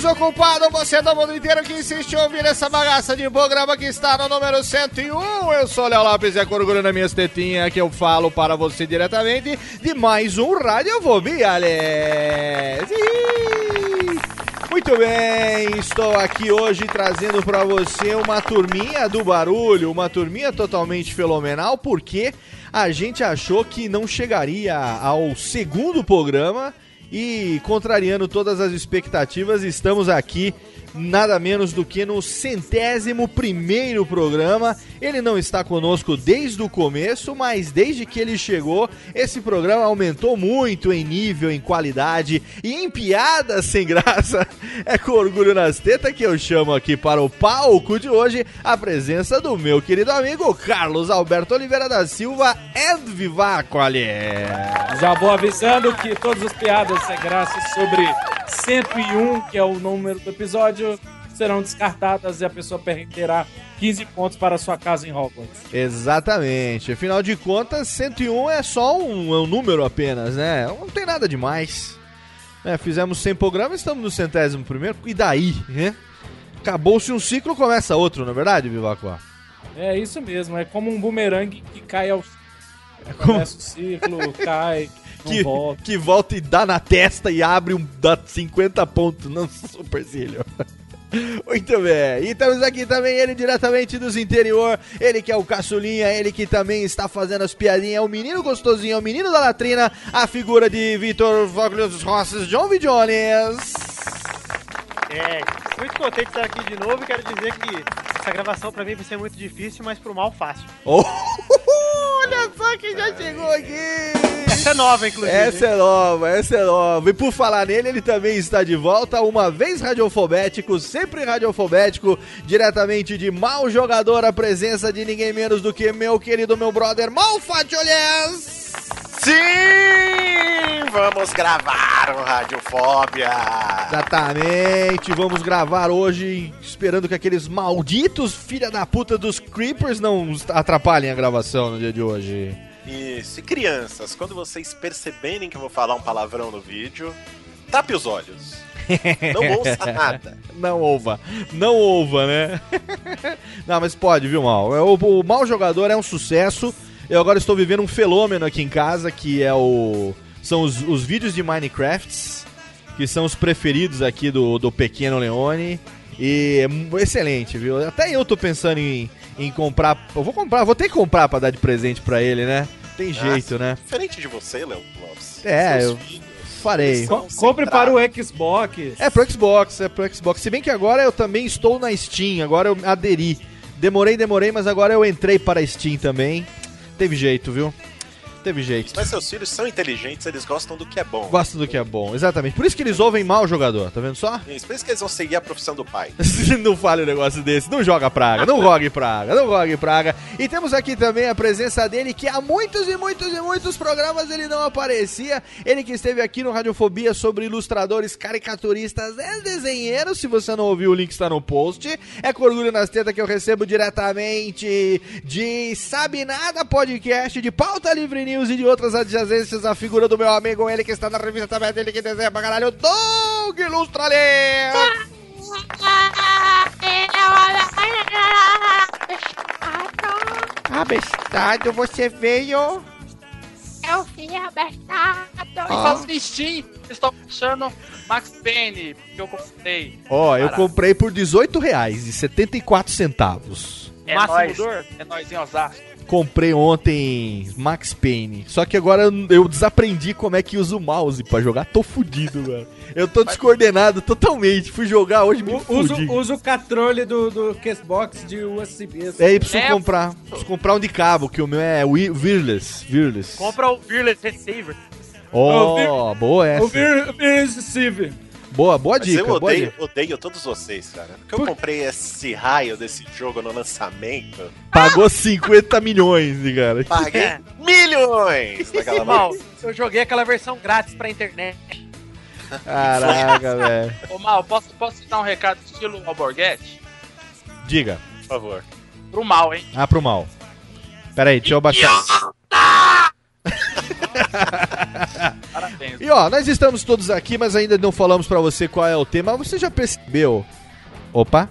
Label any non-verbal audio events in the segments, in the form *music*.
Desocupado, você do mundo inteiro que insiste em ouvir essa bagaça de programa que está no número 101. Eu sou Léo Lopes e é com orgulho na minha tetinha que eu falo para você diretamente de mais um Radiofobia, Alex. Ih! Muito bem, estou aqui hoje trazendo para você uma turminha do barulho, uma turminha totalmente fenomenal, porque a gente achou que não chegaria ao segundo programa e contrariando todas as expectativas, estamos aqui nada menos do que no centésimo primeiro programa. Ele não está conosco desde o começo, mas desde que ele chegou, esse programa aumentou muito em nível, em qualidade e em piadas sem graça. É com orgulho nas tetas que eu chamo aqui para o palco de hoje a presença do meu querido amigo Carlos Alberto Oliveira da Silva and Vivaco, aliás. Já vou avisando que todas as piadas sem graça sobre 101, que é o número do episódio, serão descartadas e a pessoa perderá 15 pontos para sua casa em Hogwarts. Exatamente. Afinal de contas, 101 é só um, é um número apenas, né? Não tem nada demais. É, fizemos 100 programas, estamos no centésimo primeiro. E daí, né? Acabou-se um ciclo, começa outro, não é verdade, Vivaco? É isso mesmo, é como um bumerangue que cai ao. como- Começa o ciclo, *laughs* cai, Que, volta. que volta e dá na testa e abre um dá 50 pontos no *laughs* supercílio. Muito bem. E estamos aqui também, ele diretamente dos interior, ele que é o caçulinha, ele que também está fazendo as piadinhas, é o menino gostosinho, é o menino da latrina, a figura de Vitor Voglios Rosses, John V. Jones. É, muito contente de estar aqui de novo e quero dizer que essa gravação pra mim vai ser muito difícil, mas pro mal fácil. Oh, *laughs* olha só quem já chegou aqui. Essa é nova, inclusive. Essa é nova, essa é nova. E por falar nele, ele também está de volta, uma vez radiofobético, sempre radiofobético, diretamente de Mal Jogador, a presença de ninguém menos do que meu querido, meu brother Malfatiolhas. Sim! Vamos gravar o Radiofóbia! Exatamente, vamos gravar hoje, esperando que aqueles malditos filha da puta dos Creepers não atrapalhem a gravação no dia de hoje. Isso, e crianças, quando vocês perceberem que eu vou falar um palavrão no vídeo, tape os olhos. Não *laughs* ouça nada. Não ouva, não ouva, né? *laughs* não, mas pode, viu, Mal? É, O, o Mal Jogador é um sucesso. Eu agora estou vivendo um fenômeno aqui em casa, que é o... São os, os vídeos de Minecrafts, que são os preferidos aqui do, do Pequeno Leone. E é excelente, viu? Até eu tô pensando em, em comprar... Eu vou comprar, vou ter que comprar pra dar de presente pra ele, né? Tem jeito, Ah, né? Diferente de você, Léo Lopes. É, Seus eu- filhos. Farei. Co- compre para o Xbox. É pro Xbox, é pro Xbox. Se bem que agora eu também estou na Steam, agora eu aderi. Demorei, demorei, mas agora eu entrei para a Steam também. Teve jeito, viu? Teve jeito. Mas seus filhos são inteligentes, eles gostam do que é bom. Gosto do que é bom, exatamente. Por isso que eles ouvem mal o jogador, tá vendo só? Isso, por isso que eles vão seguir a profissão do pai. *laughs* não fale um negócio desse, não joga praga, não rogue praga, não rogue praga. E temos aqui também a presença dele, que há muitos e muitos e muitos programas ele não aparecia. Ele que esteve aqui no Radiofobia sobre ilustradores, caricaturistas e desenheiros. Se você não ouviu, o link está no post. É com orgulho nas tetas que eu recebo diretamente de Sabe Nada Podcast, de Pauta Livre News e de outras adjacências. A figura do meu amigo, ele que está na revista também, dele que desenha pra caralho, Doug Ilustralê. Abestado, você veio. Eu fui abestado. Ah. Faz no Steam, estou achando Max Payne, que eu comprei. Ó, eu Caraca. comprei por R$18,74. É Máximo nóis, dor? é nóis em Osasco. Comprei ontem Max Payne. Só que agora eu- desaprendi como é que usa o mouse pra jogar. Tô fudido, velho. Eu tô descoordenado totalmente. Fui jogar hoje, me Usa, fudi. usa o controle do, do Xbox de USB. É, aí preciso É, comprar. Preciso comprar um de cabo, que o meu é wi- wireless. Wireless. Compra o Fearless Receiver. Ó, boa O essa. Vir- Vir- Steve. Boa, boa Mas dica, eu boa odeio, dica. odeio todos vocês, cara. Porque Por- eu comprei esse raio desse jogo no lançamento. Pagou 50 milhões, cara. Paguei milhões naquela Mal, eu joguei aquela versão grátis pra internet. Caraca, velho. Ô Mal, posso, posso te dar um recado estilo Alborguete? Diga. Por favor. Pro mal, hein? Ah, pro mal. Pera aí, deixa eu baixar. *laughs* E ó, nós estamos todos aqui, mas ainda não falamos pra você qual é o tema. Você já percebeu? Opa.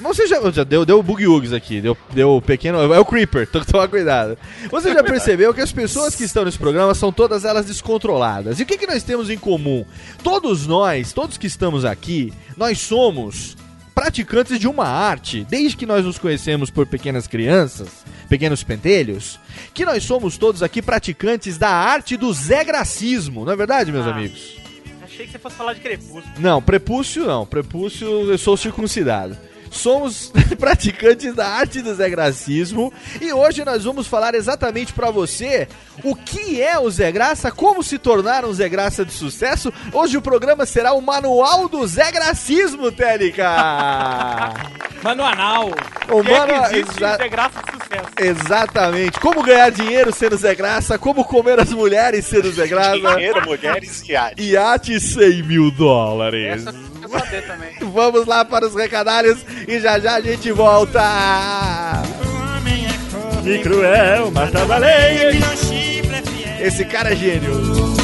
Você já, já deu, deu bug ugs aqui, deu, deu pequeno. É o Creeper, *laughs* então toma cuidado. Você já percebeu que as pessoas que estão nesse programa são todas elas descontroladas. E o que, que nós temos em comum? Todos nós, todos que estamos aqui, nós somos praticantes de uma arte, desde que nós nos conhecemos por pequenas crianças, pequenos pentelhos, que nós somos todos aqui praticantes da arte do Zé Gracismo, não é verdade, meus Ah. amigos? Achei que você fosse falar de crepúsculo. Não, prepúcio não. Prepúcio eu sou circuncidado. Somos *laughs* praticantes da arte do Zé Gracismo e hoje nós vamos falar exatamente pra você o que é o Zé Graça, como se tornar um Zé Graça de sucesso. Hoje o programa será o Manual do Zé Gracismo, Técnica! *laughs* Mano anal. o Que é mano, que existe exa- de graça e sucesso. exatamente. Como ganhar dinheiro sendo Zé Graça, como comer as mulheres sendo Zé Graça. Dinheiro, mulheres e arte. Iate 100 mil dólares. Essa também. *laughs* Vamos lá para os recadários e já já a gente volta. Que cruel, mata baleia. Esse cara é gênio.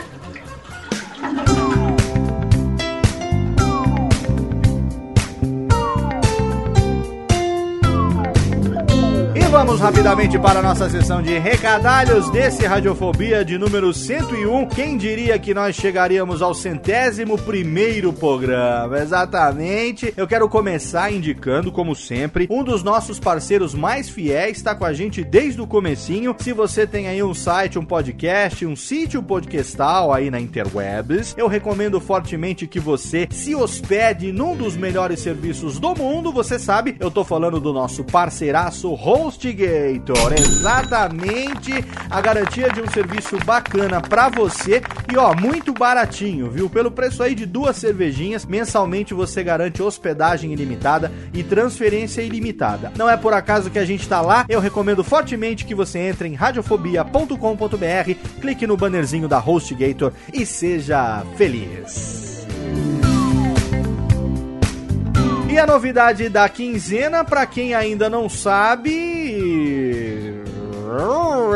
Vamos rapidamente para a nossa sessão de recadalhos desse Radiofobia de número 101. Quem diria que nós chegaríamos ao centésimo primeiro programa? Exatamente. Eu quero começar indicando, como sempre, um dos nossos parceiros mais fiéis, está com a gente desde o comecinho. Se você tem aí um site, um podcast, um sítio podcastal aí na interwebs, eu recomendo fortemente que você se hospede num dos melhores serviços do mundo. Você sabe, eu tô falando do nosso parceiraço Host HostGator. Exatamente a garantia de um serviço bacana pra você e ó, muito baratinho, viu? Pelo preço aí de duas cervejinhas, mensalmente você garante hospedagem ilimitada e transferência ilimitada. Não é por acaso que a gente tá lá, eu recomendo fortemente que você entre em radiofobia.com.br, clique no bannerzinho da HostGator e seja feliz. E a novidade da quinzena, pra quem ainda não sabe.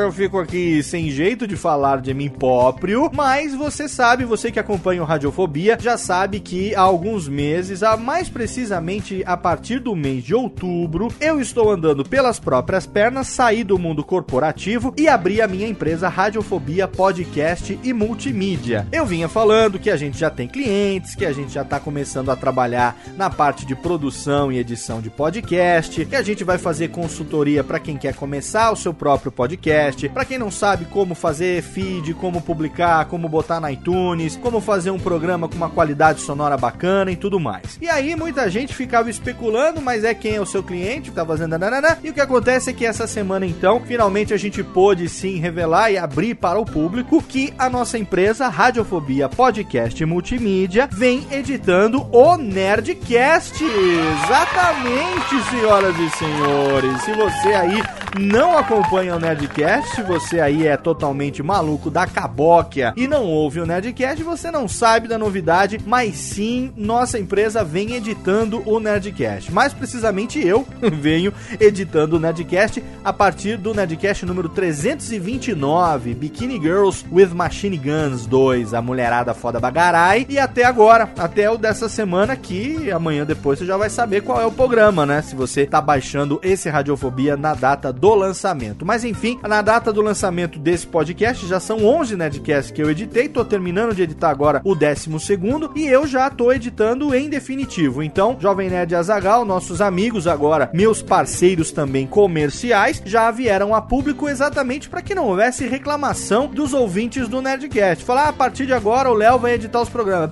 Eu fico aqui sem jeito de falar de mim próprio, mas você sabe, você que acompanha o Radiofobia, já sabe que há alguns meses, a mais precisamente a partir do mês de outubro, eu estou andando pelas próprias pernas, saí do mundo corporativo e abri a minha empresa Radiofobia Podcast e Multimídia. Eu vinha falando que a gente já tem clientes, que a gente já está começando a trabalhar na parte de produção e edição de podcast, que a gente vai fazer consultoria para quem quer começar o seu próprio podcast, para quem não sabe como fazer feed, como publicar, como botar na iTunes, como fazer um programa com uma qualidade sonora bacana e tudo mais. E aí muita gente ficava especulando, mas é quem é o seu cliente, tá fazendo nananana. E o que acontece é que essa semana então, finalmente a gente pôde sim revelar e abrir para o público que a nossa empresa Radiofobia Podcast Multimídia vem editando o Nerdcast. Exatamente, senhoras e senhores. Se você aí não acompanha o Nerdcast, se você aí é totalmente maluco da cabóquia e não ouve o Nerdcast, você não sabe da novidade, mas sim, nossa empresa vem editando o Nerdcast. Mais precisamente eu *laughs* venho editando o Nerdcast a partir do Nerdcast número 329, Bikini Girls with Machine Guns 2, a mulherada foda bagarai, e até agora, até o dessa semana que amanhã depois você já vai saber qual é o programa, né? Se você tá baixando esse Radiofobia na data do lançamento. Mas enfim, na data do lançamento desse podcast, já são 11 Nerdcasts que eu editei, tô terminando de editar agora o 12 e eu já tô editando em definitivo. Então, Jovem Nerd Azagal, nossos amigos agora, meus parceiros também comerciais, já vieram a público exatamente para que não houvesse reclamação dos ouvintes do Nerdcast. Falar, ah, a partir de agora o Léo vai editar os programas.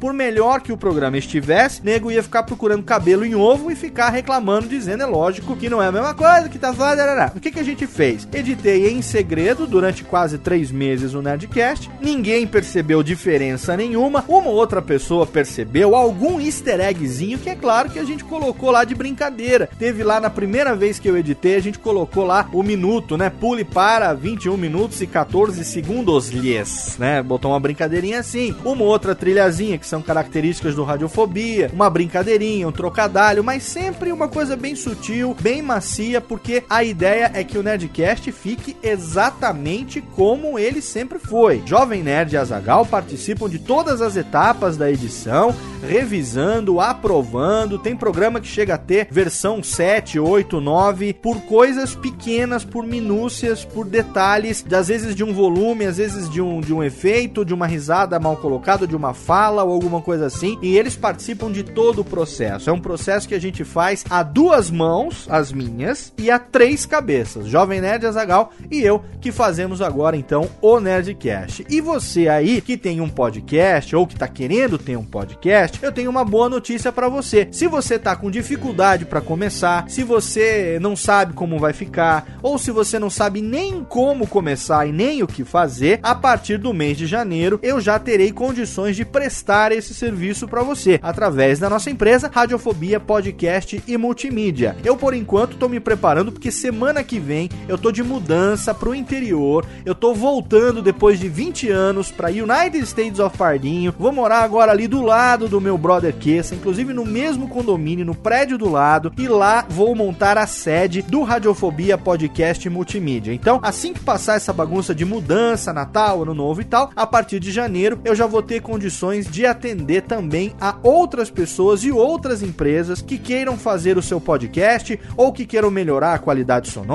Por melhor que o programa estivesse, nego ia ficar procurando cabelo em ovo e ficar reclamando, dizendo, é lógico, que não é a mesma coisa, que tá fazendo. O que, que a gente fez? Editei em segredo durante quase três meses o Nerdcast. Ninguém percebeu diferença nenhuma. Uma outra pessoa percebeu algum easter eggzinho que é claro que a gente colocou lá de brincadeira. Teve lá na primeira vez que eu editei, a gente colocou lá o minuto, né? Pule para 21 minutos e 14 segundos lhes, né? Botou uma brincadeirinha assim. Uma outra trilhazinha que são características do Radiofobia, uma brincadeirinha, um trocadalho, mas sempre uma coisa bem sutil, bem macia, porque a ideia é que o Nerdcast fique exatamente como ele sempre foi. Jovem Nerd e Azagal participam de todas as etapas da edição, revisando, aprovando. Tem programa que chega a ter versão 7, 8, 9, por coisas pequenas, por minúcias, por detalhes, de, às vezes de um volume, às vezes de um, de um efeito, de uma risada mal colocada, de uma fala ou alguma coisa assim. E eles participam de todo o processo. É um processo que a gente faz a duas mãos, as minhas, e a três cabeças. Jovem Nerd Azagal e eu, que fazemos agora então o Nerdcast. E você aí que tem um podcast ou que tá querendo ter um podcast, eu tenho uma boa notícia para você. Se você tá com dificuldade para começar, se você não sabe como vai ficar, ou se você não sabe nem como começar e nem o que fazer, a partir do mês de janeiro eu já terei condições de prestar esse serviço para você através da nossa empresa Radiofobia Podcast e Multimídia. Eu por enquanto tô me preparando porque semana que vem eu tô de mudança pro interior. Eu tô voltando depois de 20 anos para United States of Pardinho. Vou morar agora ali do lado do meu brother Kessa, inclusive no mesmo condomínio, no prédio do lado, e lá vou montar a sede do Radiofobia Podcast Multimídia. Então, assim que passar essa bagunça de mudança, Natal, Ano Novo e tal, a partir de janeiro eu já vou ter condições de atender também a outras pessoas e outras empresas que queiram fazer o seu podcast ou que queiram melhorar a qualidade sonora,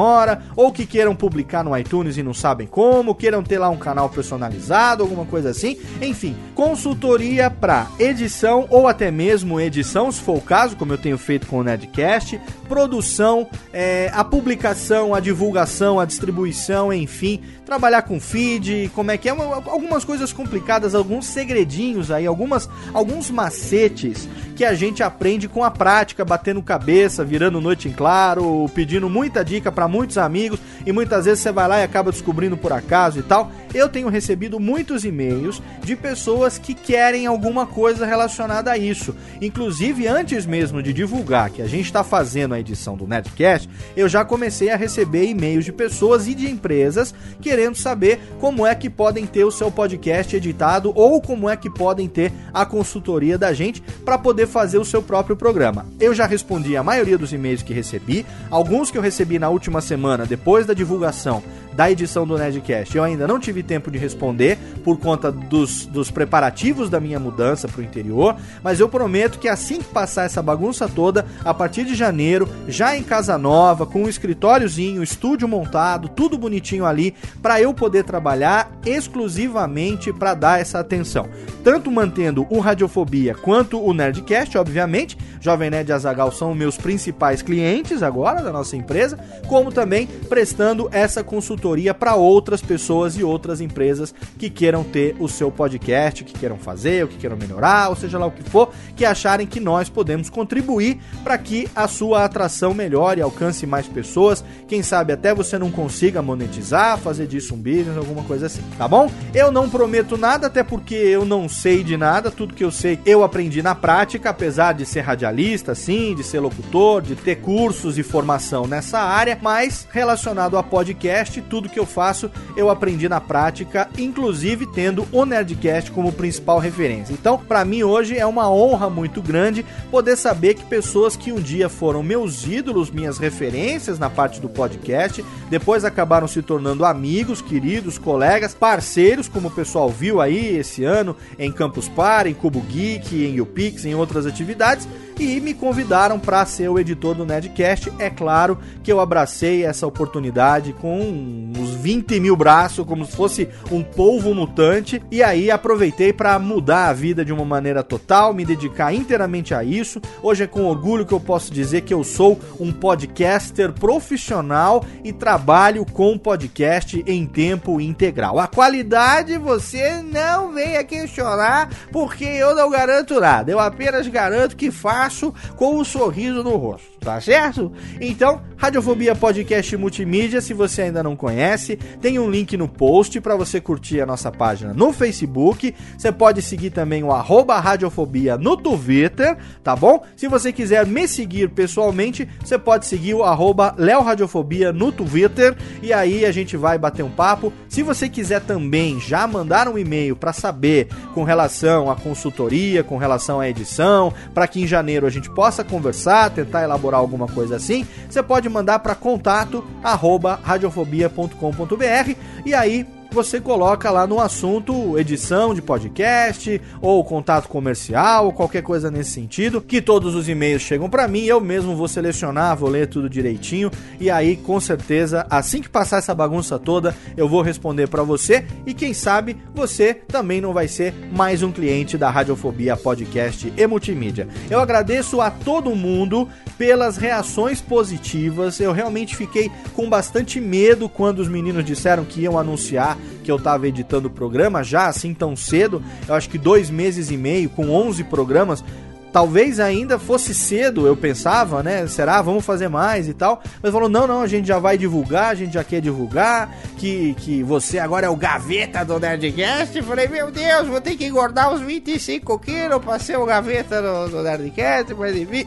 ou que queiram publicar no iTunes e não sabem como, queiram ter lá um canal personalizado, alguma coisa assim. Enfim, consultoria para edição ou até mesmo edição, se for o caso, como eu tenho feito com o Nerdcast, produção, é, a publicação, a divulgação, a distribuição, enfim, trabalhar com feed, como é que é, uma- algumas coisas complicadas, alguns segredinhos aí, algumas, alguns macetes que a gente aprende com a prática, batendo cabeça, virando noite em claro, pedindo muita dica para muitos amigos e muitas vezes você vai lá e acaba descobrindo por acaso e tal. Eu tenho recebido muitos e-mails de pessoas que querem alguma coisa relacionada a isso. Inclusive, antes mesmo de divulgar que a gente está fazendo a edição do Nerdcast, eu já comecei a receber e-mails de pessoas e de empresas querendo saber como é que podem ter o seu podcast editado ou como é que podem ter a consultoria da gente para poder fazer o seu próprio programa. Eu já respondi a maioria dos e-mails que recebi, alguns que eu recebi na última semana depois da divulgação da edição do Nerdcast. Eu ainda não tive tempo de responder por conta dos, dos preparativos da minha mudança para o interior, mas eu prometo que assim que passar essa bagunça toda, a partir de janeiro, já em casa nova, com um escritóriozinho, estúdio montado, tudo bonitinho ali, para eu poder trabalhar exclusivamente para dar essa atenção. Tanto mantendo o Radiofobia quanto o Nerdcast, obviamente. Jovem Nerd e Azagal são meus principais clientes agora da nossa empresa, como também prestando essa consultoria para outras pessoas e outras empresas que queiram ter o seu podcast, que queiram fazer, ou que queiram melhorar, ou seja lá o que for, que acharem que nós podemos contribuir para que a sua atração melhore, alcance mais pessoas. Quem sabe até você não consiga monetizar, fazer disso um business, alguma coisa assim, tá bom? Eu não prometo nada, até porque eu não sei de nada, tudo que eu sei eu aprendi na prática, apesar de ser radialista, sim, de ser locutor, de ter cursos e formação nessa área, mas relacionado a podcast, tudo que eu faço eu aprendi na prática, inclusive tendo o Nerdcast como principal referência. Então, para mim hoje é uma honra muito grande poder saber que pessoas que um dia foram meus ídolos, minhas referências na parte do podcast, depois acabaram se tornando amigos, queridos, colegas, parceiros, como o pessoal viu aí esse ano em Campus Party, em Cubo Geek, em UPix, em outras atividades, e me convidaram para ser o editor do Nerdcast. É claro que eu abracei essa oportunidade com 20 mil braços, como se fosse um polvo mutante, e aí aproveitei para mudar a vida de uma maneira total, me dedicar inteiramente a isso. Hoje é com orgulho que eu posso dizer que eu sou um podcaster profissional e trabalho com podcast em tempo integral. A qualidade você não venha questionar, porque eu não garanto nada. Eu apenas garanto que faço com um sorriso no rosto, tá certo? Então, Radiofobia Podcast Multimídia, se você ainda não conhece, tem um link no post para você curtir a nossa página no Facebook. Você pode seguir também o arroba Radiofobia no Twitter, tá bom? Se você quiser me seguir pessoalmente, você pode seguir o arroba Radiofobia no Twitter e aí a gente vai bater um papo. Se você quiser também já mandar um e-mail para saber com relação à consultoria, com relação à edição, para que em janeiro a gente possa conversar, tentar elaborar alguma coisa assim, você pode mandar para contato arroba radiofobia.com.br e aí você coloca lá no assunto edição de podcast ou contato comercial ou qualquer coisa nesse sentido, que todos os e-mails chegam para mim, eu mesmo vou selecionar, vou ler tudo direitinho e aí com certeza assim que passar essa bagunça toda, eu vou responder para você e quem sabe você também não vai ser mais um cliente da Radiofobia Podcast e Multimídia. Eu agradeço a todo mundo pelas reações positivas. Eu realmente fiquei com bastante medo quando os meninos disseram que iam anunciar que eu tava editando o programa já assim tão cedo. Eu acho que dois meses e meio com 11 programas. Talvez ainda fosse cedo, eu pensava, né? Será? Vamos fazer mais e tal. Mas falou: não, não, a gente já vai divulgar, a gente já quer divulgar. Que, que você agora é o gaveta do Nerdcast. Eu falei: meu Deus, vou ter que engordar uns 25 quilos pra ser o gaveta do, do Nerdcast. Mas enfim.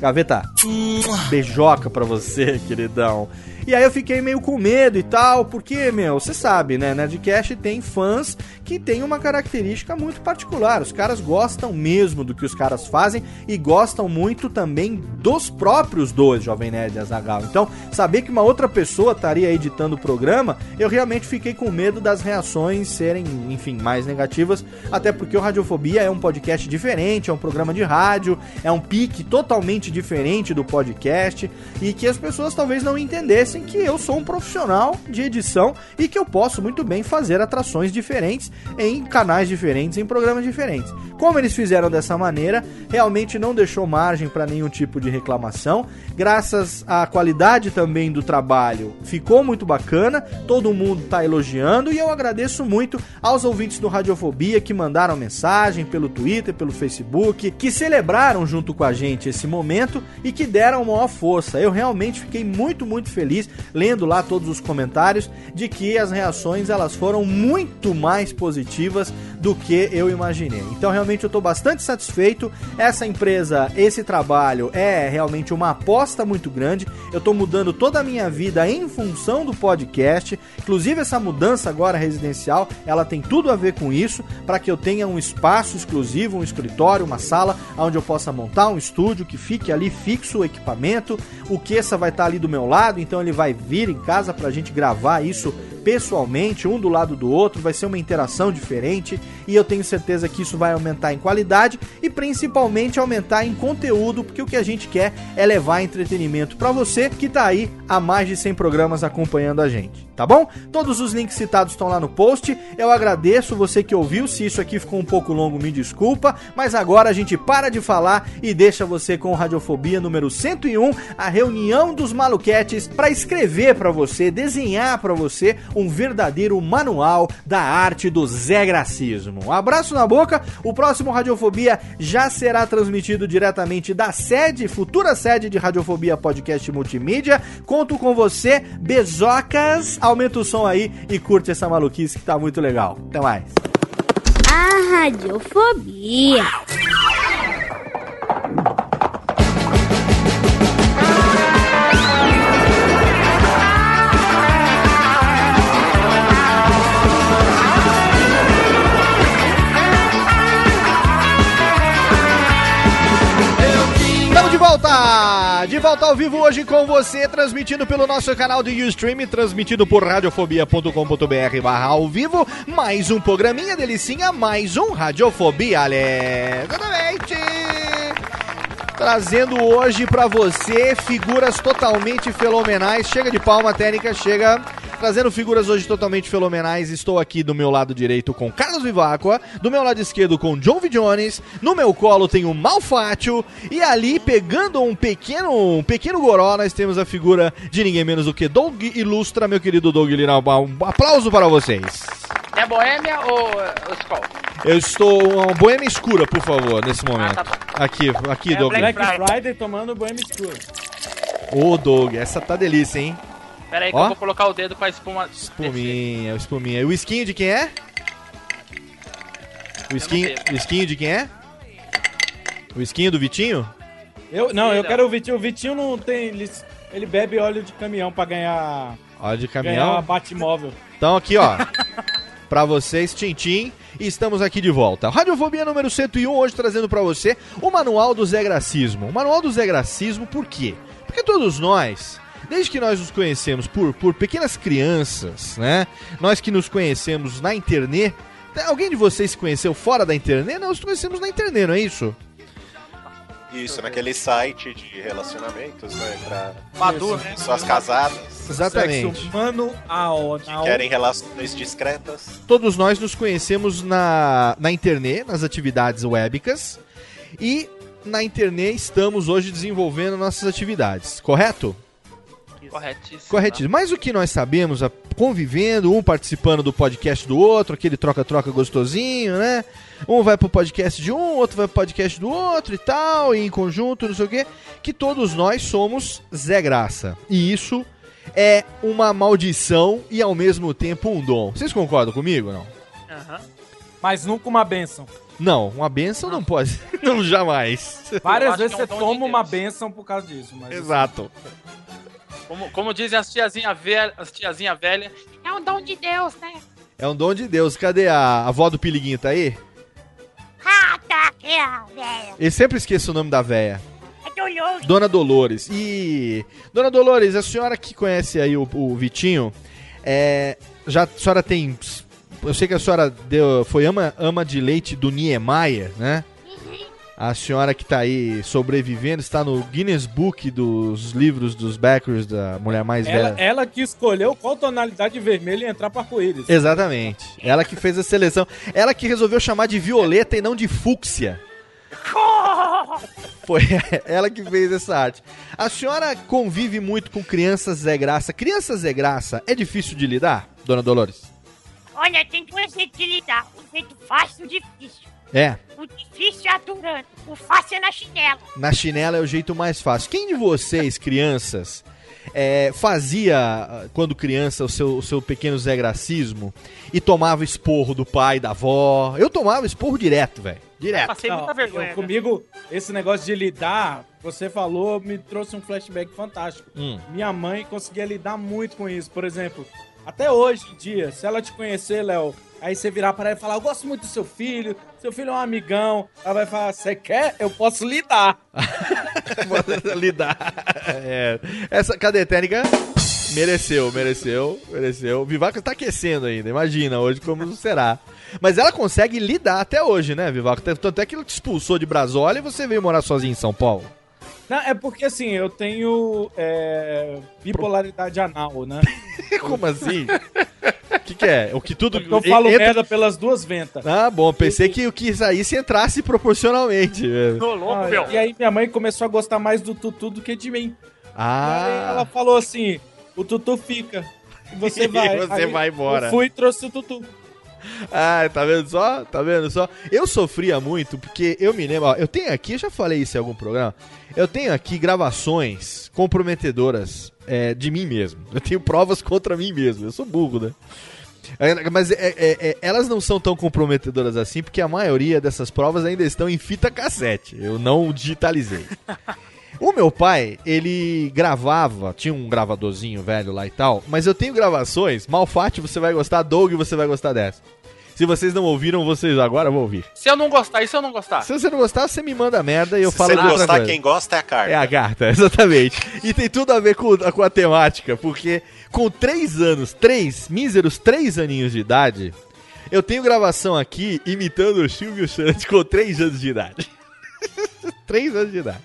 Gaveta, beijoca pra você, queridão. E aí eu fiquei meio com medo e tal, porque, meu, você sabe, né? Nerdcast tem fãs que tem uma característica muito particular. Os caras gostam mesmo do que os caras fazem e gostam muito também dos próprios dois Jovem Nerd e Azagal. Então, saber que uma outra pessoa estaria editando o programa, eu realmente fiquei com medo das reações serem, enfim, mais negativas, até porque o Radiofobia é um podcast diferente, é um programa de rádio, é um pique totalmente diferente do podcast e que as pessoas talvez não entendessem que eu sou um profissional de edição e que eu posso muito bem fazer atrações diferentes em canais diferentes, em programas diferentes. Como eles fizeram dessa maneira, realmente não deixou margem para nenhum tipo de reclamação. Graças à qualidade também do trabalho, ficou muito bacana. Todo mundo tá elogiando e eu agradeço muito aos ouvintes do Radiofobia que mandaram mensagem pelo Twitter, pelo Facebook, que celebraram junto com a gente esse momento e que deram maior força. Eu realmente fiquei muito, muito feliz lendo lá todos os comentários de que as reações elas foram muito mais positivas do que eu imaginei. Então realmente eu estou bastante satisfeito. Essa empresa, esse trabalho é realmente uma aposta muito grande. Eu estou mudando toda a minha vida em função do podcast. Inclusive essa mudança agora residencial, ela tem tudo a ver com isso, para que eu tenha um espaço exclusivo, um escritório, uma sala onde eu possa montar um estúdio que fique ali fixo o equipamento. O Kessa vai estar ali do meu lado, então ele vai vir em casa para a gente gravar isso pessoalmente, um do lado do outro, vai ser uma interação diferente e eu tenho certeza que isso vai aumentar em qualidade e principalmente aumentar em conteúdo, porque o que a gente quer é levar entretenimento para você que tá aí há mais de 100 programas acompanhando a gente, tá bom? Todos os links citados estão lá no post. Eu agradeço você que ouviu, se isso aqui ficou um pouco longo, me desculpa, mas agora a gente para de falar e deixa você com Radiofobia número 101, a reunião dos maluquetes para escrever para você, desenhar para você um verdadeiro manual da arte do Zé Gracismo. Um abraço na boca. O próximo Radiofobia já será transmitido diretamente da sede, futura sede de Radiofobia Podcast Multimídia. Conto com você, Bezocas. Aumenta o som aí e curte essa maluquice que tá muito legal. Até mais. A radiofobia. Estamos de volta! De volta ao vivo hoje com você, transmitindo pelo nosso canal do Ustream, transmitido por radiofobia.com.br barra ao vivo. Mais um programinha delicinha, mais um Radiofobia, Ale. Exatamente! Trazendo hoje pra você figuras totalmente fenomenais. Chega de palma técnica, chega. Trazendo figuras hoje totalmente fenomenais. Estou aqui do meu lado direito com Carlos Vivacqua, do meu lado esquerdo com John V. Jones, no meu colo tem o Malfátio e ali pegando um pequeno, um pequeno goró, nós temos a figura de ninguém menos do que Doug Ilustra, meu querido Doug Lira. Um aplauso para vocês. É Boêmia ou Skol? Eu estou uma boêmia escura, por favor, nesse momento. Aqui, aqui, É Doug. Black Friday tomando banho escuro. Ô, Doug, essa tá delícia, hein? Pera aí que Ó. eu vou colocar o dedo com a espuma. Espuminha, espuminha. E o esquinho de quem é? O esquinho, o esquinho de quem é? O esquinho do Vitinho? Eu, não, eu quero o Vitinho. O Vitinho não tem. Ele, ele bebe óleo de caminhão pra ganhar. Óleo de Ganhar caminhão. Batmóvel. Então aqui, ó. *laughs* pra vocês, Tintim. E estamos aqui de volta. Radiofobia número 101, hoje trazendo pra você o Manual do Zé Gracismo. O Manual do Zé Gracismo, por quê? Porque todos nós, desde que nós nos conhecemos por, por pequenas crianças, né? Nós que nos conhecemos na internet. Alguém de vocês se conheceu fora da internet? Nós nos conhecemos na internet, não é isso? Isso, naquele site de relacionamentos, né? Pra Madu, né? pessoas casadas. Exatamente. Sexo manual. Que querem relações discretas. Todos nós nos conhecemos na, na internet, nas atividades webicas. E na internet estamos hoje desenvolvendo nossas atividades, correto? Corretíssimo. Corretíssimo. Mas o que nós sabemos, a- convivendo, um participando do podcast do outro, aquele troca-troca gostosinho, né? Um vai pro podcast de um, outro vai pro podcast do outro e tal, e em conjunto, não sei o quê, que todos nós somos Zé Graça. E isso é uma maldição e ao mesmo tempo um dom. Vocês concordam comigo ou não? Mas nunca uma benção. Não, uma benção não pode. *laughs* Não, jamais. *laughs* Várias acho vezes é você um de toma uma benção por causa disso. Mas Exato. Como, como dizem as tiazinha velha, as tiazinha velha, É um dom de Deus, né? É um dom de Deus. Cadê a, a avó do Piliguinho? Tá aí? Velho. Eu sempre esqueço o nome da véia. É doloroso. Dona Dolores. E. Dona Dolores, a senhora que conhece aí o, o Vitinho, é, já a senhora tem. Eu sei que a senhora deu, foi ama, ama de leite do Niemeyer, né? A senhora que tá aí sobrevivendo está no Guinness Book dos livros dos backers da mulher mais Ela, velha. ela que escolheu qual tonalidade de vermelho ia entrar pra arco-íris. Exatamente. Ela que fez a seleção. Ela que resolveu chamar de violeta e não de fúcsia. *laughs* Foi ela que fez essa arte. A senhora convive muito com crianças Zé Graça. Crianças Zé Graça é difícil de lidar, dona Dolores? Olha, tem duas jeitos de lidar. O jeito fácil e difícil. É. O difícil é aturando. O fácil é na chinela. Na chinela é o jeito mais fácil. Quem de vocês, crianças, é, fazia, ah, quando criança, o seu, o seu pequeno Zé Gracismo e tomava esporro do pai, da avó? Eu tomava esporro direto, velho. Direto. Passei muita vergonha. eu- né? comigo, esse negócio de lidar, você falou, me trouxe um flashback fantástico. Hum. Minha mãe conseguia lidar muito com isso. Por exemplo, até hoje em dia, se ela te conhecer, Léo, aí você virar para ela e falar: Eu gosto muito do seu filho, seu filho é um amigão. Ela vai falar: Você quer? Eu posso lidar. lidar. *laughs* É. Essa cadê técnica? Mereceu, mereceu, mereceu. Vivaco tá aquecendo ainda, imagina hoje como será. Mas ela consegue lidar até hoje, né, Vivaco? Tanto é que ele te expulsou de Brasólia e você veio morar sozinho em São Paulo. Não, é porque assim, eu tenho é, bipolaridade anal, né? *laughs* Como assim? O que, que é? O que tudo. Eu falo entra- merda pelas duas ventas. Ah, bom, pensei que o que saísse entrasse proporcionalmente. Tô louco, Ah, meu. e aí minha mãe começou a gostar mais do Tutu do que de mim. Aí Ah, ela falou assim: o Tutu fica. E você *laughs* vai. você Aí vai embora. Eu fui e trouxe o Tutu. Ah, tá vendo só? Tá vendo só? Eu sofria muito porque eu me lembro, ó, eu tenho aqui, eu já falei isso em algum programa, eu tenho aqui gravações comprometedoras é, de mim mesmo. Eu tenho provas contra mim mesmo. Eu sou burro, né? É, Mas é- é- é- elas não são tão comprometedoras assim, porque a maioria dessas provas ainda estão em fita cassete. Eu não digitalizei. O meu pai, ele gravava, tinha um gravadorzinho velho lá e tal, mas eu tenho gravações, Malfatti você vai gostar, Doug você vai gostar dessa. Se vocês não ouviram, vocês agora vão ouvir. Se eu não gostar, e se eu não gostar? Se você não gostar, você me manda merda e eu Se falo você de não gostar, coisa. quem gosta é a carta. É a carta, *laughs* exatamente. E tem tudo a ver com, com a temática, porque com três anos, três, míseros três aninhos de idade, eu tenho gravação aqui imitando o Silvio Santos com três anos de idade. *laughs* três anos de idade.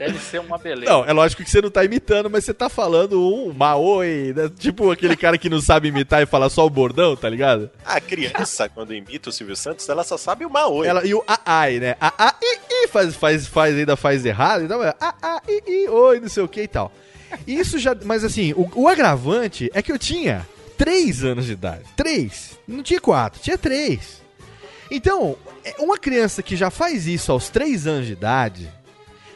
Deve ser uma beleza. Não, é lógico que você não tá imitando, mas você tá falando um maoi, né? tipo aquele cara que não sabe imitar e fala só o bordão, tá ligado? A criança, *laughs* quando imita o Silvio Santos, ela só sabe o Maoi. Ela, e o ai, né? A, a, i, i, faz, faz, faz, ainda faz errado, então é a, a, i, i, oi, não sei o que e tal. Isso já. Mas assim, o, o agravante é que eu tinha 3 anos de idade. 3. Não tinha 4, tinha 3. Então, é, uma criança que já faz isso aos 3 anos de idade.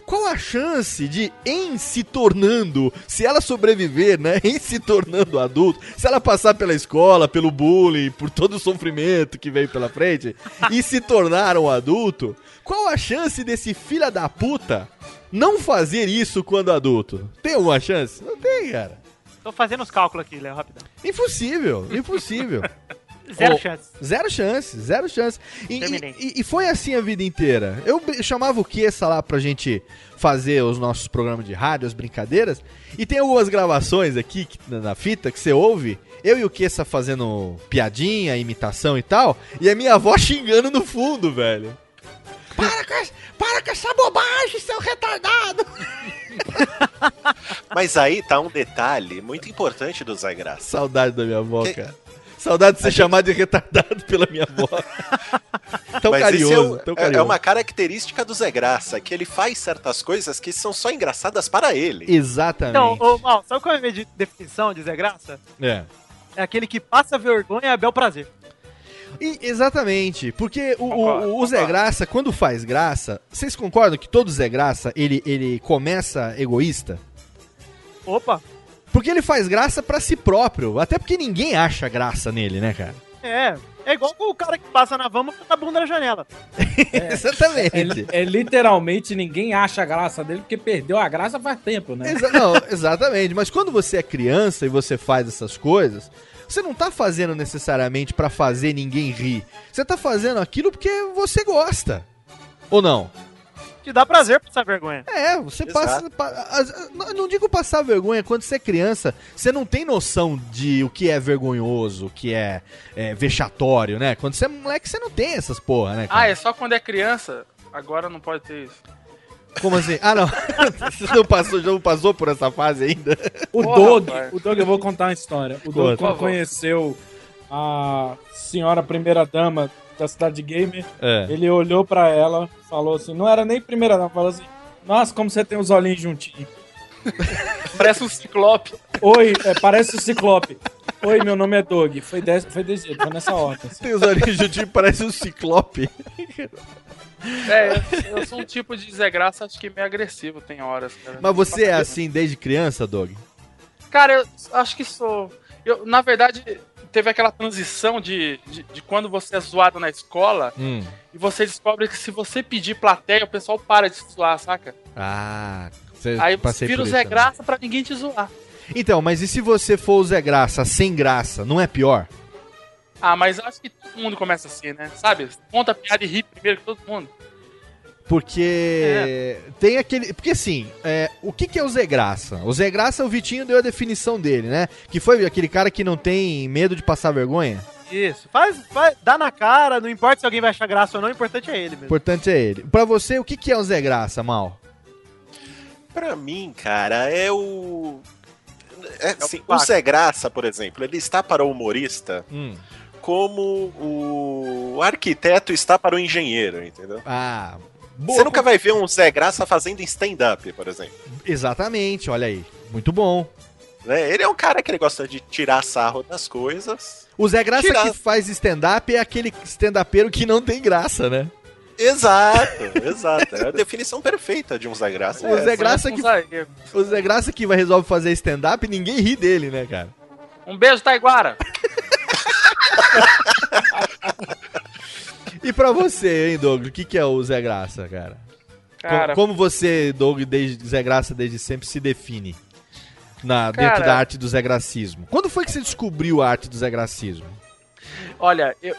Qual a chance de, em se tornando, se ela sobreviver, né? *laughs* Em se tornando adulto, se ela passar pela escola, pelo bullying, por todo o sofrimento que veio pela frente, e se tornar um adulto, qual a chance desse filho da puta não fazer isso quando adulto? Tem alguma chance? Não tem, cara. Tô fazendo os cálculos aqui, Léo, rapidão. Impossível, impossível. *laughs* Zero Oh, chance. Zero chance, zero chance. E, e- e foi assim a vida inteira. Eu chamava o Kessa lá pra gente fazer os nossos programas de rádio, as brincadeiras. E tem algumas gravações aqui que- na, na fita que você ouve. Eu e o Kessa fazendo piadinha, imitação e tal. E a minha avó xingando no fundo, velho. Para com, essa- para com essa bobagem, seu retardado! *laughs* Mas aí tá um detalhe muito importante do Zé Graça. Saudade da minha avó, Que- cara. Saudade de ser chamado de retardado *laughs* pela minha avó. tão Mas carinhoso, esse é o- tão é, carinhoso. é uma característica do Zé Graça, que ele faz certas coisas que são só engraçadas para ele. Exatamente. Então, Mal, sabe qual é a minha de- definição de Zé Graça? É. É aquele que passa vergonha a bel prazer. E- exatamente, porque o, o- Concordo, o Zé concordo. Graça, quando faz graça, vocês concordam que todo Zé Graça, ele, ele começa egoísta? Opa! Porque ele faz graça pra si próprio, até porque ninguém acha graça nele, né, cara? É, é igual o cara que passa na vama com a bunda na janela. *laughs* Exatamente. É, é literalmente ninguém acha a graça dele porque perdeu a graça faz tempo, né? Exa- não, exatamente. Mas quando você é criança e você faz essas coisas, você não tá fazendo necessariamente pra fazer ninguém rir. Você tá fazendo aquilo porque você gosta. Ou não? Te dá prazer passar vergonha. É, você Exato. passa. pa- as- não- não digo passar vergonha, quando você é criança, você não tem noção de o que é vergonhoso, o que é, é, vexatório, né? Quando você é moleque, você não tem essas porra, né? Ah, cara? é só quando é criança. Agora não pode ter isso. Como assim? Ah, não. *laughs* Você não passou, já não passou por essa fase ainda? O Doug, o Doug, eu vou contar uma história. O Doug, quando conheceu a senhora primeira dama da cidade gamer, É. ele olhou pra ela, falou assim, não era nem primeira dama, falou assim, nossa, como você tem os olhinhos juntinhos. *laughs* Parece um ciclope. Oi, é, parece o Ciclope. Oi, meu nome é Doug. Foi, desse, foi desse jeito, foi nessa ordem. assim. Tem os olhinhos juntinhos, parece um ciclope. É, eu, eu sou um tipo de Zé Graça, acho que meio agressivo, tem horas, cara. Mas você é assim desde criança, Doug? Cara, eu acho que sou. Eu, na verdade, teve aquela transição de, de, de quando você é zoado na escola Hum. e você descobre que se você pedir plateia, o pessoal para de zoar, saca? Ah, você Aí você passei vira o Zé também. Graça pra ninguém te zoar. Então, mas e se você for o Zé Graça sem graça, não é pior? Ah, mas acho que todo mundo começa assim, né? Sabe? Conta a piada e ri primeiro que todo mundo. Porque tem aquele. Porque assim, é, o que, que é o Zé Graça? O Zé Graça, o Vitinho deu a definição dele, né? Que foi aquele cara que não tem medo de passar vergonha. Isso. Faz, faz, dá na cara, não importa se alguém vai achar graça ou não, o importante é ele O mesmo. importante é ele. Pra você, o que, que é o Zé Graça, Mal? Pra mim, cara, é o. É, assim, o. Zé Graça, por exemplo, ele está para o humorista Hum. como o arquiteto está para o engenheiro, entendeu? Ah, Você nunca vai ver um Zé Graça fazendo stand-up, por exemplo. Exatamente, olha aí. Muito bom. né? Ele é um cara que ele gosta de tirar sarro das coisas. O Zé Graça Tirar- que faz stand-up é aquele stand-upeiro que não tem graça, né? Exato, *laughs* exato. É a definição perfeita de um Zé Graça. O É Zé essa. Graça que. O Zé Graça que vai resolve fazer stand-up, ninguém ri dele, né, cara? Um beijo, Taiguara! *laughs* E pra você, hein, Doug? O que, que é o Zé Graça, cara? Cara- Como você, Doug, desde Zé Graça desde sempre se define na, dentro Cara- da arte do Zé Gracismo? Quando foi que você descobriu a arte do Zé Gracismo? Olha, eu.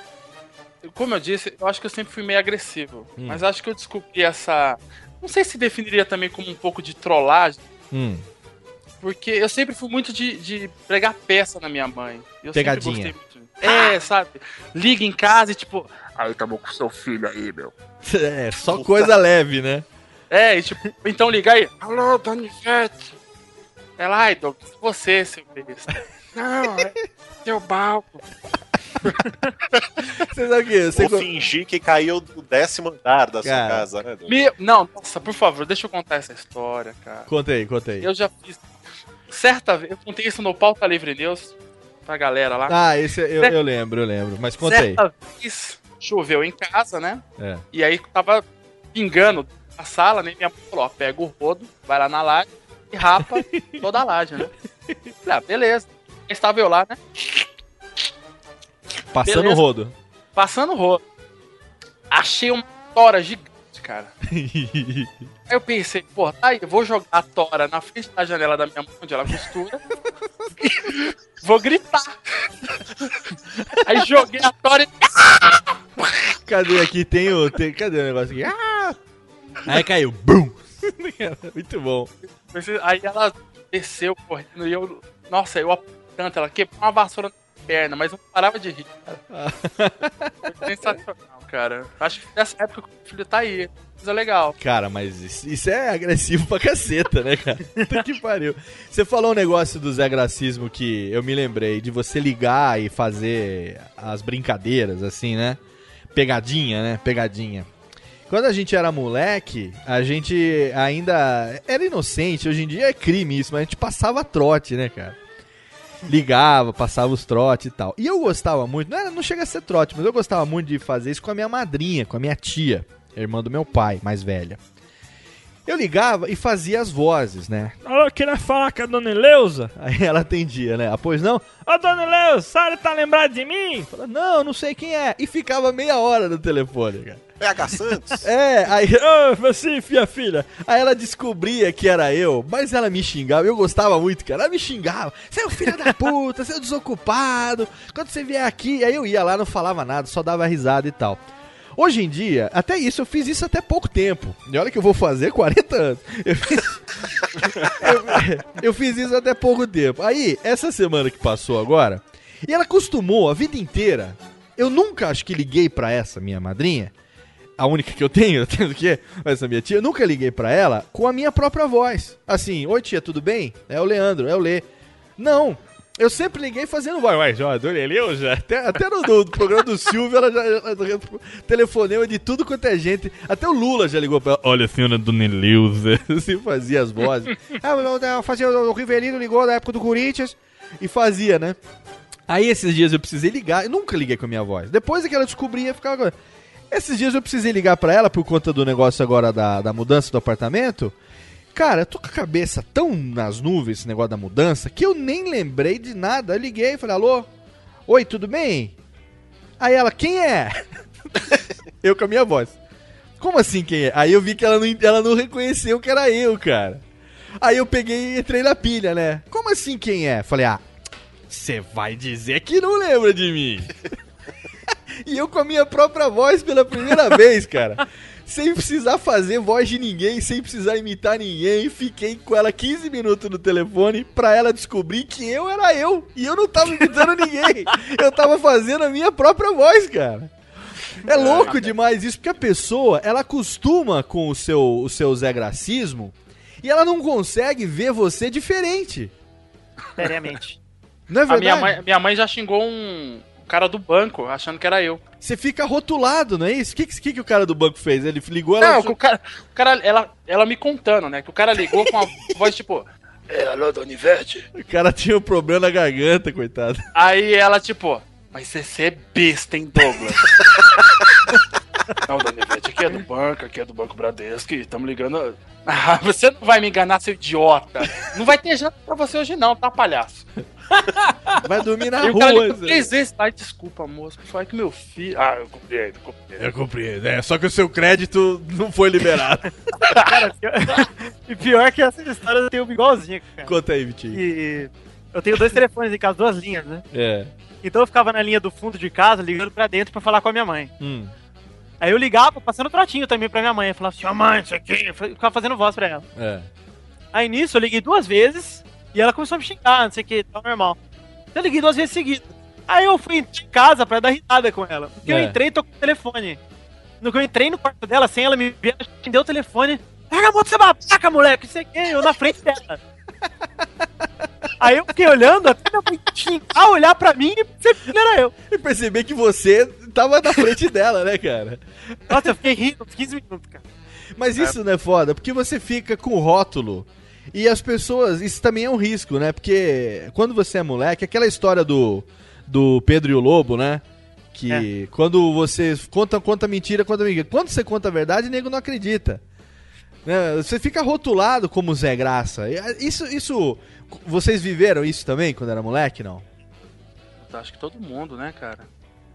Como eu disse, eu acho que eu sempre fui meio agressivo. Hum. Mas acho que eu descobri essa. Não sei se definiria também como um pouco de trollagem. Hum. Porque eu sempre fui muito de, de pregar peça na minha mãe. Eu Pegadinha. sempre gostei muito. É, sabe? Liga em casa e tipo. Aí tamo com seu filho aí, meu. *laughs* É, só coisa leve, né? É, e tipo, então liga aí. Alô, Donivete. Ela, ai, Doug, você, seu besta. Não, é seu balco. *laughs* Você sabe o quê? Você Ou fingir que caiu do décimo andar da sua Cara. casa, né? Doug? Me... Não, nossa, por favor, deixa eu contar essa história, cara. Conta aí, conta aí. Eu já fiz. Certa vez, eu contei isso no Pauta Livre News pra galera lá. Ah, esse eu, eu lembro, eu lembro. Mas conta aí. Certa vez, choveu em casa, né? É. E aí tava pingando na sala, né? Minha mãe falou: ó, pega o rodo, vai lá na laje e rapa *laughs* toda a laje, né? Falei, ah, beleza. Estava eu lá, né? Passando o rodo. Passando o rodo. Achei uma tora gigante, cara. Aí *laughs* eu pensei, pô, tá aí, eu vou jogar a tora na frente da janela da minha mãe, onde ela costura. *laughs* vou gritar. Aí joguei a tora e. Cadê aqui? Tem o. Tem, cadê o negócio aqui? Ah! Aí caiu. Bum! *laughs* Muito bom. Aí ela desceu correndo e eu. Nossa, eu tanto, ela quebrou uma vassoura na perna, mas não parava de rir, cara. Foi *laughs* sensacional, cara. Acho que nessa época que o filho tá aí. Coisa legal. Cara, mas isso, isso é agressivo pra caceta, né, cara? *laughs* Puta que pariu. Você falou um negócio do Zé Gracismo que eu me lembrei, de você ligar e fazer as brincadeiras, assim, né? Pegadinha, né? Pegadinha. Quando a gente era moleque, a gente ainda era inocente. Hoje em dia é crime isso, mas a gente passava trote, né, cara? Ligava, passava os trotes e tal. E eu gostava muito, não, era, não chega a ser trote, mas eu gostava muito de fazer isso com a minha madrinha, com a minha tia, irmã do meu pai, mais velha. Eu ligava e fazia as vozes, né? Alô, queria falar com a dona Eleusa? Aí ela atendia, né? Ah, pois não? Ô, dona Eleusa, a senhora tá lembrada de mim? Fala, não, não sei quem é. E ficava meia hora no telefone, cara. PH Santos? *laughs* É, aí. Ô, você, minha filha. Aí ela descobria que era eu, mas ela me xingava. Eu gostava muito, cara. Ela me xingava. Você é o filho da puta, você é o desocupado. Quando você vier aqui. Aí eu ia lá, não falava nada, só dava risada e tal. Hoje em dia, até isso, eu fiz isso até pouco tempo. E olha que eu vou fazer 40 anos. Eu fiz, eu, eu fiz isso até pouco tempo. Aí, essa semana que passou agora, e ela acostumou a vida inteira. Eu nunca acho que liguei pra essa minha madrinha a única que eu tenho, *laughs* tendo que essa minha tia, eu nunca liguei pra ela com a minha própria voz. Assim, oi tia, tudo bem? É o Leandro, é o Lê. Não, eu sempre liguei fazendo voz. Mas, ó, Dona Eleusa, até, até no, no programa do Silvio, ela já ela, telefonema de tudo quanto é gente. Até o Lula já ligou pra ela. Olha, senhora Dona Eleusa. *laughs* Assim fazia as vozes. ah, eu, eu fazia, o Rivelino ligou na época do Corinthians e fazia, né? Aí esses dias eu precisei ligar, eu nunca liguei com a minha voz. Depois é que ela descobria, ficava. Esses dias eu precisei ligar pra ela por conta do negócio agora da, da mudança do apartamento. Cara, eu tô com a cabeça tão nas nuvens esse negócio da mudança que eu nem lembrei de nada. Eu liguei e falei, alô? Oi, tudo bem? Aí ela, quem é? *laughs* eu com a minha voz. Como assim quem é? Aí eu vi que ela não, ela não reconheceu que era eu, cara. Aí eu peguei e entrei na pilha, né? Como assim quem é? Falei, ah, você vai dizer que não lembra de mim. *laughs* e eu com a minha própria voz pela primeira *laughs* vez, cara sem precisar fazer voz de ninguém, sem precisar imitar ninguém. Fiquei com ela 15 minutos no telefone pra ela descobrir que eu era eu. E eu não tava imitando *laughs* ninguém. Eu tava fazendo a minha própria voz, cara. É louco demais isso, porque a pessoa, ela acostuma com o seu, o seu Zé Gracismo e ela não consegue ver você diferente. Seriamente. Não é A verdade? minha mãe, minha mãe já xingou um cara do banco, achando que era eu. Você fica rotulado, não é isso? O que, que, que o cara do banco fez? Ele ligou ela. Não, que o cara, o cara ela, ela me contando, né? Que o cara ligou com a *laughs* voz tipo. É, alô, Dona Ivete? O cara tinha um problema na garganta, coitado. Aí ela, tipo, mas você é besta, hein, Douglas? *laughs* não, Dona Ivete, aqui é do banco, aqui é do Banco Bradesco, e estamos ligando. Ah, *laughs* você não vai me enganar, seu idiota. Não vai ter janta pra você hoje, não, tá, palhaço? *laughs* Vai dormir na e cara rua. ligou três vezes, ai, desculpa, moço, foi que meu filho. Ah, eu compreendo, compreendo. Eu compreendo. É, só que o seu crédito não foi liberado. *laughs* Cara, pior- e pior que essa história eu tenho igualzinha, cara. Conta aí, Vitinho. E eu tenho dois telefones em casa, duas linhas, né? É. Então eu ficava na linha do fundo de casa, ligando pra dentro pra falar com a minha mãe. Hum. Aí eu ligava, passando trotinho também pra minha mãe. Eu falava assim, mãe, isso aqui. Eu ficava fazendo voz pra ela. É. Aí nisso eu liguei duas vezes e ela começou a me xingar, não sei o que, tá normal. Eu liguei duas vezes seguidas. Aí eu fui em casa pra dar risada com ela. Porque eu É. entrei e tô com o telefone. No que eu entrei no quarto dela, sem ela me ver, ela me deu o telefone. Larga a mão de ser babaca, moleque, não sei o que, eu na frente dela. Aí eu fiquei olhando até minha mãe xingar, olhar pra mim e perceber que era eu. E perceber que você tava na frente dela, né, cara? Nossa, eu fiquei rindo uns 15 minutos, cara. Mas isso não é foda, porque você fica com o rótulo. E as pessoas, isso também é um risco, né? Porque quando você é moleque, aquela história do, do Pedro e o Lobo, né? Que quando você conta, conta mentira, conta mentira. Quando você conta a verdade, o nego não acredita. Né? Você fica rotulado como Zé Graça. Ah, Isso, isso. Vocês viveram isso também quando era moleque, não? Acho que todo mundo, né, cara?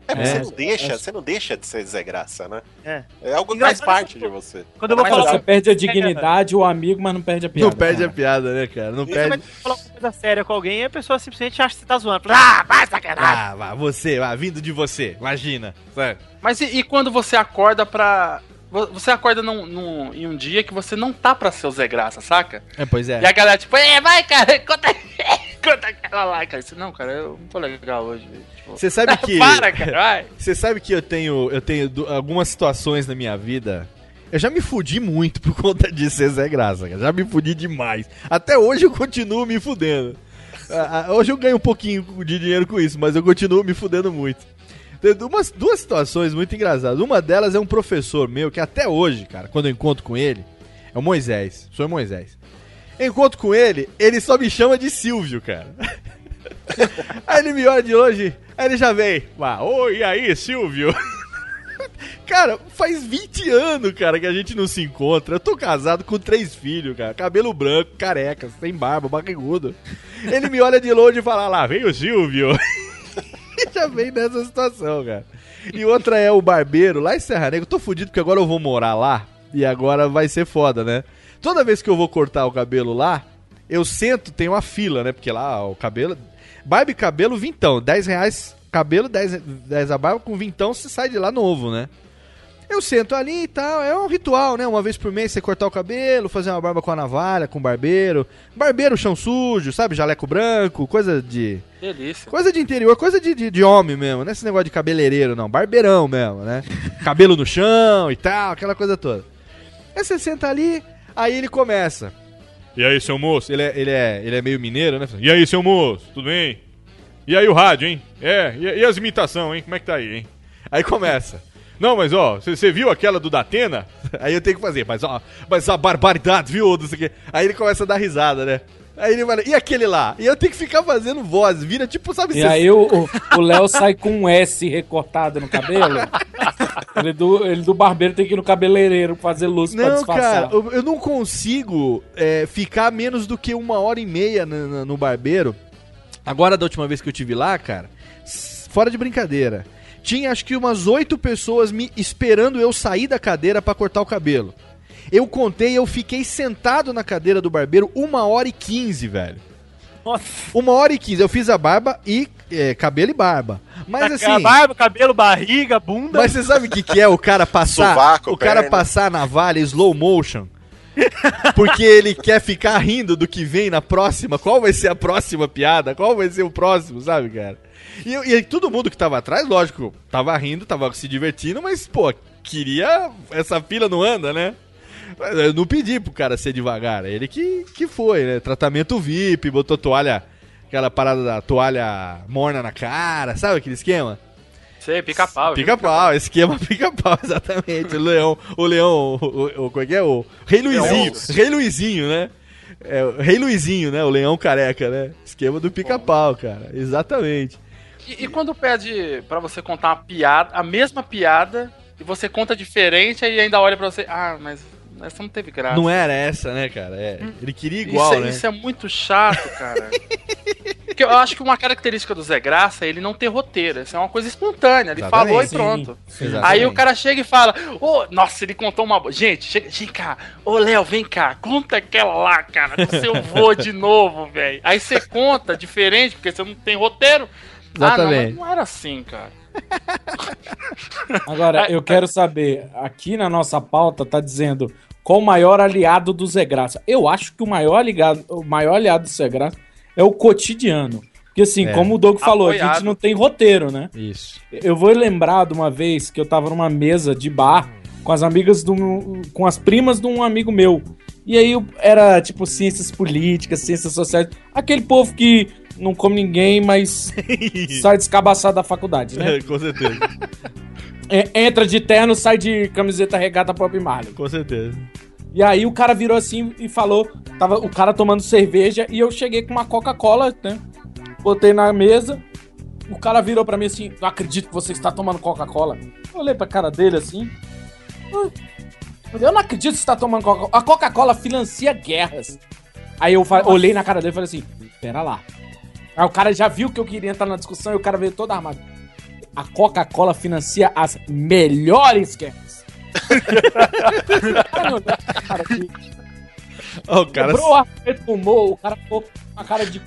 É, mas É. você não deixa, você não deixa de ser Zé Graça, né? É. É algo que faz parte de você. Quando eu vou falar você perde a dignidade, o amigo, mas não perde a piada. não perde cara. a piada, né, cara? Não Você vai perde. falar uma coisa séria com alguém e a pessoa simplesmente acha que você tá zoando. Fala, Ah, vai sacanagem. Ah, vá, você, vá, vindo de você, imagina. Sério. Mas e, e quando você acorda pra. Vo- Você acorda num, num- em um dia que você não tá pra ser o Zé Graça, saca? É, pois é. E a galera, tipo, é, vai, cara, *laughs* conta, conta aquela lá, cara. Você, não, cara, eu não tô legal hoje. Tipo, Você sabe *laughs* que. Para, cara, vai. Você sabe que eu tenho, eu tenho algumas situações na minha vida. Eu já me fudi muito por conta de ser Zé Graça, cara. Já me fudi demais. Até hoje eu continuo me fudendo. Hoje eu ganho um pouquinho de dinheiro com isso, mas eu continuo me fudendo muito. Tem duas situações muito engraçadas. Uma delas é um professor meu que até hoje, cara, quando eu encontro com ele, é o Moisés. Sou o Moisés. Encontro com ele, ele só me chama de Silvio, cara. *laughs* aí ele me olha de longe, aí ele já vem. Lá, Oi, e aí, Silvio? *laughs* Cara, faz 20 anos, cara, que a gente não se encontra. Eu tô casado com três filhos, cara. Cabelo branco, careca, sem barba, barrigudo. Ele me olha de longe e fala, lá, vem o Silvio. *laughs* *laughs* Já vem nessa situação, cara. E outra é o barbeiro, lá em Serra Negra. Eu tô fudido porque agora eu vou morar lá. E agora vai ser foda, né? Toda vez que eu vou cortar o cabelo lá, eu sento, tem uma fila, né? Porque lá o cabelo. Barba e cabelo, vintão. 10 reais cabelo, 10, 10 a barba, com vintão você sai de lá novo, né? Eu sento ali e tal, é um ritual, né? Uma vez por mês você cortar o cabelo, fazer uma barba com a navalha, com o barbeiro. Barbeiro, chão sujo, sabe? Jaleco branco, coisa de. Delícia. Coisa de interior, coisa de, de, de homem mesmo, não é esse negócio de cabeleireiro, não. Barbeirão mesmo, né? Cabelo no chão e tal, aquela coisa toda. Aí você senta ali, aí ele começa. E aí, seu moço? Ele é, ele é, ele é meio mineiro, né? E aí, seu moço? Tudo bem? E aí o rádio, hein? É, e, e as imitações, hein? Como é que tá aí, hein? Aí começa. Não, mas ó, você viu aquela do Datena? *laughs* Aí eu tenho que fazer, mas ó, mas a barbaridade, viu? Não sei o quê. Aí ele começa a dar risada, né? Aí ele vai, e aquele lá? E eu tenho que ficar fazendo voz, vira tipo, sabe E aí o Léo sai com um S recortado no cabelo. *laughs* Ele do, ele do barbeiro tem que ir no cabeleireiro fazer luz pra Não, disfarçar. cara, eu, eu não consigo é, ficar menos do que uma hora e meia no, no- no barbeiro. Agora, da última vez que eu tive lá, cara, fora de brincadeira, tinha acho que umas oito pessoas me esperando eu sair da cadeira pra cortar o cabelo. Eu contei, eu fiquei sentado na cadeira do barbeiro uma hora e quinze, velho. Nossa. Uma hora e quinze. Eu fiz a barba e é, cabelo e barba. Mas assim. Barba, cabelo, barriga, bunda. Mas você sabe o que, que é o cara *laughs* passar? Sovaco, o cara perna. passar a navalha em slow motion. Porque ele quer ficar rindo do que vem na próxima. Qual vai ser a próxima piada? Qual vai ser o próximo, sabe, cara? E, e todo mundo que tava atrás, lógico, tava rindo, tava se divertindo, mas, pô, queria. Essa fila não anda, né? Eu não pedi pro cara ser devagar. Ele que, que foi, né? Tratamento VIP, botou toalha. Aquela parada da toalha morna na cara, sabe aquele esquema? Sei, pica-pau. Pica-pau, esquema *laughs* pica-pau, exatamente. O leão, o leão, o, o, o- como é que é? O Rei Luizinho, Rei Luizinho, né? É, o Rei Luizinho, né? O leão careca, né? Esquema do pica-pau, cara, exatamente. E, e quando pede pra você contar uma piada, a mesma piada, e você conta diferente, aí ainda olha pra você, ah, mas essa não teve graça. Não era essa, né, cara? É, ele queria igual, isso, é- né? isso é muito chato, cara. *laughs* Porque eu acho que uma característica do Zé Graça é ele não ter roteiro. Isso é uma coisa espontânea. Ele Exatamente. falou e Sim, pronto. exatamente. Aí o cara chega e fala: Ô, nossa, ele contou uma. Gente, chega, vem cá. Ô, Léo, vem cá. Conta aquela lá, cara. Do seu vô de novo, velho. Aí você conta diferente, porque você não tem roteiro. Ah, não, Exatamente. mas não era assim, cara. Agora, eu quero saber, aqui na nossa pauta tá dizendo qual o maior aliado do Zé Graça. Eu acho que o maior, aliado, o maior aliado do Zé Graça é o cotidiano. Porque assim, É. como o Doug falou, a gente Apoiado. não tem roteiro, né? Isso. Eu vou lembrar de uma vez que eu tava numa mesa de bar com as amigas do com as primas de um amigo meu. E aí eu- era tipo ciências políticas, ciências sociais, aquele povo que não come ninguém, mas *laughs* sai descabaçado da faculdade, né? Com certeza, É, entra de terno, sai de camiseta regata Pop Marley. com certeza. E aí o cara virou assim e falou, tava o cara tomando cerveja e eu cheguei com uma Coca-Cola, né? Botei na mesa. O cara virou pra mim assim: "Não acredito que você está tomando Coca-Cola". Olhei pra cara dele assim. "Ah, Eu não acredito que você está tomando Coca-Cola. A Coca-Cola financia guerras. Aí eu olhei na cara dele e falei assim: "Pera lá". Aí o cara já viu que eu queria entrar na discussão e o cara veio todo armado. A Coca-Cola financia as melhores guerras. Cara, que- Ó, o cara Quebrou o ar, ele fumou, o cara ficou com a cara de.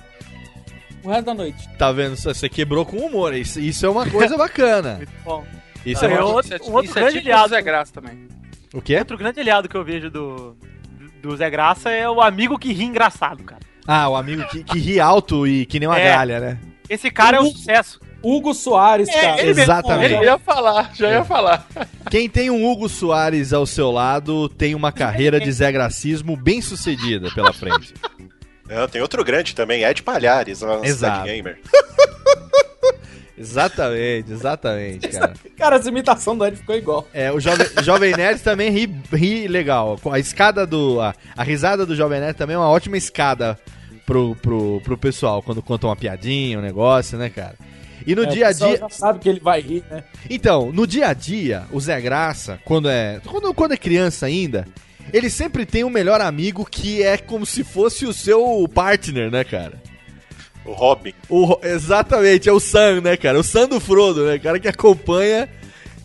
O resto da noite. tá vendo? Você quebrou com humor. Isso, isso é uma coisa bacana. *laughs* Bom. Isso é É, uma... outro, Isso é- um outro isso é grande tipo o aliado. Zé Graça também. O quê? Outro grande aliado que eu vejo do, do Zé Graça é o amigo que ri engraçado, cara. Ah, o amigo que, que ri alto e que nem uma É. galha, né? Esse cara é um sucesso. Hugo Soares, cara. ele mesmo. Exatamente. Ele ia falar, já ia falar. Quem tem um Hugo Soares ao seu lado tem uma carreira de Zé Gracismo bem sucedida pela frente. Não, tem outro grande também, Ed Palhares, na Exato. Gamer. *laughs* Exatamente, exatamente, cara. Cara, essa imitação do Ed ficou igual. É, o Jovem, Jovem Nerd também ri, ri legal. A escada do. A, a risada do Jovem Nerd também é uma ótima escada pro, pro, pro pessoal, quando conta uma piadinha, um negócio, né, cara? E no É, dia o a dia. já sabe que ele vai rir, né? Então, no dia a dia, o Zé Graça, quando é. Quando, quando é criança ainda, ele sempre tem um melhor amigo que é como se fosse o seu partner, né, cara? O Robin. O, exatamente, é o Sam, né, cara? O Sam do Frodo, né? O cara que acompanha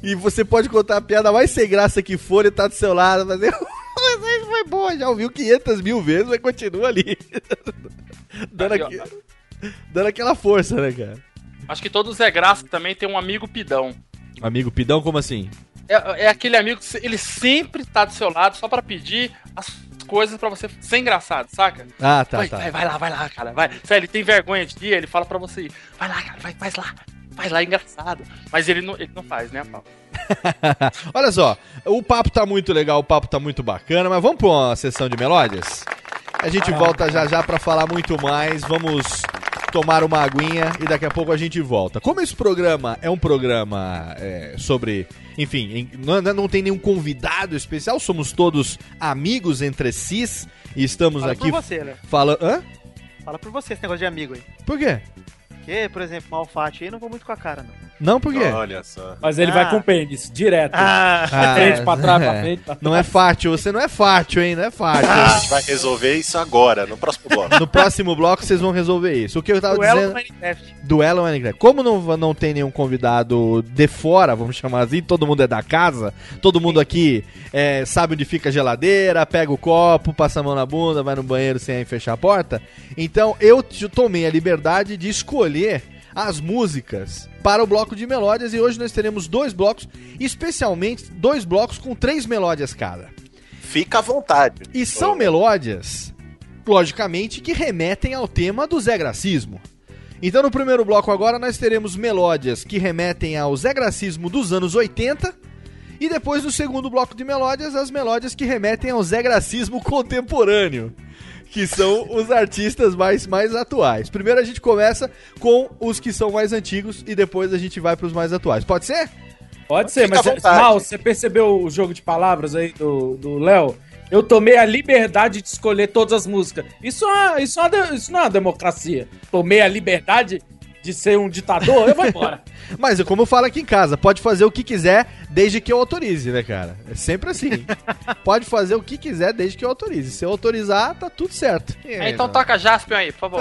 e você pode contar a piada mais sem graça que for e tá do seu lado, mas eu- *laughs* mas isso foi boa, já ouviu 500 mil vezes, mas continua ali. *laughs* dando, aqui- dando aquela força, né, cara? Acho que todo Zé Graça também tem um amigo pidão. Amigo Pidão, como assim? é, é aquele amigo que ele sempre tá do seu lado só pra pedir as coisas pra você ser engraçado, saca? Ah, tá, vai, tá. Vai, vai lá, vai lá, cara. Vai. Sério, ele tem vergonha de ir, ele fala pra você ir. Vai lá, cara, vai, faz lá. Faz lá, é engraçado. Mas ele não, ele não faz, né, Paulo? *laughs* Olha só, o papo tá muito legal, o papo tá muito bacana, mas vamos pra uma sessão de melódias? A gente volta já já pra falar muito mais, vamos tomar uma aguinha e daqui a pouco a gente volta. Como esse programa é um programa é, sobre, enfim, não, não tem nenhum convidado especial, somos todos amigos entre si e estamos Fala aqui por você, né? falando... Hã? Fala por você esse negócio de amigo aí. Por quê? Porque, por exemplo, Malfatti aí não vou muito com a cara, não. Não, por quê? Olha só. Mas ele Ah. vai com o pênis, direto. Ah. frente pra trás, pra *laughs* é. frente, pra Não é fácil, você não é fácil, hein? Não é fácil. A gente vai resolver isso agora, no próximo bloco. No próximo bloco vocês vão resolver isso. O que eu tava Duelo dizendo. do Minecraft. Duelo Minecraft. Como não, não tem nenhum convidado de fora, vamos chamar assim, todo mundo é da casa, todo mundo aqui é, sabe onde fica a geladeira, pega o copo, passa a mão na bunda, vai no banheiro sem fechar a porta. Então eu tomei a liberdade de escolher as músicas para o bloco de melódias e hoje nós teremos dois blocos, especialmente dois blocos com três melódias cada. Fica à vontade. E são melódias, logicamente, que remetem ao tema do Zé Gracismo. Então, no primeiro bloco agora, nós teremos melódias que remetem ao Zé Gracismo dos anos 80. E depois, no segundo bloco de melódias, as melódias que remetem ao Zé Gracismo contemporâneo. Que são os artistas mais, mais atuais. Primeiro a gente começa com os que são mais antigos e depois a gente vai para os mais atuais. Pode ser? Pode ser, Fica mas vontade. Mal, você percebeu o jogo de palavras aí do do Léo? Eu tomei a liberdade de escolher todas as músicas. Isso, é isso, é isso não é uma democracia. Tomei a liberdade de ser um ditador, eu vou embora. *laughs* Mas é como eu falo aqui em casa, pode fazer o que quiser desde que eu autorize, né, cara? É sempre assim. *laughs* pode fazer o que quiser desde que eu autorize. Se eu autorizar, tá tudo certo. É, então toca Jaspion aí, por favor.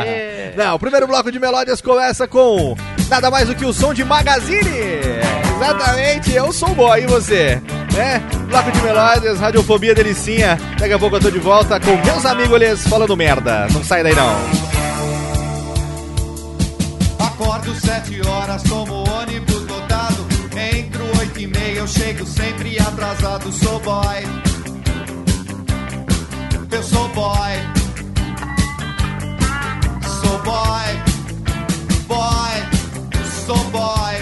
*laughs* Não, o primeiro bloco de melódias começa com nada mais do que o som de Magazine. Exatamente, eu sou o boy, e você? É, bloco de melódias, radiofobia delicinha. Daqui a pouco eu tô de volta com meus amigos eles falando merda. Não sai daí não. Acordo sete horas, tomo ônibus lotado. Entro oito e meia, eu chego sempre atrasado. Sou boy. Eu sou boy. Sou boy. Boy. Sou boy.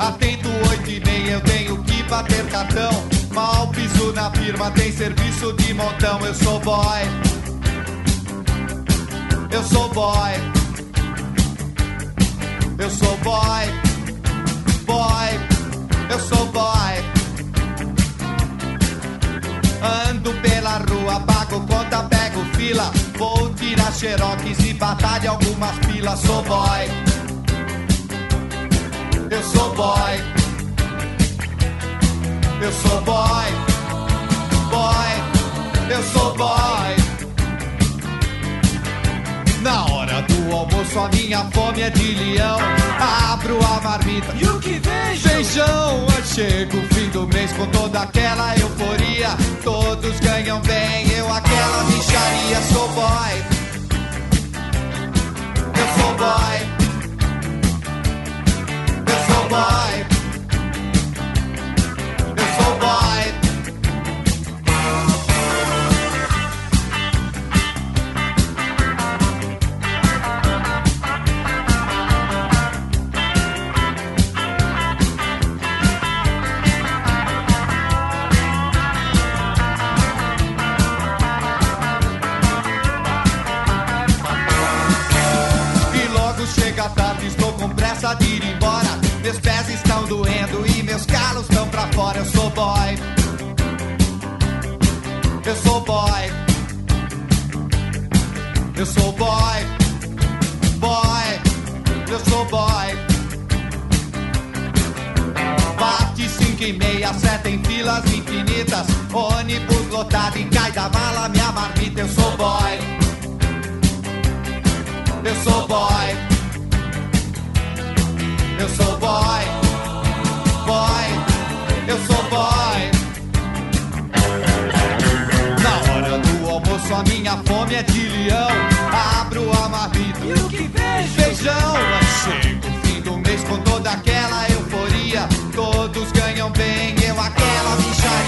Atento oito e meia, eu tenho que bater cartão. Mal piso na firma, tem serviço de montão. Eu sou boy. Eu sou boy. Eu sou boy. Boy. Eu sou boy. Ando pela rua, pago conta, pego fila. Vou tirar xerox e batalha algumas pilas. Sou boy. Eu sou boy. Eu sou boy. Boy. Eu sou boy. Na hora do almoço a minha fome é de leão. Abro a marmita. E o que vejo? Feijão Chega o fim do mês com toda aquela euforia. Todos ganham bem, eu aquela micharia. Sou boy. Eu sou boy. Eu sou boy boy. Eu sou boy. Eu sou boy. Boy. Eu sou boy. Bate cinco e meia, seta em filas infinitas. Ônibus lotado e cai da mala minha marmita. Eu sou boy. Eu sou boy. Eu sou a minha fome é de leão. Abro a marmita e o que vejo? Feijão. Chego o fim do mês com toda aquela euforia. Todos ganham bem, eu aquela micharia.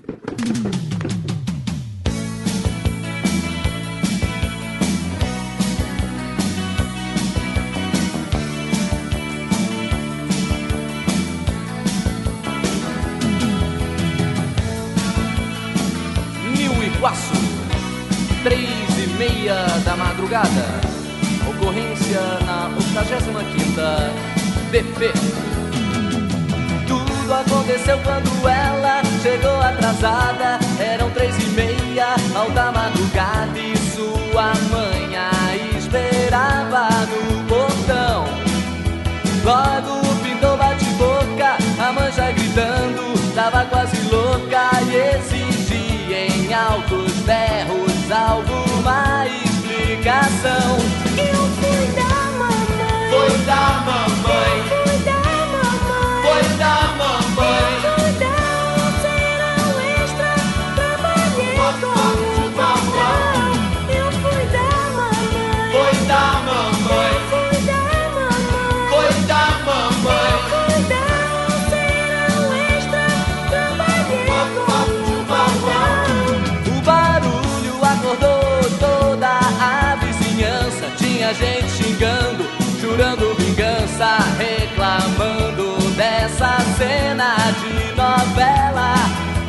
Tudo aconteceu quando ela chegou atrasada. Eram três e meia, alta madrugada. E sua mãe a esperava no portão. Logo pintou bate-boca, a mãe já gritando. Tava quase louca e exigia em altos berros alguma explicação. Eu fui da mamãe. Foi da mamãe. Gente xingando, jurando vingança, reclamando dessa cena de novela.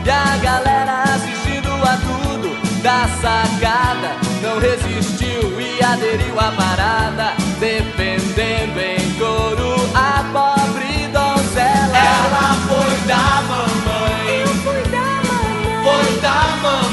E a galera assistindo a tudo da sacada não resistiu e aderiu à parada, defendendo em coro a pobre donzela. Ela foi da mamãe. Eu fui da mamãe. Foi da mamãe.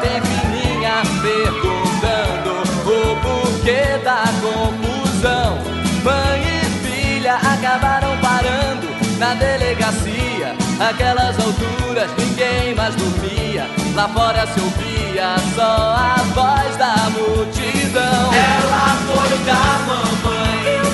Bem fininha perguntando o porquê da confusão. Mãe e filha acabaram parando na delegacia. Aquelas alturas ninguém mais dormia. Lá fora se ouvia só a voz da multidão. Ela foi da mamãe.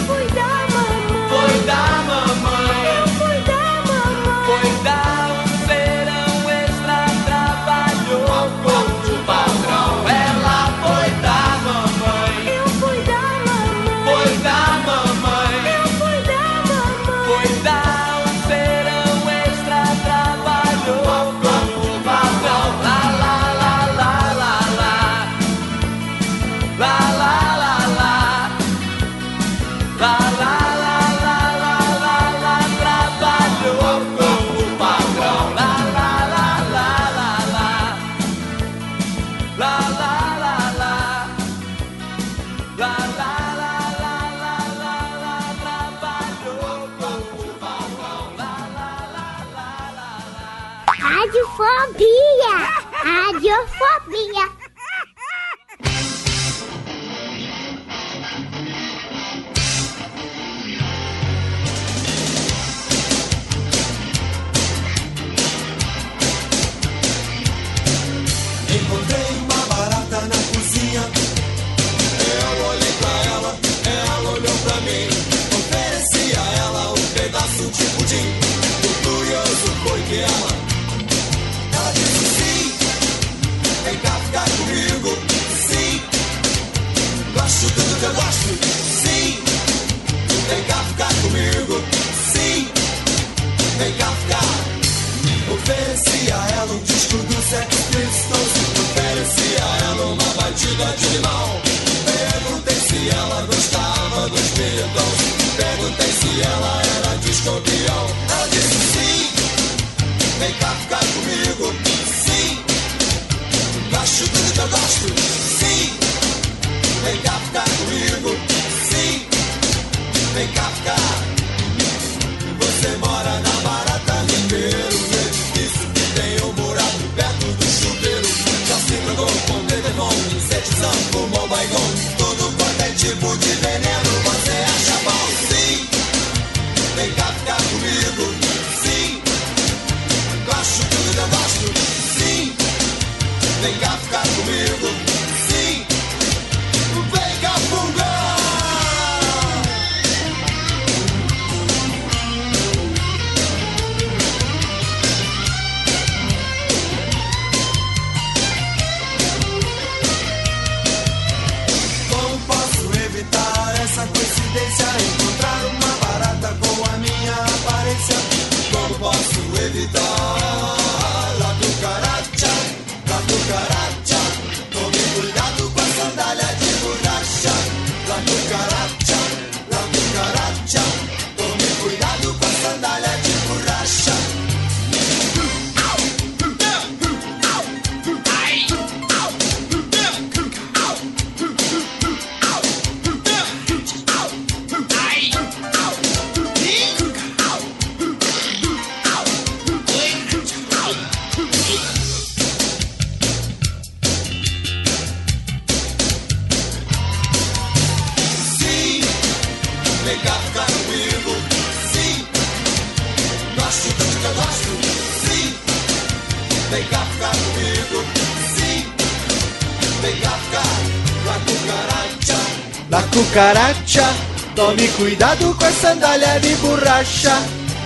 Cuidado com a sandália de borracha.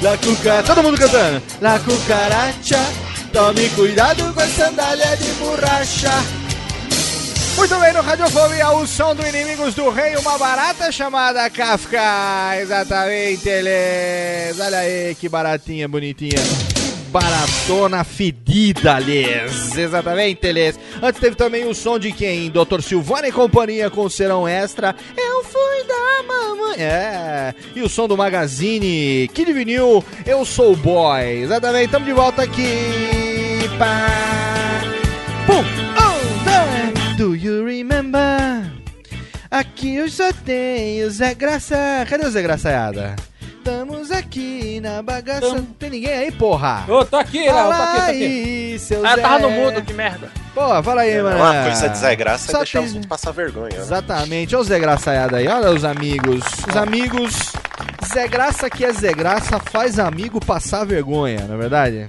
La cucaracha, todo mundo cantando. La cucaracha, tome cuidado com a sandália de borracha. Muito bem, no Radiofobia, o som do Inimigos do Rei, uma barata chamada Kafka. Exatamente, eles. Olha aí, que baratinha, bonitinha. Baratona fedida, Liz. Exatamente, Liz. Antes teve também o som de quem? Dr. Silvana e companhia com o Serão Extra. Eu fui É. E o som do Magazine. Kid Vinil, eu sou boy. Exatamente, estamos de volta aqui. Pá. Pum. Oh. Do you remember? Aqui eu só tenho Zé Graça. Cadê o Zé Graçaiada? Estamos aqui na bagaça. Não tem ninguém aí, porra? Ô, tô aqui, Léo, tô aqui, tô aqui. aí, seu Ah, Zé. tava no mudo, que merda. Porra, fala aí, mano. Uma coisa desgraça é Só deixar tem- os outros passar vergonha. né? Exatamente, olha o Zé Graçaiada aí, olha os amigos. Os amigos. Zé Graça que é Zé Graça faz amigo passar vergonha, não é verdade?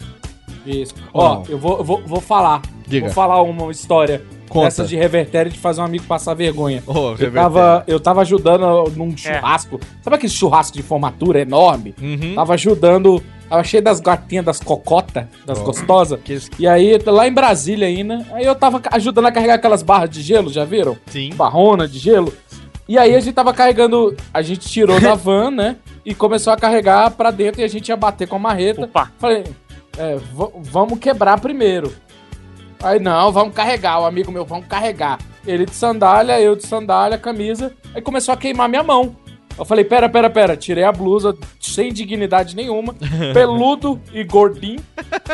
Isso. Ó, eu vou, vou, vou falar. Diga. Vou falar uma história Conta. dessa de revertério de fazer um amigo passar vergonha. Ô, eu, tava, eu tava ajudando num churrasco. Sabe aquele churrasco de formatura enorme? Uhum. Tava ajudando. Tava cheio das gatinhas, das cocotas, das Ó. gostosas. E aí, lá em Brasília ainda, aí eu tava ajudando a carregar aquelas barras de gelo, já viram? Sim. Barrona de gelo. E aí a gente tava carregando, a gente tirou da *laughs* van, né? E começou a carregar pra dentro e a gente ia bater com a marreta. Falei, é, vamos quebrar primeiro. Aí não, vamos carregar, o amigo meu, vamos carregar. Ele de sandália, eu de sandália, camisa. Aí começou a queimar minha mão. Eu falei, pera, pera, pera. Tirei a blusa sem dignidade nenhuma, *laughs* peludo e gordinho,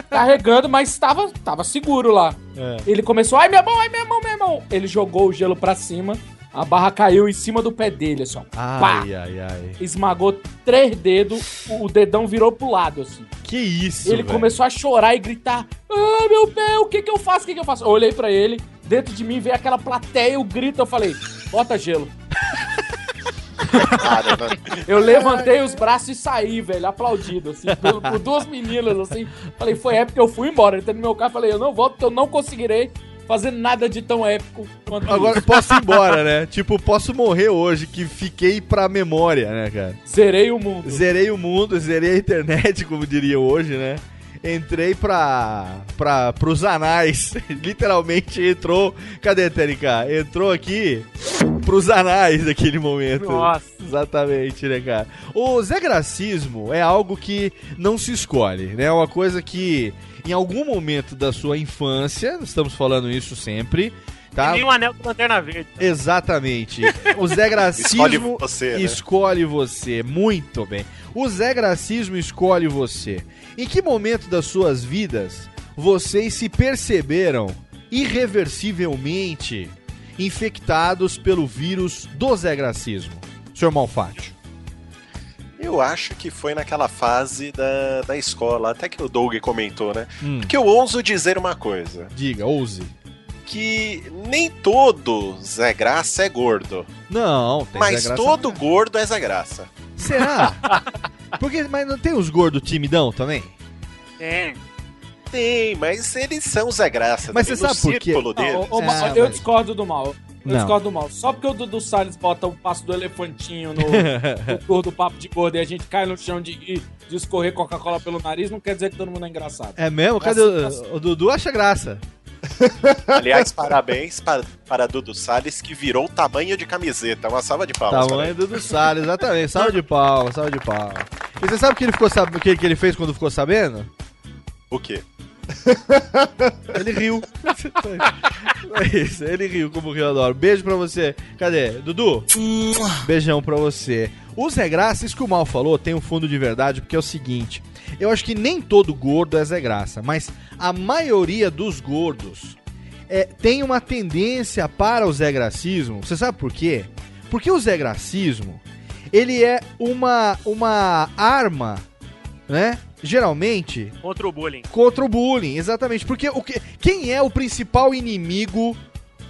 carregando, mas tava, tava seguro lá. É. Ele começou, ai minha mão, ai minha mão, minha mão. Ele jogou o gelo pra cima, a barra caiu em cima do pé dele, assim, ó. Pá! Ai, ai, ai. Esmagou três dedos, o dedão virou pro lado, assim. Que isso, Ele velho? começou a chorar e gritar: Ah, meu pé, o que que eu faço? O que que eu faço? Eu olhei pra ele, dentro de mim veio aquela plateia, o grito, eu falei: Bota gelo. Eu levantei os braços e saí, velho, aplaudido, assim, por, por duas meninas, assim. Falei, foi épico, eu fui embora. Entrei no meu carro, falei, eu não volto, porque eu não conseguirei fazer nada de tão épico quanto Agora isso. posso ir embora, *laughs* né? Tipo, posso morrer hoje, que fiquei pra memória, né, cara? Zerei o mundo. Zerei o mundo, zerei a internet, *laughs* como diriam hoje, né? Entrei pra, pra, pros anais. *laughs* Literalmente entrou. Cadê, TNK? Entrou aqui pros anais daquele momento. Nossa. Exatamente, né, cara? O Zé Gracismo é algo que não se escolhe, né? É uma coisa que, em algum momento da sua infância, estamos falando isso sempre, Tá? E nem um anel com lanterna verde. Exatamente. *laughs* O Zé Gracismo Escolhe você, né? escolhe você. Muito bem. O Zé Gracismo escolhe você. Em que momento das suas vidas vocês se perceberam irreversivelmente infectados pelo vírus do Zé Gracismo? Senhor Malfátio. Eu acho que foi naquela fase da, da escola, até que o Doug comentou, né? Hum. Porque eu ouso dizer uma coisa. Diga, ouse. Que nem todo Zé Graça é gordo. Não, tem mas Zé Graça- todo gordo é Zé Graça. Será? *laughs* Porque, mas não tem os gordos timidão também? Tem. Tem, mas eles são Zé Graça. Mas também, você sabe por quê? Não, Ah, eu mas- discordo do mal. Eu Não. discordo do mal. Só porque o Dudu Salles bota o passo do elefantinho no, *laughs* no tour do papo de gordo e a gente cai no chão de, de escorrer Coca-Cola pelo nariz, não quer dizer que todo mundo é engraçado. É mesmo? Cadê o, o Dudu acha graça? Aliás, parabéns para, para Dudu Salles, que virou o tamanho de camiseta. Uma salva de palmas. Tamanho do Dudu Salles, exatamente. Salve de palmas, salve de palmas. E você sabe o que ele, ficou sab... o que, que ele fez quando ficou sabendo? O quê? *laughs* Ele riu. É isso, ele riu como eu adoro. Beijo pra você. Cadê? Dudu? Beijão pra você. O Zé Graça, isso que o Mal falou, tem um fundo de verdade, porque é o seguinte. Eu acho que nem todo gordo é Zé Graça, mas a maioria dos gordos é, tem uma tendência para o Zé Gracismo. Você sabe por quê? Porque o Zé Gracismo, ele é uma, uma arma, né? Geralmente, Contra o bullying. Contra o bullying, exatamente. Porque o que, quem é o principal inimigo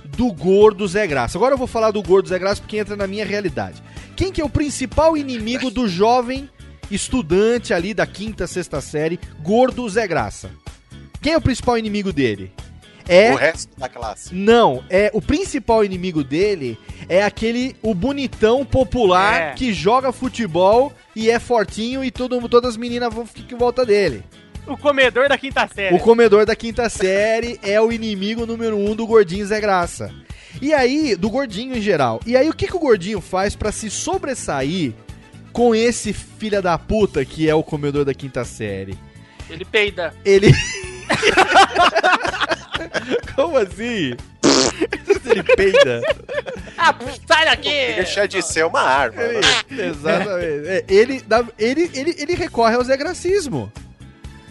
do gordo Zé Graça? Agora eu vou falar do gordo Zé Graça porque entra na minha realidade. Quem que é o principal inimigo do jovem estudante ali da quinta, sexta série, gordo Zé Graça? Quem é o principal inimigo dele? É O resto da classe. não, é o principal inimigo dele é aquele o bonitão popular É. que joga futebol e é fortinho e todo, todas as meninas vão ficar em volta dele. O comedor da quinta série. O comedor da quinta série é o inimigo número um do gordinho Zé Graça. E aí, do gordinho em geral. E aí, o que, que o gordinho faz pra se sobressair com esse filha da puta que é o comedor da quinta série? Ele peida. Ele. *laughs* *laughs* Como assim? Ele peida. Ah, sai daqui! Deixa de ser uma arma. né? *laughs* Exatamente. É, ele, dá- ele, ele, ele recorre ao Zé Gracismo.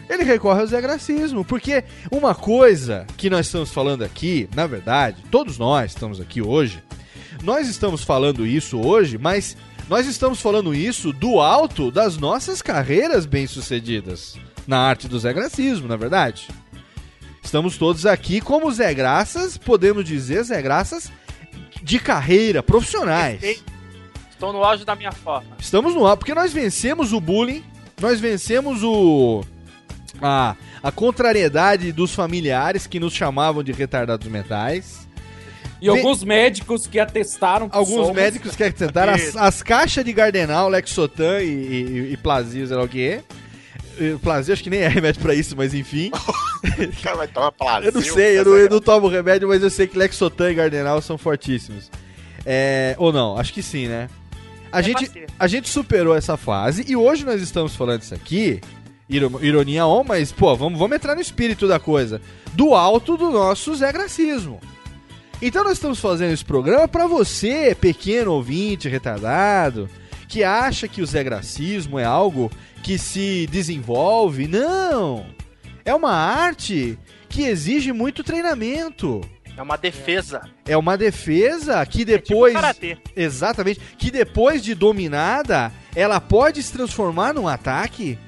Ele recorre ao Zé Gracismo. Porque uma coisa que nós estamos falando aqui, na verdade, todos nós estamos aqui hoje, nós estamos falando isso hoje, mas nós estamos falando isso do alto das nossas carreiras bem-sucedidas na arte do Zé Gracismo, na é verdade. Estamos todos aqui como Zé Graças, podemos dizer Zé Graças de carreira, profissionais. Estou no auge da minha forma. Estamos no ar, porque nós vencemos o bullying, nós vencemos o. A, a contrariedade dos familiares que nos chamavam de retardados mentais. E alguns médicos que atestaram que Alguns somos. médicos que tentaram as, as caixas de Gardenal, Lexotan e, e, e sei lá o que. Plasio acho que nem é remédio pra isso, mas enfim. *laughs* O cara vai tomar plasio. Eu não sei, eu não, eu não tomo remédio, mas eu sei que Lexotan e Gardenal são fortíssimos. É, ou não, acho que sim, né? A, É gente, a gente superou essa fase e hoje nós estamos falando isso aqui, iro- ironia on, mas, pô, vamos, vamos entrar no espírito da coisa. Do alto do nosso Zé Gracismo. Então nós estamos fazendo esse programa pra você, pequeno ouvinte retardado, que acha que o Zé Gracismo é algo que se desenvolve. Não! É uma arte que exige muito treinamento. É uma defesa. É uma defesa que depois. karatê. exatamente. Que depois de dominada, ela pode se transformar num ataque.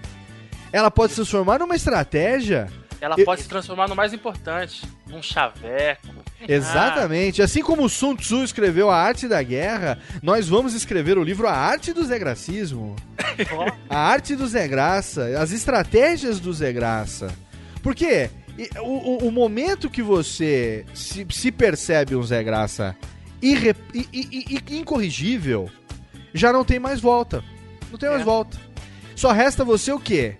Ela pode se transformar numa estratégia. Ela Eu- pode se transformar no mais importante, num chaveco. Exatamente. Assim como Sun Tzu escreveu A Arte da Guerra, nós vamos escrever o livro A Arte do Zé Gracismo. *laughs* A Arte do Zé Graça, as estratégias do Zé Graça. Porque o, o- o momento que você se, se percebe um Zé Graça irre- i- i- i- incorrigível, já não tem mais volta. Não tem mais volta. Só resta você o quê?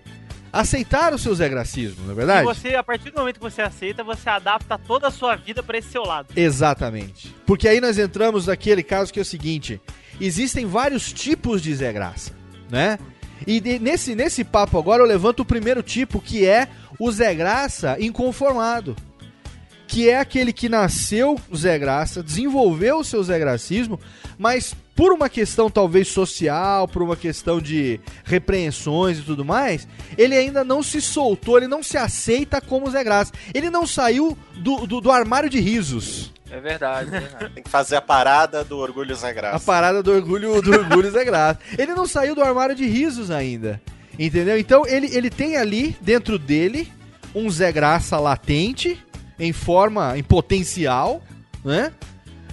Aceitar o seu Zé Gracismo, não é E verdade? você, a partir do momento que você aceita, você adapta toda a sua vida pra esse seu lado. Exatamente. Porque aí nós entramos naquele caso que é o seguinte: existem vários tipos de Zé Graça, né? E nesse, nesse papo agora eu levanto o primeiro tipo, que é o Zé Graça inconformado. Que é aquele que nasceu Zé Graça, desenvolveu o seu Zé Gracismo, mas por uma questão talvez social, por uma questão de repreensões e tudo mais, ele ainda não se soltou, ele não se aceita como Zé Graça. Ele não saiu do, do, do armário de risos. É verdade, é verdade. Tem que fazer a parada do Orgulho Zé Graça. A parada do orgulho do orgulho Zé Graça. Ele não saiu do armário de risos ainda. Entendeu? Então ele, ele tem ali dentro dele um Zé Graça latente, em forma, em potencial, né?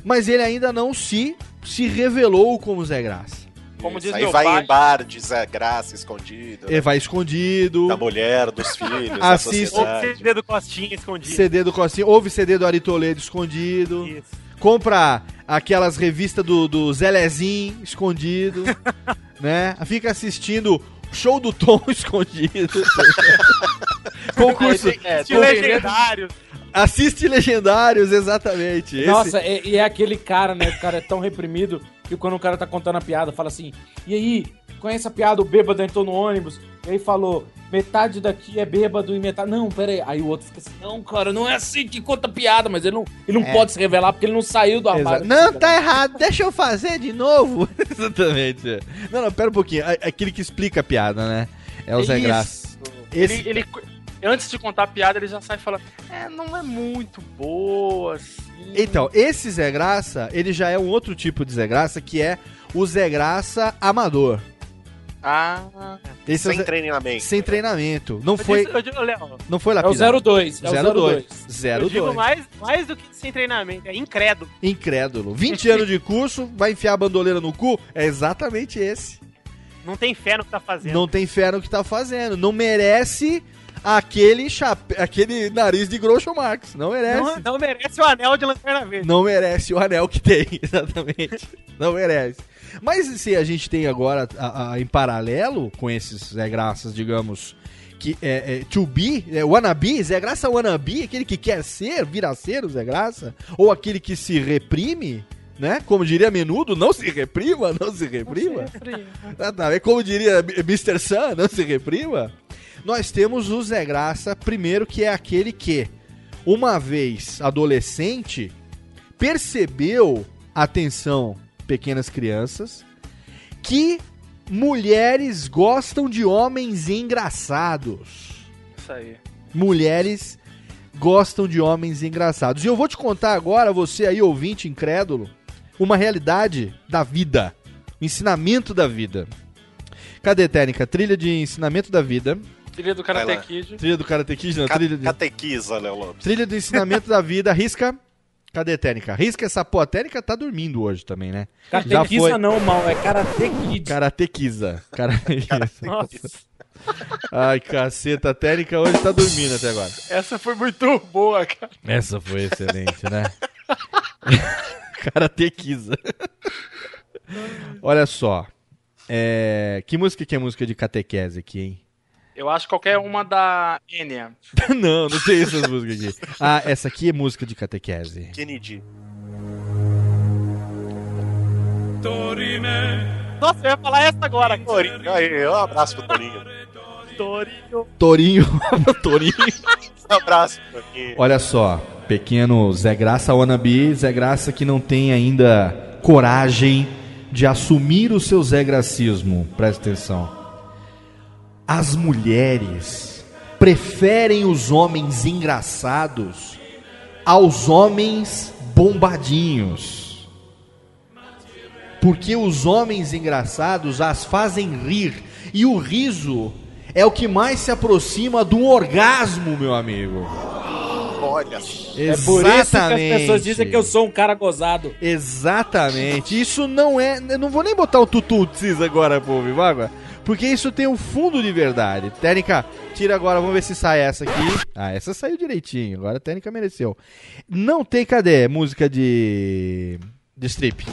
Mas ele ainda não se se revelou como Zé Graça. Como diz Aí meu vai pai, em bar de Zé Graça escondido. Ele vai escondido. Da mulher, dos filhos, da Ou sociedade. CD do Costinha escondido. CD do Costinha, ouve CD do Ari Toledo escondido. Isso. Compra aquelas revistas do, do Zelezinho escondido, *laughs* né? Fica assistindo show do Tom *laughs* escondido. *laughs* Concurso. É, De tem- legendários. Assiste Legendários, exatamente. Nossa, e, e é aquele cara, né? O cara é tão reprimido que quando o cara tá contando a piada, fala assim: e aí, conhece a piada? O bêbado entrou no ônibus, e aí falou: metade daqui é bêbado e metade. Não, pera aí. Aí o outro fica assim: não, cara, não é assim que conta piada, mas ele não, ele não É. pode se revelar porque ele não saiu do armário. Não, tá errado. Deixa eu fazer de novo. *laughs* Exatamente. Não, não, pera um pouquinho. Aquele que explica a piada, né? É o Zé. Graça. Esse- Ele, ele- antes de contar a piada, ele já sai falando: É, não é muito boa, assim. Então, esse Zé Graça, ele já é um outro tipo de Zé Graça, que é o Zé Graça amador. Ah, Esse é Sem Zé- treinamento. Sem treinamento. Não Eu foi, disse- eu digo, Léo, não foi É o lapidado. 02. É o 02. 02. eu digo 02. mais, mais do que sem treinamento, é incrédulo. Incrédulo. 20 anos de curso, vai enfiar a bandoleira no cu? É exatamente esse. Não tem fé no que tá fazendo. Não tem fé no que tá fazendo. Não merece aquele chape... aquele nariz de Groucho Marx. Não merece. Não, não merece o anel de lanterna verde. Não merece o anel que tem, *laughs* exatamente. Não merece. Mas se a gente tem agora, a- a- em paralelo com esses Zé Graças, digamos, que é, é to be, é, wannabe, Zé Graça wannabe, aquele que quer ser, vir a ser o Zé Graça, ou aquele que se reprime, né? Como diria Menudo, não se reprima, não se reprima. Ah, tá. É como diria Mr. Sun, não se reprima. Nós temos o Zé Graça, primeiro, que é aquele que, uma vez adolescente, percebeu, atenção, pequenas crianças, que mulheres gostam de homens engraçados. isso aí. Mulheres gostam de homens engraçados. E eu vou te contar agora, você aí ouvinte incrédulo, uma realidade da vida, um ensinamento da vida. Cadê, Técnica? Trilha de ensinamento da vida. Trilha do Karate. Kid. Trilha do Karate Kid, não, Ca- trilha de... Catequiza, Léo Lopes. Trilha do ensinamento da vida, risca. Cadê a técnica? Risca essa pô, a técnica tá dormindo hoje também, né? Catequiza foi. não, mal, é Karate Kid. Karatequiza. Cara... Nossa, *laughs* Ai, caceta, a técnica hoje tá dormindo até agora. Essa foi muito boa, cara. Essa foi excelente, né? *laughs* Karatequiza. Olha só. É... Que música que é música de catequese aqui, hein? Eu acho qualquer uma da Enya. *laughs* não, não tem essas músicas aqui. Ah, essa aqui é música de catequese. Kennedy. Nossa, eu ia falar essa agora. Torinho. Aí, um abraço pro Torinho. Torinho. Torinho. *laughs* Torinho. Um abraço pro Torinho. Olha só, pequeno Zé Graça wannabe, Zé Graça que não tem ainda coragem de assumir o seu Zé Gracismo. Presta atenção. As mulheres preferem os homens engraçados aos homens bombadinhos. Porque os homens engraçados as fazem rir e o riso é o que mais se aproxima do orgasmo, meu amigo. Olha. É por isso que as pessoas dizem que eu sou um cara gozado. Exatamente. Isso não é. Eu não vou nem botar o tututsis agora, pô, Vivaga. Porque isso tem um fundo de verdade. Técnica, tira agora, vamos ver se sai essa aqui. Ah, essa saiu direitinho. Agora a técnica mereceu. Não tem, cadê? Música de. de strip.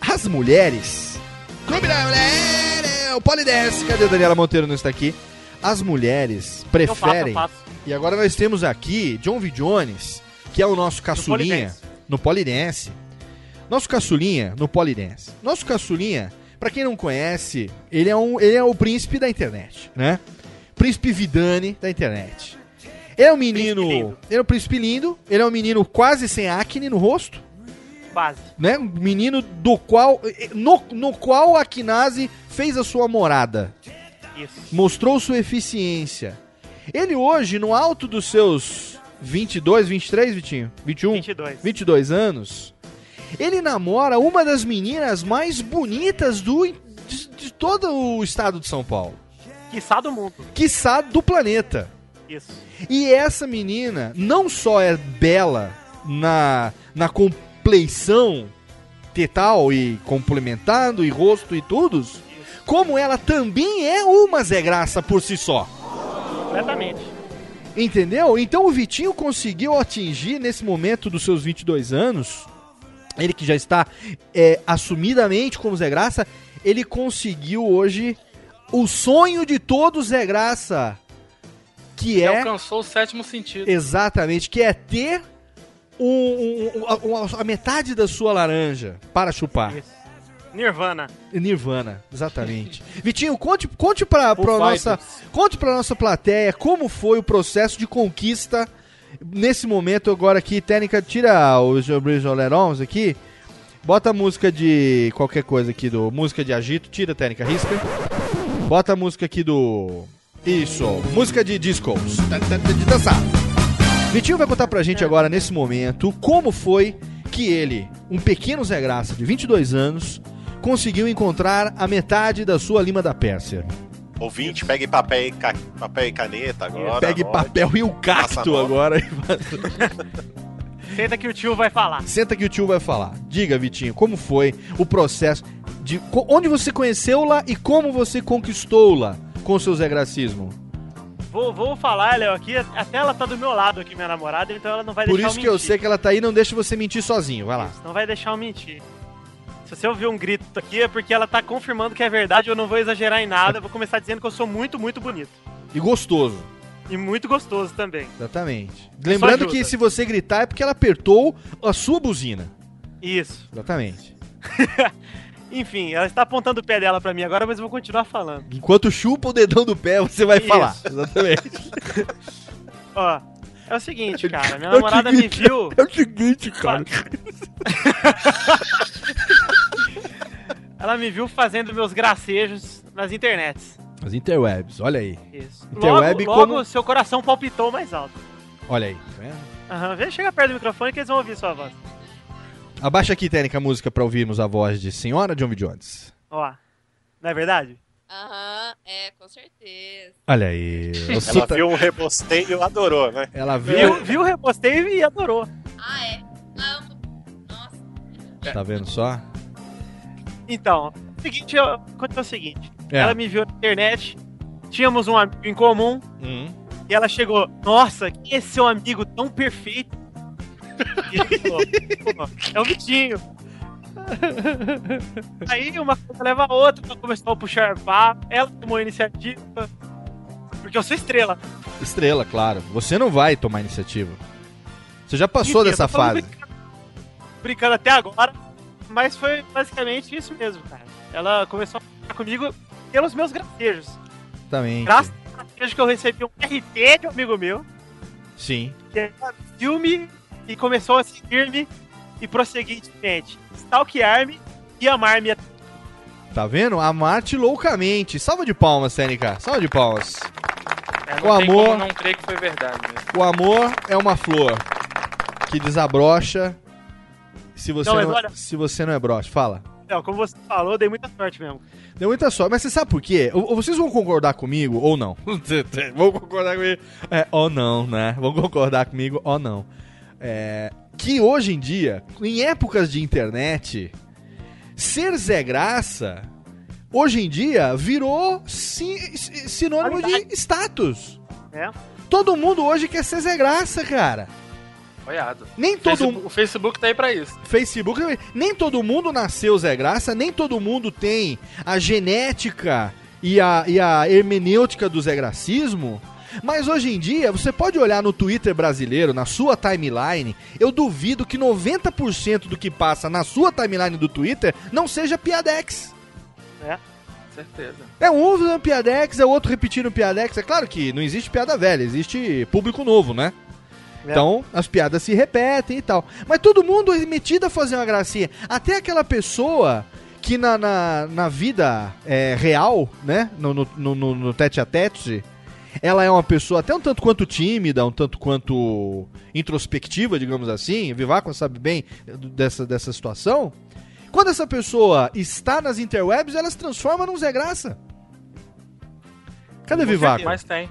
As mulheres. Clube da Mulher, é o Polidense. Cadê a Daniela Monteiro não está aqui? As mulheres preferem. Eu faço, eu faço. E agora nós temos aqui John V. Jones, que é o nosso caçulinha Polidense. no Polidense. Nosso caçulinha no Polidense. Nosso caçulinha, pra quem não conhece, ele é, um, ele é o príncipe da internet, né? Príncipe Vidani da internet. Ele é um menino. Ele é um príncipe lindo. Ele é um menino quase sem acne no rosto. Quase. Né? Um menino do qual. No, no qual a Kinase fez a sua morada. Isso. Mostrou sua eficiência. Ele hoje, no alto dos seus 22, 23, Vitinho? 21? 22. 22 anos. Ele namora uma das meninas mais bonitas do, de, de todo o estado de São Paulo. Quiçá do mundo. Quiçá do planeta. Isso. E essa menina não só é bela na, na compleição tetal e complementando e rosto e tudo, como ela também é uma Zé Graça por si só. Completamente. Entendeu? Então o Vitinho conseguiu atingir nesse momento dos seus 22 anos, ele que já está é, assumidamente como Zé Graça, ele conseguiu hoje o sonho de todo Zé Graça, que Ele é alcançou o sétimo sentido. exatamente, que é ter um- um- um- a, a metade da sua laranja para chupar. Nirvana. Nirvana, exatamente. *laughs* Vitinho, conte, conte Foo nossa, conte pra nossa plateia como foi o processo de conquista nesse momento agora aqui. Técnica, tira os Olerons aqui. Bota a música de qualquer coisa aqui do música de agito, tira técnica, risca. Bota a música aqui do isso, música de discos, de dançar. Vitinho vai contar pra gente agora, nesse momento, como foi que ele, um pequeno Zé Graça de 22 anos, conseguiu encontrar a metade da sua lima da Pérsia. Ouvinte, pegue papel e, ca- papel e caneta agora. Pegue anote. papel e o cacto agora. *laughs* Senta que o tio vai falar. Senta que o tio vai falar. Diga, Vitinho, como foi o processo de onde você conheceu-la e como você conquistou-la com o seu Zé Gracismo? Vou, vou falar, Léo, aqui. Até ela tá do meu lado aqui, minha namorada, então ela não vai Por deixar isso eu que eu sei que ela tá aí, não deixa você mentir sozinho. Vai lá. Não vai deixar eu mentir. Se você ouvir um grito aqui é porque ela tá confirmando que é verdade, eu não vou exagerar em nada, eu vou começar dizendo que eu sou muito, muito bonito. E gostoso. E muito gostoso também. Exatamente. Lembrando que se você gritar é porque ela apertou a sua buzina. Isso. Exatamente. *laughs* Enfim, ela está apontando o pé dela pra mim agora, mas eu vou continuar falando. Enquanto chupa o dedão do pé, você vai Isso. falar. Exatamente. *laughs* Ó, é o seguinte, cara, minha É namorada me seguinte, viu. É o seguinte, cara. *laughs* Ela me viu fazendo meus gracejos nas internets. As interwebs, olha aí. Isso. Interweb logo, logo como... seu coração palpitou mais alto. Olha aí, tá vendo? Aham, vem, chega perto do microfone que eles vão ouvir sua voz. Abaixa aqui, Técnica, a música pra ouvirmos a voz de Senhora John B. Jones. Ó, não é verdade? Aham, é, com certeza. Olha aí. o Ela viu um rebosteio e adorou, né? Ela viu... Viu, viu, repostei e adorou. Ah, é? Amo. Tá vendo só? Então, o seguinte, eu- aconteceu o seguinte. É. Ela me viu na internet, tínhamos um amigo em comum, e ela chegou, nossa, que é seu amigo tão perfeito. E "Pô, é o Vitinho. Aí uma coisa leva a outra, ela começou a puxar papo, ela tomou a iniciativa, porque eu sou estrela. Estrela, claro. Você não vai tomar iniciativa. Você já passou dessa fase. brincando até agora, mas foi basicamente isso mesmo, cara. Ela começou a falar comigo pelos meus gracejos. Exatamente. Graças ao gracejo que eu recebi um RT de um amigo meu, Sim. que ela viu-me e começou a seguir-me e prosseguir de frente. Stalkear-me e amar-me. Tá vendo? Amar-te loucamente. Salva de palmas, TNK. Salva de palmas. É, O amor- como não crer que foi verdade mesmo. O amor é uma flor que desabrocha se você Não, não, mas olha- se você não é broche. Fala. Não, como você falou, dei muita sorte mesmo. Deu muita sorte. Mas você sabe por quê? Ou- Vocês vão concordar comigo ou não? *laughs* vão concordar comigo. É, ou não, né? Vão concordar comigo ou não. É, que hoje em dia, em épocas de internet, ser Zé Graça, hoje em dia, virou si- si- sinônimo de status. É. Todo mundo hoje quer ser Zé Graça, cara. Apoiado. Nem todo Facebook, O Facebook tá aí pra isso. Facebook, nem todo mundo nasceu Zé Graça, nem todo mundo tem a genética e a, e a hermenêutica do Zé Gracismo. Mas hoje em dia, você pode olhar no Twitter brasileiro, na sua timeline, eu duvido que 90% do que passa na sua timeline do Twitter não seja piadex. É. certeza. É um usando piadex, é o outro repetindo piadex. É claro que não existe piada velha, existe público novo, né? É. Então, as piadas se repetem e tal. Mas todo mundo é metido a fazer uma gracinha. Até aquela pessoa que na, na, na vida é, real, né? No, no, no, no- no tete a tete, ela é uma pessoa até um tanto quanto tímida, um tanto quanto introspectiva, digamos assim. Vivaco sabe bem dessa, dessa situação. Quando essa pessoa está nas interwebs, ela se transforma num Zé Graça. Cadê Vivaco? Mas tem.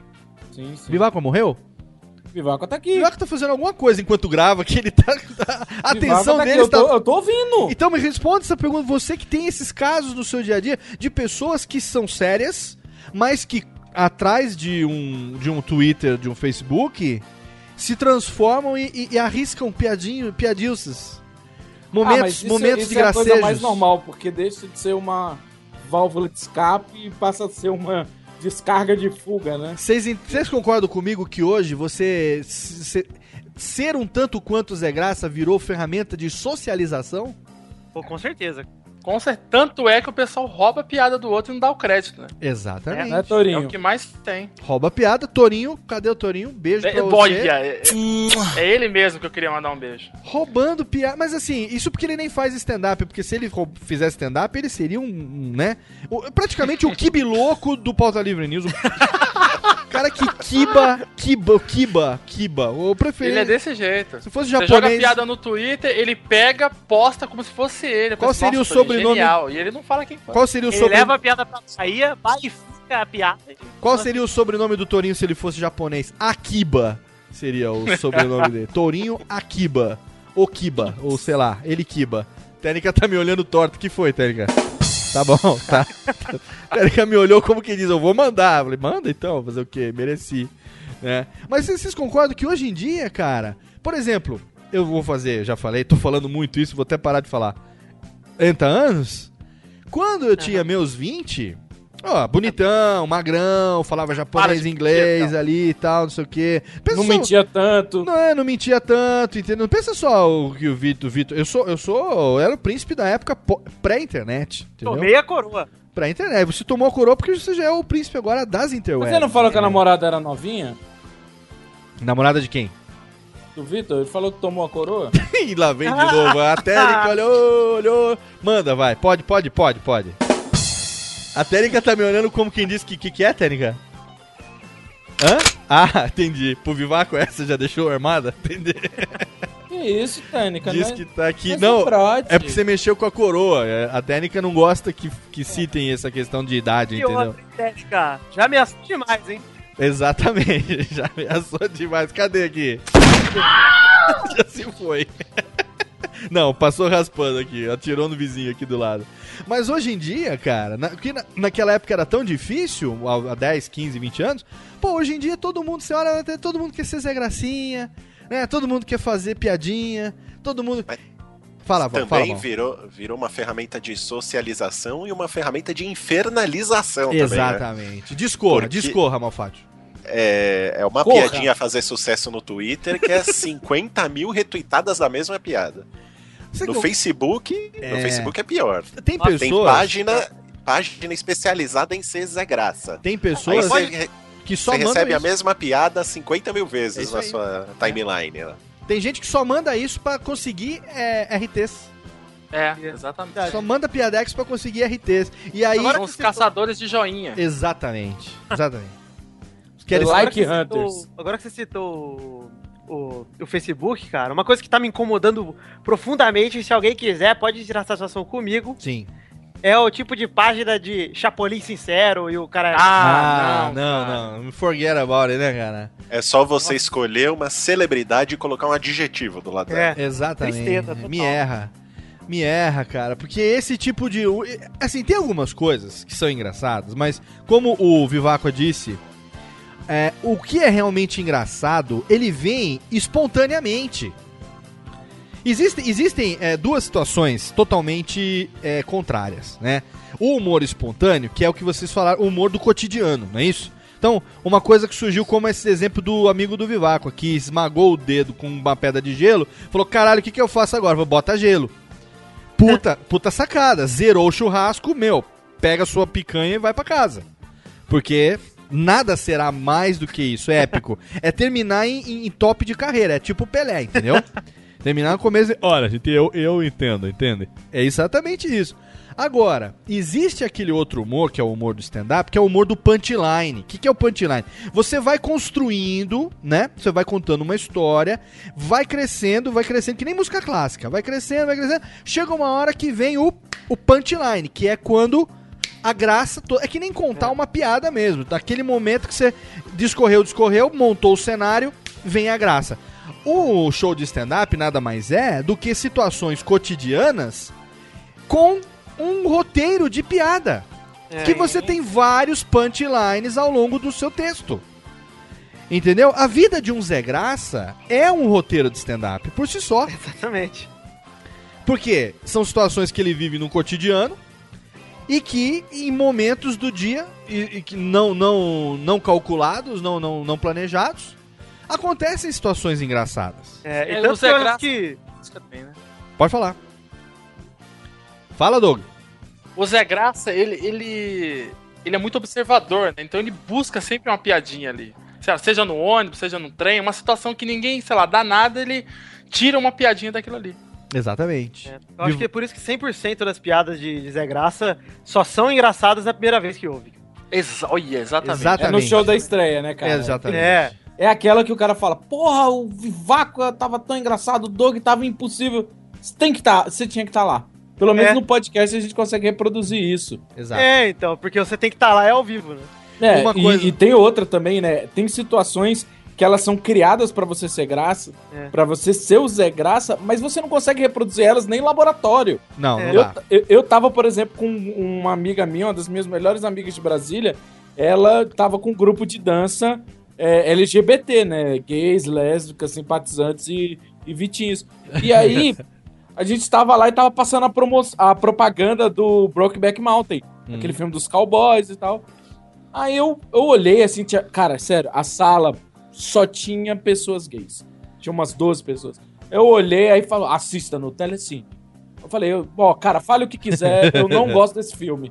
Sim, sim. Vivaco morreu? Vivaco tá aqui. Vivaco tá fazendo alguma coisa enquanto grava, que ele tá. tá- a atenção tá aqui, dele eu está. tô- eu tô ouvindo. Então me responde essa pergunta. Você que tem esses casos no seu dia a dia de pessoas que são sérias, mas que atrás de um, de um Twitter, de um Facebook, se transformam e, e- e arriscam piadinho, piadilces. Momentos, Ah, isso- momentos isso de é a coisa gracejos. mais normal, porque deixa de ser uma válvula de escape e passa a ser uma descarga de fuga, né? Vocês concordam comigo que hoje você se- ser um tanto quanto Zé Graça virou ferramenta de socialização? Pô, com certeza. Com certeza. Tanto é que o pessoal rouba a piada do outro e não dá o crédito, né? Exatamente. Né, Torinho? É o que mais tem. Rouba a piada. Torinho, cadê o Torinho? Beijo pra É, você. boia, é, é ele mesmo que eu queria mandar um beijo. Roubando piada. Mas assim, isso porque ele nem faz stand-up. Porque se ele fizesse stand-up, ele seria um, um, né? o- praticamente o kibe louco do Pauta Livre News. *laughs* O cara que kiba, kiba, kiba, kiba. Eu preferi. Ele é desse jeito. Se fosse Você joga japonês- piada no Twitter, ele pega, posta como se fosse ele. Qual seria "Nossa, o sobrenome- Genial. E ele não fala quem foi. Qual seria o Ele sobre- leva a piada pra sair, vai e fica a piada. Qual seria o sobrenome do Torinho se ele fosse japonês? Akiba seria o *laughs* sobrenome dele. Torinho Akiba. Ou Kiba, ou sei lá, ele Kiba. Tênica tá me olhando torto. que foi, Tênica? Tá bom, *laughs* tá. Tênica me olhou como que diz, eu vou mandar. Eu falei, manda então, fazer o quê? Mereci. Né? Mas vocês concordam que hoje em dia, cara, por exemplo, eu vou fazer, já falei, tô falando muito isso, vou até parar de falar. 30 anos? Quando eu tinha meus 20, ó, bonitão, magrão, falava japonês, inglês mentir, ali e tal, não sei o quê. Pensa Não só- mentia tanto. Não, é, não mentia tanto, entendeu? Pensa só o que o Vitor, Vitor, eu sou, eu sou, eu era o príncipe da época pré-internet, entendeu? Tomei a coroa. Pré-internet, você tomou a coroa porque você já é o príncipe agora das interwebs. Você não falou que a entendeu? namorada era novinha? Namorada de quem? Do Vitor? Ele falou que tomou a coroa? *laughs* Ih, lá vem de novo. A Térica *laughs* olhou, olhou. Manda, vai. Pode, pode, pode, pode. A Térica tá me olhando como quem disse que que, que é, Térica? Hã? Ah, *laughs* entendi. Pro Vivaco essa já deixou armada? *laughs* Entendi. Que isso, Tânica? Diz né? que tá aqui. Mas Não, é porque você mexeu com a coroa. É, A Tênica não gosta que, que citem essa questão de idade, E entendeu? outra, Técnica? Já ameaçou demais, hein? Exatamente. *laughs* Já ameaçou demais. Cadê aqui? Já se foi. Não, passou raspando aqui, atirou no vizinho aqui do lado. Mas hoje em dia, cara, na, que na- naquela época era tão difícil, há há 10, 15, 20 anos, pô, hoje em dia todo mundo, você olha, até todo mundo quer ser Zé Gracinha, né? Todo mundo quer fazer piadinha, todo mundo... Fala, Val, fala, Também Val. virou, virou uma ferramenta de socialização e uma ferramenta de infernalização também, né? Exatamente. Discorra, Porque- discorra, Malfátio. É, é uma Corra. piadinha a fazer sucesso no Twitter que é 50 mil retweetadas da mesma piada. Você no con- Facebook, É. no Facebook é pior. Tem Tem pessoas- página, página especializada em ser Zé Graça. Tem pessoas você, que só você recebe a isso. mesma piada 50 mil É vezes isso na sua timeline. né? Tem gente que só manda isso pra conseguir é, RTs. É, exatamente. Só manda piadex pra conseguir RTs. E aí. Agora são os caçadores de joinha. Exatamente. Exatamente. *laughs* Agora Like que Hunters. citou- agora que você citou o, o, Facebook, cara, uma coisa que tá me incomodando profundamente, se alguém quiser, pode tirar satisfação comigo. Sim. É o tipo de página de Chapolin sincero e o cara. Ah, não, não, Forget about it, né, cara? É só você escolher uma celebridade e colocar um adjetivo do lado dela. Exatamente. Tristeza total. Me erra. Me erra, cara. Porque esse tipo de. Assim, tem algumas coisas que são engraçadas, mas como o Vivaco disse, é, o que é realmente engraçado, ele vem espontaneamente. Existem, existem é, duas situações totalmente é, contrárias, né? O humor espontâneo, que é o que vocês falaram, o humor do cotidiano, não é isso? Então, uma coisa que surgiu como esse exemplo do amigo do Vivaco, que esmagou o dedo com uma pedra de gelo, falou, caralho, o que, que eu faço agora? Vou botar gelo. Puta, puta sacada, zerou o churrasco, meu, pega a sua picanha e vai pra casa. Porque nada será mais do que isso, é épico. é terminar em, em- top de carreira, é tipo o Pelé, entendeu? terminar no começo. Olha, gente, eu, eu entendo, entende? É exatamente isso. Agora, existe aquele outro humor, que é o humor do stand-up, que é o humor do punchline. O que, que é o punchline? Você vai construindo, né? Você vai contando uma história, vai crescendo, vai crescendo, que nem música clássica. Vai crescendo, vai crescendo. Chega uma hora que vem o, o punchline, que é quando a graça. É que nem contar uma piada mesmo. Daquele momento que você discorreu, discorreu, montou o cenário, vem a graça. O show de stand-up nada mais é do que situações cotidianas com um roteiro de piada. É. Que você tem vários punchlines ao longo do seu texto. Entendeu? A vida de um Zé Graça é um roteiro de stand-up por si só. Exatamente. Porque são situações que ele vive no cotidiano e que em momentos do dia e, e que não não não calculados, não não, não planejados, acontecem situações engraçadas. É, e É, tanto o Zé que eu acho Graça- que... Também, né? Pode falar. Fala, Doug. O Zé Graça, ele, ele, ele é muito observador, né? Então ele busca sempre uma piadinha ali. Lá, Seja no ônibus, seja no trem, uma situação que ninguém, sei lá, dá nada, ele tira uma piadinha daquilo ali. Exatamente. Eu acho que é por isso que 100% das piadas de, de Zé Graça só são engraçadas na primeira vez que ouve. Exa olha, exatamente. É no show da estreia, né, cara? Exatamente. É. É aquela que o cara fala, porra, o Vivaco tava tão engraçado, o Doug tava impossível. Você tem que tá, você tinha que estar lá. Pelo menos É. no podcast a gente consegue reproduzir isso. Exato. É, então, porque você tem que estar lá é ao vivo, né? É, Uma e, coisa- e tem outra também, né? Tem situações que elas são criadas pra você ser graça, É. pra você ser o Zé Graça, mas você não consegue reproduzir elas nem em laboratório. Não, não Eu, eu, eu tava, por exemplo, com uma amiga minha, uma das minhas melhores amigas de Brasília. Ela tava com um grupo de dança é, LGBT, né? Gays, lésbicas, simpatizantes e, e vitinhos. E aí, *laughs* a gente tava lá e tava passando a, promo a propaganda do Brokeback Mountain, Hum. aquele filme dos cowboys e tal. Aí eu, eu olhei assim, tinha, cara, sério, a sala só tinha pessoas gays. Tinha umas 12 pessoas. Eu olhei aí falou, assista no Telecine. Eu falei, eu- ó, cara, fale o que quiser, eu não *laughs* gosto desse filme.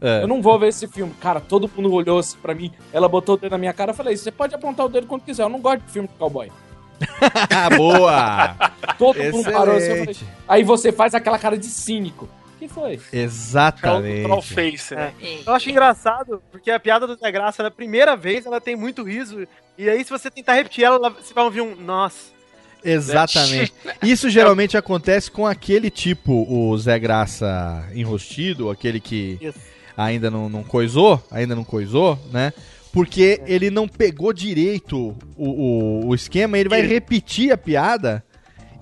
É. Eu não vou ver esse filme. Cara, todo mundo olhou assim pra mim, ela botou o dedo na minha cara, eu falei, você pode apontar o dedo quando quiser, eu não gosto de filme de cowboy. *laughs* Boa! Todo mundo parou assim, eu falei, Excelente. aí você faz aquela cara de cínico. O que foi? Exatamente. Troll face, né? Eu acho engraçado, porque a piada do Zé Graça, na primeira vez, ela tem muito riso. E aí, se você tentar repetir ela, ela- você vai ouvir um nossa. Exatamente. Isso geralmente acontece com aquele tipo, o Zé Graça enrostido, aquele que Isso. ainda não, não coisou, ainda não coisou, né? Porque ele não pegou direito o, o, o esquema, ele vai repetir a piada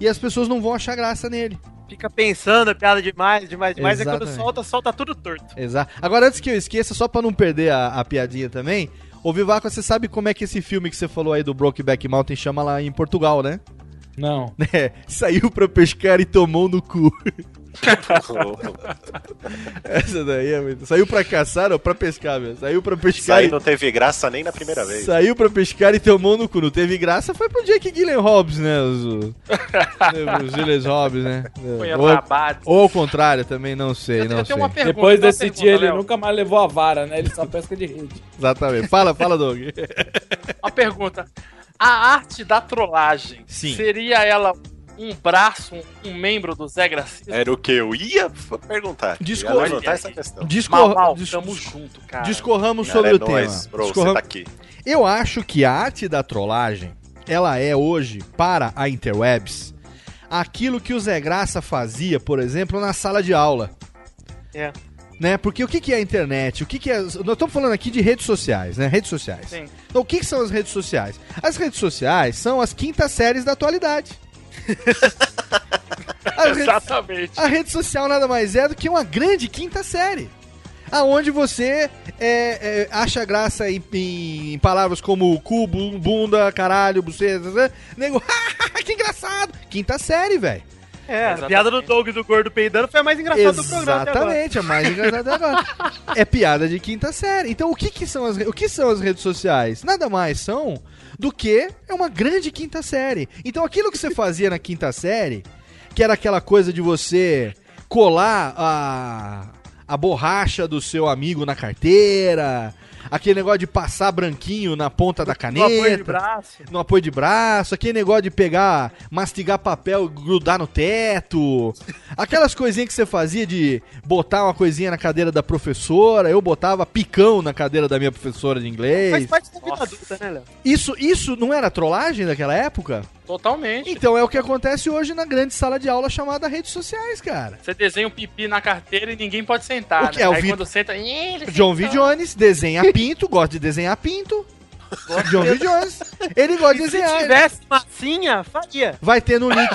e as pessoas não vão achar graça nele. Fica pensando, é piada demais, demais, demais. É quando Exatamente. solta, solta tudo torto. Exato. Agora, antes que eu esqueça, só pra não perder a, a piadinha também, ô Vivaco, você sabe como é que esse filme que você falou aí do Brokeback Mountain chama lá em Portugal, né? Não. *laughs* É, saiu pra pescar e tomou no cu. *laughs* *laughs* Essa daí é muito... Saiu pra caçar ou pra pescar, meu? Saiu pra Isso pescar aí e... não teve graça nem na primeira vez. Saiu pra pescar e tomou no cu. Não teve graça, foi pro Jake Gyllenhaal, né? Os, os Gilles Hobbs, né? Foi Ou, ou ao contrário, também não sei, não tenho sei. pergunta, Depois desse pergunta, dia ele Léo. nunca mais levou a vara, né? Ele só pesca de rede. Exatamente. Fala, fala, Doug. *laughs* Uma pergunta. A arte da trollagem Sim. seria ela um braço, um, um membro do Zé Gracinha? Era o que eu ia perguntar. Discor- Ia levantar essa questão. Discor- Mal, dis- tamo junto, cara. Discorramos Cara, sobre é o nóis, tema. bro, você Discorram- tá aqui. Eu acho que a arte da trollagem, ela é hoje, para a interwebs, aquilo que o Zé Graça fazia, por exemplo, na sala de aula. É. Né? Porque o que, que é a internet? O que, que é. Nós estamos falando aqui de redes sociais, né? Redes sociais. Sim. Então, o que, que são as redes sociais? As redes sociais são as quintas séries da atualidade. A Exatamente. a rede social nada mais é do que uma grande quinta série. Aonde você é, é, acha graça em, em- palavras como cu, bu- bunda, caralho, buceta, né? nego, *laughs* que engraçado. Quinta série, velho. É, a piada do Doug do gordo peidando foi a mais engraçada do programa. Exatamente, é mais engraçado agora. É piada de quinta série. Então, o que, que são as, o que são as redes sociais? Nada mais são do que é uma grande quinta série. Então, aquilo que você fazia na quinta série, que era aquela coisa de você colar a, a borracha do seu amigo na carteira, aquele negócio de passar branquinho na ponta da caneta. No apoio de braço. No apoio de braço, aquele negócio de pegar, mastigar papel, grudar no teto. Aquelas coisinhas que você fazia de botar uma coisinha na cadeira da professora, eu botava picão na cadeira da minha professora de inglês. Faz parte da vida adulta, né, Léo? Isso, isso não era trollagem daquela época? Totalmente. Então é o que acontece hoje na grande sala de aula chamada redes sociais, cara. Você desenha um pipi na carteira e ninguém pode sentar. O que né? é o Aí Vitor- quando senta. "Ih, ele John V. sentou." Jones desenha pinto, gosta de desenhar pinto. John V. Jones, ele gosta de Se desenhar. tivesse massinha, faria. Vai ter no link,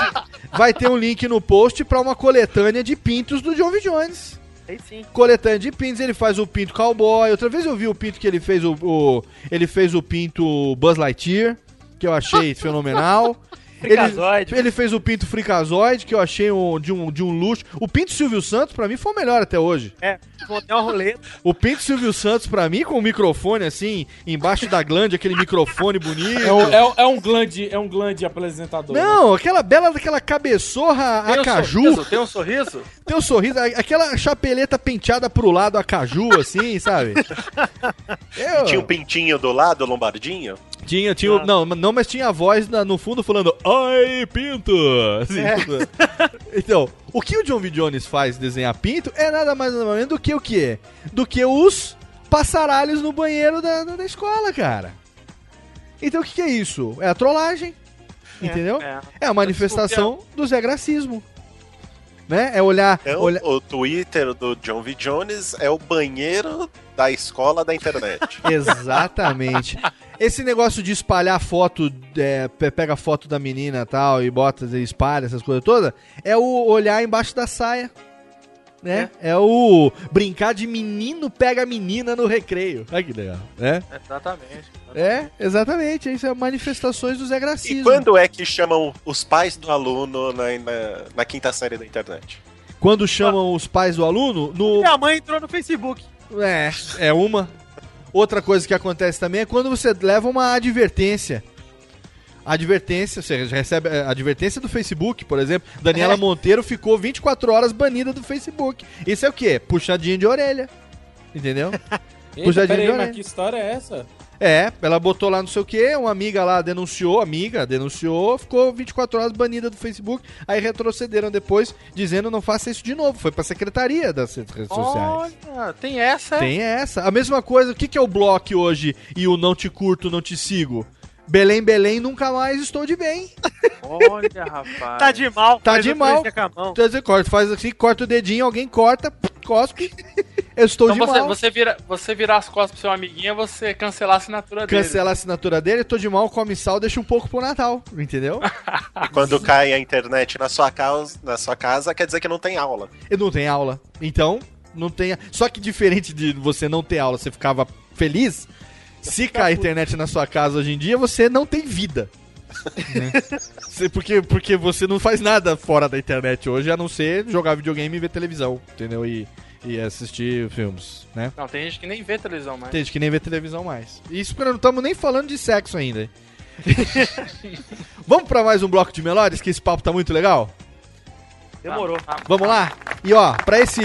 vai ter um link no post pra uma coletânea de pintos do John V. Jones. Aí sim. Coletânea de pintos, ele faz o pinto cowboy. Outra vez eu vi o pinto que ele fez o, o- ele fez o pinto Buzz Lightyear, que eu achei *laughs* fenomenal. Fricazoide. Ele, ele fez o pinto fricazoide, que eu achei um- de, um, de um luxo. O pinto Silvio Santos, pra mim, foi o melhor até hoje. É, botei uma roleta. O pinto Silvio Santos, pra mim, com o microfone assim, embaixo da glande, aquele microfone bonito. É um, é, é um glande, é um glande apresentador. né? Não, aquela bela daquela cabeçorra Tem um acaju. sorriso, tem um sorriso? Tem um sorriso, a- aquela chapeleta penteada pro lado acaju, assim, sabe? *laughs* Eu- Tinha um pintinho do lado, lombardinho? Tinha, tinha. Não, não, mas tinha a voz na- no fundo falando Ai, pinto! Assim, É. tipo- Então, o que o John V. Jones faz desenhar pinto é nada mais nada menos do que o quê? Do que os passaralhos no banheiro da, da, da escola, cara. Então o que, que é isso? É a trollagem. Entendeu? é. É, a manifestação do Zé Gracismo. Né? É olhar. Então, olhar... o Twitter do John V. Jones é o banheiro da escola da internet. *laughs* Exatamente. Esse negócio de espalhar foto, é, pe- pega foto da menina e tal, e bota e espalha essas coisas todas, é o olhar embaixo da saia. Né? É. o brincar de menino pega menina no recreio. Olha que legal, né? Exatamente. É, exatamente. Isso é manifestações do Zé E Gracismo. quando é que chamam os pais do aluno na, na, na quinta série da internet? Quando chamam os pais do aluno, no. Minha mãe entrou no Facebook. É, é uma. Outra coisa que acontece também é quando você leva uma advertência. Advertência, você recebe a advertência do Facebook, por exemplo. Daniela É. Monteiro ficou 24 horas banida do Facebook. Isso é o quê? Puxadinha de orelha. Entendeu? *laughs* Eita, Puxadinha peraí, de mas orelha. que história é essa? É, ela botou lá não sei o que, uma amiga lá denunciou, amiga denunciou, ficou 24 horas banida do Facebook, aí retrocederam depois, dizendo não faça isso de novo. Foi pra secretaria das redes sociais. Olha, tem essa. é? Tem essa. A mesma coisa, o que, que é o bloco hoje e o não te curto, não te sigo? Belém, Belém, nunca mais estou de bem. Olha, rapaz. Tá de mal. Tá faz de mal. Então, você corta, faz assim, corta o dedinho, alguém corta, cospe. Eu estou Então de você, mal. você, vira, você virar as costas pro seu amiguinho você cancelar a assinatura dele. Cancela a assinatura dele, tô de mal, come sal, deixa um pouco pro Natal, entendeu? *laughs* E quando cai a internet na sua, casa, na sua casa, quer dizer que não tem aula. E não tem aula. Então, não tem. Só que diferente de você não ter aula, você ficava feliz. Se cai a internet na sua casa hoje em dia, você não tem vida. né? Porque, porque você não faz nada fora da internet hoje, a não ser jogar videogame e ver televisão, entendeu? E, e assistir filmes, né? Não, tem gente que nem vê televisão mais. Tem gente que nem vê televisão mais. Isso porque não estamos nem falando de sexo ainda. *laughs* Vamos pra mais um bloco de melódias, que esse papo tá muito legal? Demorou. Vamos lá? E ó, pra esse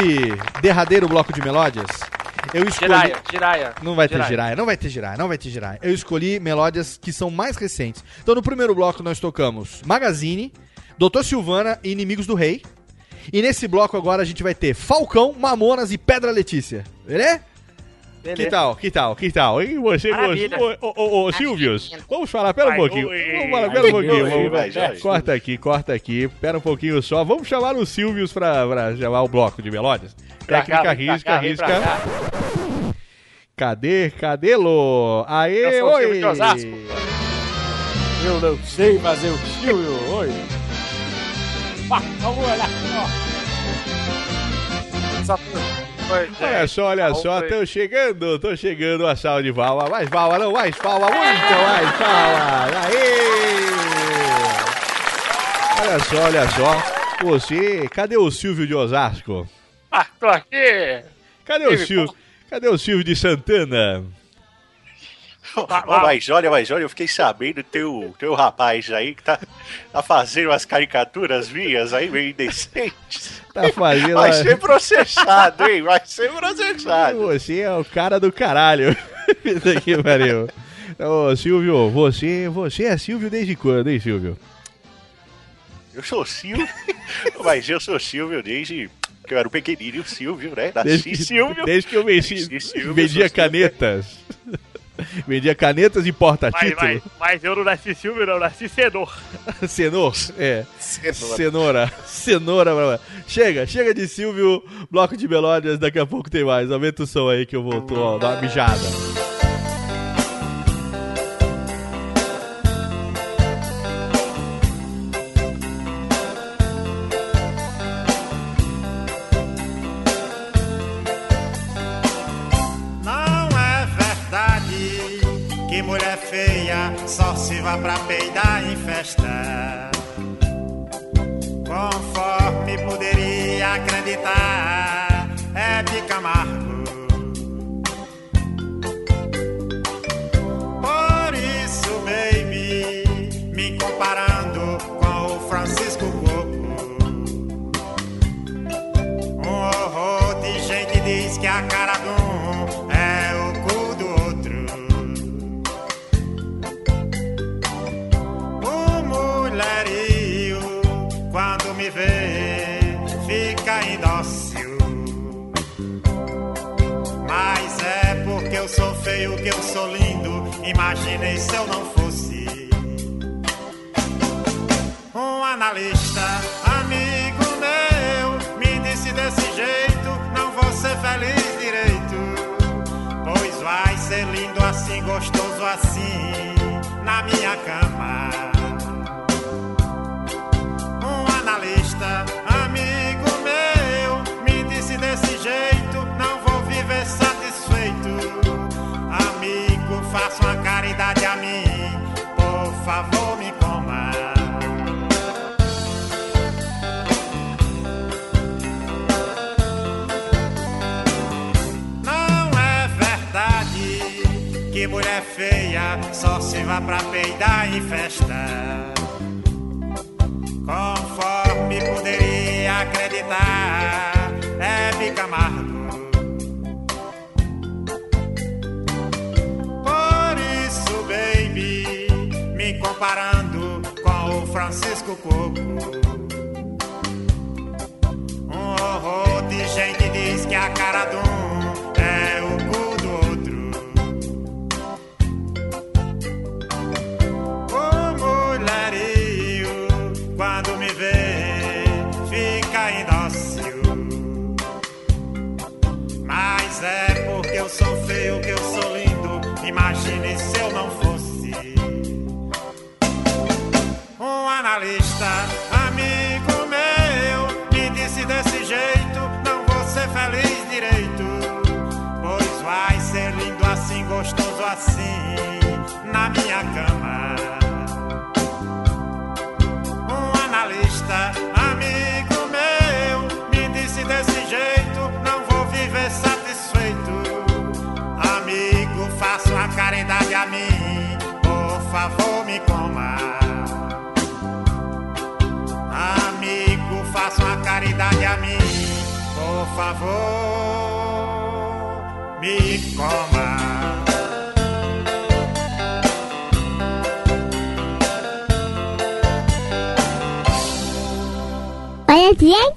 derradeiro bloco de melódias, eu escolhi. Giraia, giraia. Não vai ter Giraia. giraia, não vai ter giraia, não vai ter giraia. Eu escolhi melódias que são mais recentes. Então no primeiro bloco nós tocamos Magazine, Doutor Silvana e Inimigos do Rei. E nesse bloco agora a gente vai ter Falcão, Mamonas e Pedra Letícia. Beleza? Beleza. Que tal? Que tal? Que tal? E você gostou? Ô, ô, ô, Silvius, vamos falar, pera um pouquinho. Vamos falar, pera um pouquinho. vamos- vai, vai. Corta aqui, corta aqui, pera um pouquinho só. Vamos chamar o Silvius pra, pra chamar o bloco de melódias. Técnica cá, risca, cá, risca. Cadê? Cadê, Lô? Aê, Eu oi! Silvio de Osasco. Eu não sei fazer o Silvio, oi. Ah, vamos olhar. Só- Oi, Olha só, olha só, tô chegando, tô chegando a salva de palma. Mais palma, não, mais palma, muito mais palma. Aê! Olha só, olha só. Você, cadê o Silvio de Osasco? Ah, tô aqui. Cadê o Silvio? Cadê o Silvio de Santana? Ô, mas olha, mas olha, eu fiquei sabendo que tem o, tem o rapaz aí que tá, tá fazendo umas caricaturas minhas aí meio indecentes. Tá fazendo. Vai ser processado, hein? Vai ser processado. Você é o cara do caralho. *laughs* Isso aqui, pariu. Ô, Silvio, você, você é Silvio desde quando, hein, Silvio? Eu sou Silvio, *laughs* mas eu sou Silvio desde que eu era um pequenininho Silvio, né? Nasci Desde que, Silvio. desde que eu Silvio, vendia canetas. *laughs* vendia canetas e Mas, porta-título. mas, mas eu não nasci Silvio, não, eu nasci Senor. Cenoura, *laughs* é. Cenoura. Cenoura. Cenoura. Chega, chega de Silvio, bloco de melódias, daqui a pouco tem mais. Aumenta o som aí que eu vou tô, dar uma mijada. Conforme poderia acreditar, é de Camargo. Por isso, baby, me comparando eu sou feio que eu sou lindo. Imaginei se eu não fosse um analista, amigo meu, me disse desse jeito, não vou ser feliz direito. Pois vai ser lindo assim, gostoso assim, na minha cama. Um analista, faça uma caridade a mim, por favor, me coma. Não é verdade que mulher feia só se vá pra peidar em festa. Conforme poderia acreditar, é bicamargo. Comparando com o Francisco Coco. Um horror de gente diz que a cara de um é o cu do outro. O mulherio, quando me vê, fica indócil. Mas é porque eu sou feio que eu sou lindo. Analista, amigo meu, me disse desse jeito, não vou ser feliz direito. Pois vai ser lindo assim, gostoso assim, na minha cama. Um analista, amigo meu, me disse desse jeito, não vou viver satisfeito. Amigo, faça uma caridade a mim, por favor, me coma. Favor, me coma. Olha bem,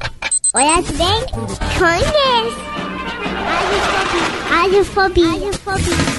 olha bem, conhece. Radiofobia. Radiofobia.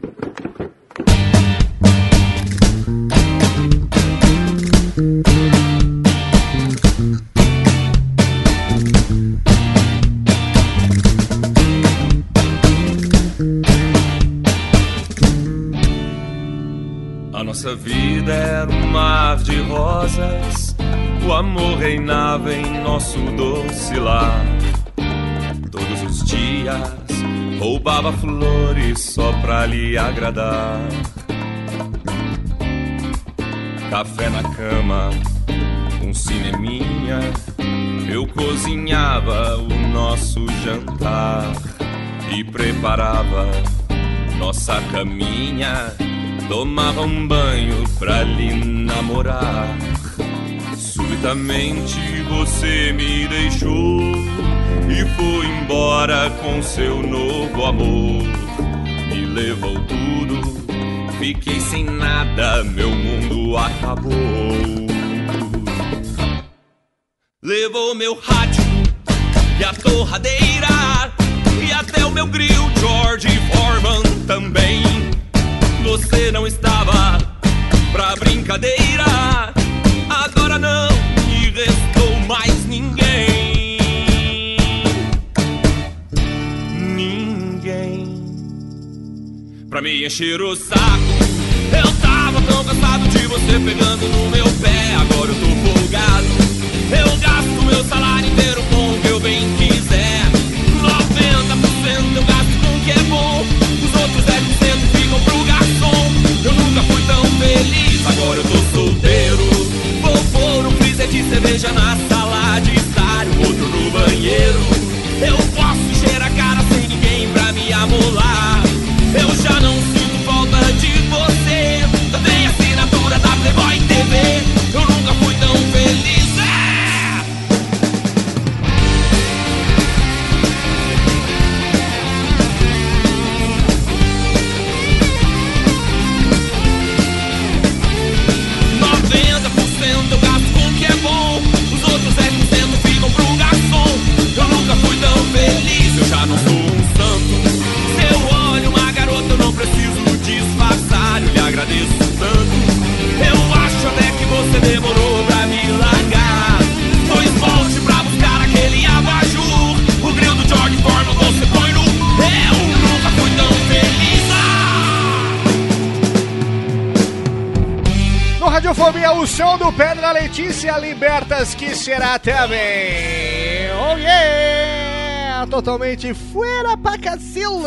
Pra lhe agradar. Café na cama, um cineminha, eu cozinhava o nosso jantar e preparava nossa caminha. Tomava um banho pra lhe namorar. Subitamente você me deixou e foi embora com seu novo amor. Levou tudo, fiquei sem nada, meu mundo acabou. Levou meu rádio e a torradeira e até o meu grill George Foreman também. Você não estava pra brincadeira. Agora não me restou pra me encher o saco. Eu tava tão cansado de você pegando no meu pé. Agora eu tô folgado. Eu gasto meu salário inteiro com o que eu bem quiser. 90% eu gasto com o que é bom. Os outros 10% ficam pro garçom. Eu nunca fui tão feliz. Agora eu tô solteiro. Vou pôr um freezer de cerveja na o som do Pedra Letícia Libertas, que será também. Oh yeah! Totalmente fuera pra cacilos.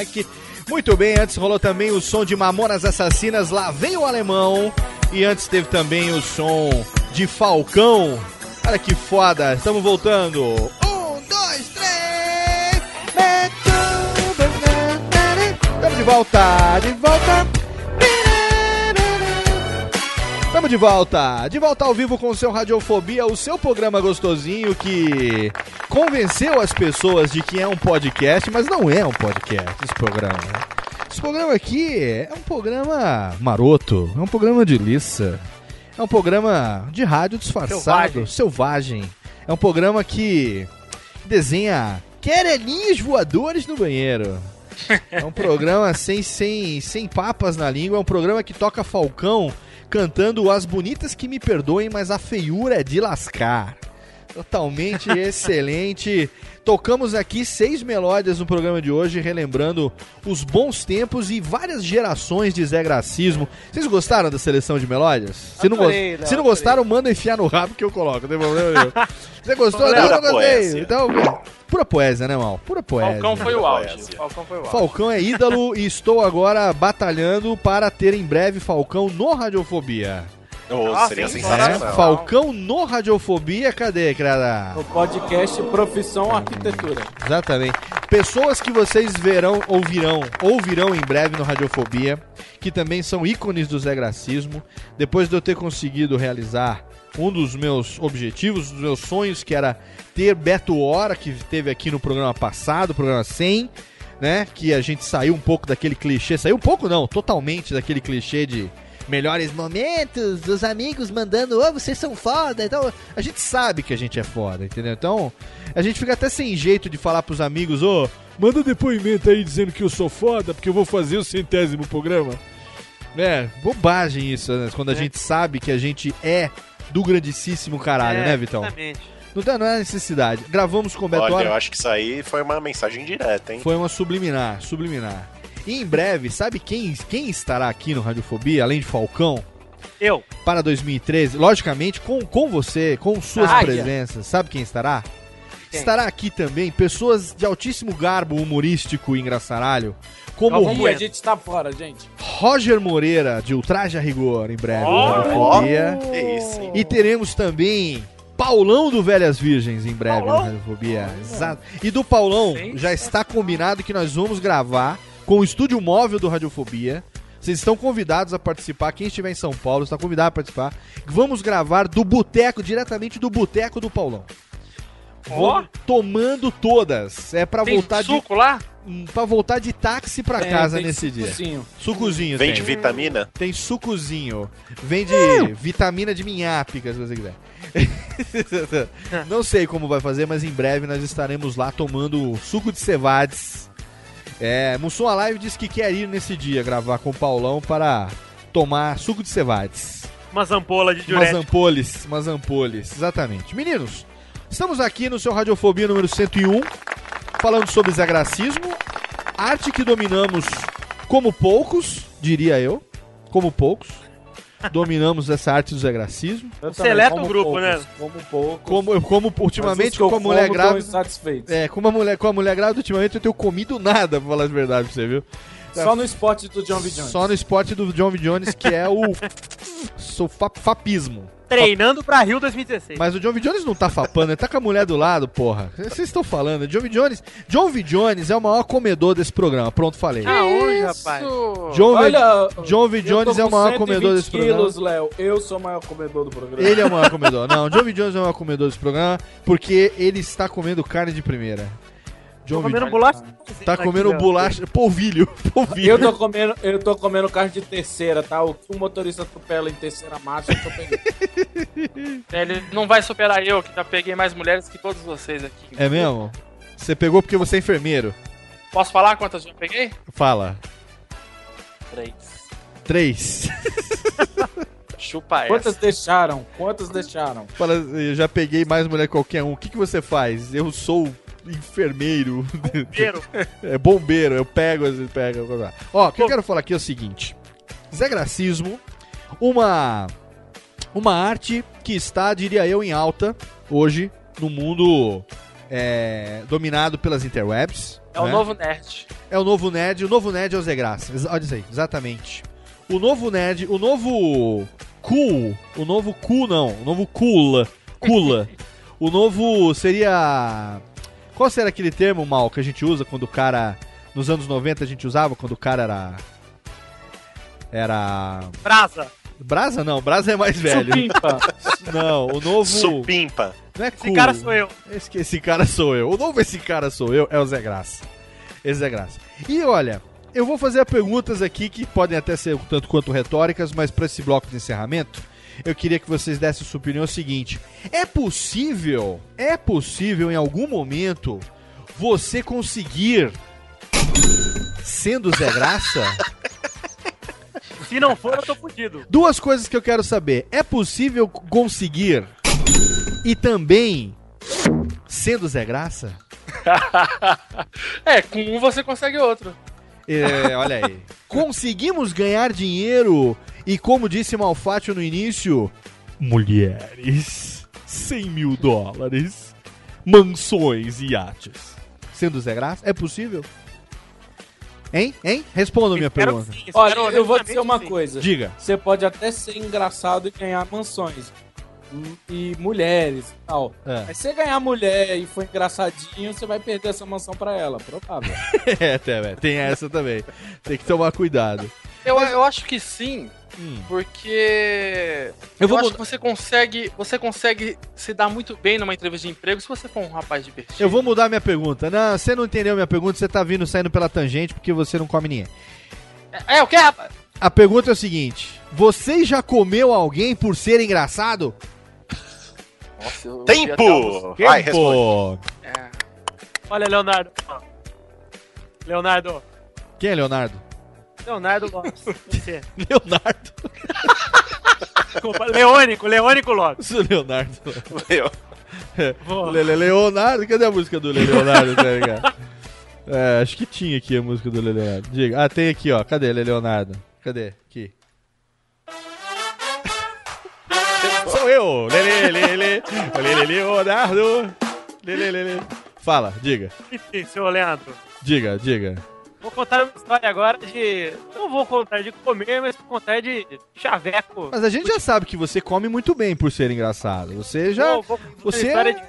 Aqui. Muito bem, antes rolou também o som de Mamonas Assassinas, lá vem o alemão. E antes teve também o som de Falcão. Olha que foda, estamos voltando. Um, dois, três. Estamos de volta volta, de volta. Estamos de volta, de volta ao vivo com o seu Radiofobia, o seu programa gostosinho que convenceu as pessoas de que é um podcast, mas não é um podcast esse programa. Esse programa aqui é um programa maroto, é um programa de liça, é um programa de rádio disfarçado, selvagem. É um programa que desenha querelinhos voadores no banheiro. *laughs* É um programa sem, sem, sem papas na língua, é um programa que toca Falcão cantando As Bonitas Que Me Perdoem, mas a feiura é de lascar. Totalmente *laughs* excelente. Tocamos aqui seis melódias no programa de hoje, relembrando os bons tempos e várias gerações de Zé Gracismo. Vocês gostaram da seleção de melódias? Se não, Adorei, Léo, se não gostaram, manda enfiar no rabo que eu coloco, não tem problema nenhum. *laughs* Você gostou? Pura Não, não gostei. Então, pura poesia, né, mal? Pura poesia. Falcão foi o auge. Falcão foi o auge. Falcão é ídolo e estou agora batalhando para ter em breve Falcão no Radiofobia. Oh, seria É, sensacional. Falcão no Radiofobia, cadê, cara? No podcast Profissão Arquitetura. Exatamente. Pessoas que vocês verão, ouvirão, ouvirão em breve no Radiofobia, que também são ícones do Zé Gracismo. Depois de eu ter conseguido realizar um dos meus objetivos, dos meus sonhos, que era ter Beto Hora, que teve aqui no programa passado, programa 100, né? Que a gente saiu um pouco daquele clichê, saiu um pouco não, totalmente daquele clichê de melhores momentos, dos amigos mandando, ô, vocês são foda. Então, a gente sabe que a gente é foda, entendeu? Então, a gente fica até sem jeito de falar pros amigos, ô, manda depoimento aí dizendo que eu sou foda, porque eu vou fazer o centésimo programa. É, bobagem isso, né? Quando a gente sabe que a gente é do grandíssimo caralho, É, né, Vitão? exatamente. Não, tem- não é necessidade. Gravamos com o Beto Olha, eu acho que isso aí foi uma mensagem direta, hein? Foi uma subliminar, subliminar. E em breve, sabe quem, quem estará aqui no Radiofobia, além de Falcão? Eu. Para 2013, logicamente, com, com você, com suas Águia. presenças. Sabe quem estará? Quem? Estará aqui também pessoas de altíssimo garbo humorístico e engraçaralho, como Ih, a gente tá fora, gente. Roger Moreira, de Ultraje a Rigor, em breve no Ó, Radiofobia. Que isso, hein? E teremos também Paulão do Velhas Virgens em breve no Radiofobia. Exato. E do Paulão já está combinado que nós vamos gravar com o estúdio móvel do Radiofobia. Vocês estão convidados a participar. Quem estiver em São Paulo está convidado a participar. Vamos gravar do boteco, diretamente do boteco do Paulão. Vou tomando todas. É pra Tem voltar suco lá? de para voltar de táxi pra Tem, casa tem nesse dia. sucozinho. Sucozinho. Vende tem. vitamina? Tem sucozinho. Vende Hum. vitamina de minhápica, se você quiser. *laughs* Não sei como vai fazer, mas em breve nós estaremos lá tomando suco de cevades. É, Mussum Alive disse que quer ir nesse dia gravar com o Paulão para tomar suco de cevades. Umas ampolas de Umas diurético. ampoles, umas ampoles, exatamente. Meninos, estamos aqui no seu Radiofobia número 101, falando sobre zagracismo, arte que dominamos como poucos, diria eu, como poucos. Dominamos essa arte do zagracismo. Eu Seleta o como grupo, poucos, né? Como pouco. Como, eu como ultimamente eu com a mulher grávida. É, com uma mulher, com a mulher grávida, ultimamente eu tenho comido nada, pra falar a verdade pra você, viu? Só no esporte do John V. Jones. Só no esporte do John V. Jones, que é o. sou fa- fapismo. Treinando pra Rio 2016. Mas o John V. Jones não tá fapando, ele tá com a mulher do lado, porra. Vocês estão falando. John V. Jones. John V. Jones é o maior comedor desse programa. Pronto, falei. Aonde, rapaz? John V. Olha, John V. Jones é o maior 120 comedor desse programa. quilos, Léo. Eu sou o maior comedor do programa. Ele é o maior comedor. Não, John V. Jones é o maior comedor desse programa porque ele está comendo carne de primeira. John Tô comendo bolacha. Tá comendo Aqui, bolacha. Polvilho. *laughs* Polvilho. Eu tô comendo, eu tô comendo carne de terceira, tá? O que o motorista atropela em terceira marcha, eu tô pegando. *laughs* Ele não vai superar eu, que já peguei mais mulheres que todos vocês aqui. É mesmo? Você pegou porque você é enfermeiro. Posso falar quantas eu já peguei? Fala. Três. Três. *laughs* Chupa essa. Quantas deixaram? Quantas deixaram? Fala, eu já peguei mais mulher que qualquer um. O que, que você faz? Eu sou enfermeiro. Bombeiro. *laughs* é bombeiro, eu pego, eu pego. eu pego. Ó, o que eu quero falar aqui é o seguinte: Zé Gracismo, uma, uma arte que está, diria eu, em alta hoje no mundo é, dominado pelas interwebs. É o né? novo nerd. É o novo nerd, o novo nerd é o Zé Graça. Olha isso aí, exatamente. O novo nerd, o novo cool, o novo cool não, o novo cool, cool. *laughs* o novo seria qual será aquele termo mal que a gente usa quando o cara nos anos 90 a gente usava quando o cara era. Era. Brasa. Brasa não, Brasa é mais velho. Supimpa. *laughs* Não, o novo. Supimpa. Não é Esse cool. cara sou eu. Esse, esse cara sou eu. O novo esse cara sou eu é o Zé Graça. Esse Zé Graça. E olha, eu vou fazer perguntas aqui que podem até ser tanto quanto retóricas, mas para esse bloco de encerramento, eu queria que vocês dessem sua opinião o seguinte: é possível, é possível em algum momento você conseguir sendo Zé Graça? *laughs* Se não for, eu tô fudido. Duas coisas que eu quero saber: é possível conseguir e também sendo Zé Graça? *laughs* é, com um você consegue outro. É, olha aí. *laughs* Conseguimos ganhar dinheiro e, como disse Malfátio no início, mulheres, 100 mil dólares, mansões e iates. Sendo Zé Graça, é possível? Hein? Hein? Respondam minha Espero pergunta. sim, Olha, eu vou dizer uma coisa. Diga. Você pode até ser engraçado e ganhar mansões. Hum, E mulheres e tal. É. Mas se você ganhar mulher e for engraçadinho, você vai perder essa mansão pra ela. Provável. *laughs* é, tem, é, tem essa também. Tem que tomar cuidado. Eu, eu acho que sim, porque Eu eu, vou acho que você consegue, você consegue se dar muito bem numa entrevista de emprego se você for um rapaz divertido. Eu vou mudar minha pergunta. Não, você não entendeu minha pergunta, você tá vindo saindo pela tangente porque você não come ninguém. É, o que, rapaz? A pergunta é o seguinte: você já comeu alguém por ser engraçado? Nossa, eu Tempo! Vai, Tempo! Olha, Leonardo. Leonardo. Quem é Leonardo? Leonardo Lopes. Você. *laughs* Leonardo. Desculpa, Leônico, Leônico Lopes. Leonardo. Lele Leonardo, cadê a música do Lele Leonardo, tá ligado? É, acho que tinha aqui a música do Lele Leonardo. Diga. Ah, tem aqui, ó. Cadê Lele Leonardo? Cadê? Aqui. Sou eu, Lele, Lele, Lele Leonardo. Lele, Lele. Fala, diga. Enfim, seu Leandro. Diga, diga. Vou contar uma história agora de. Não vou contar de comer, mas vou contar de chaveco. Mas a gente já sabe que você come muito bem por ser engraçado. Você já. Vou- vou contar uma Você é, de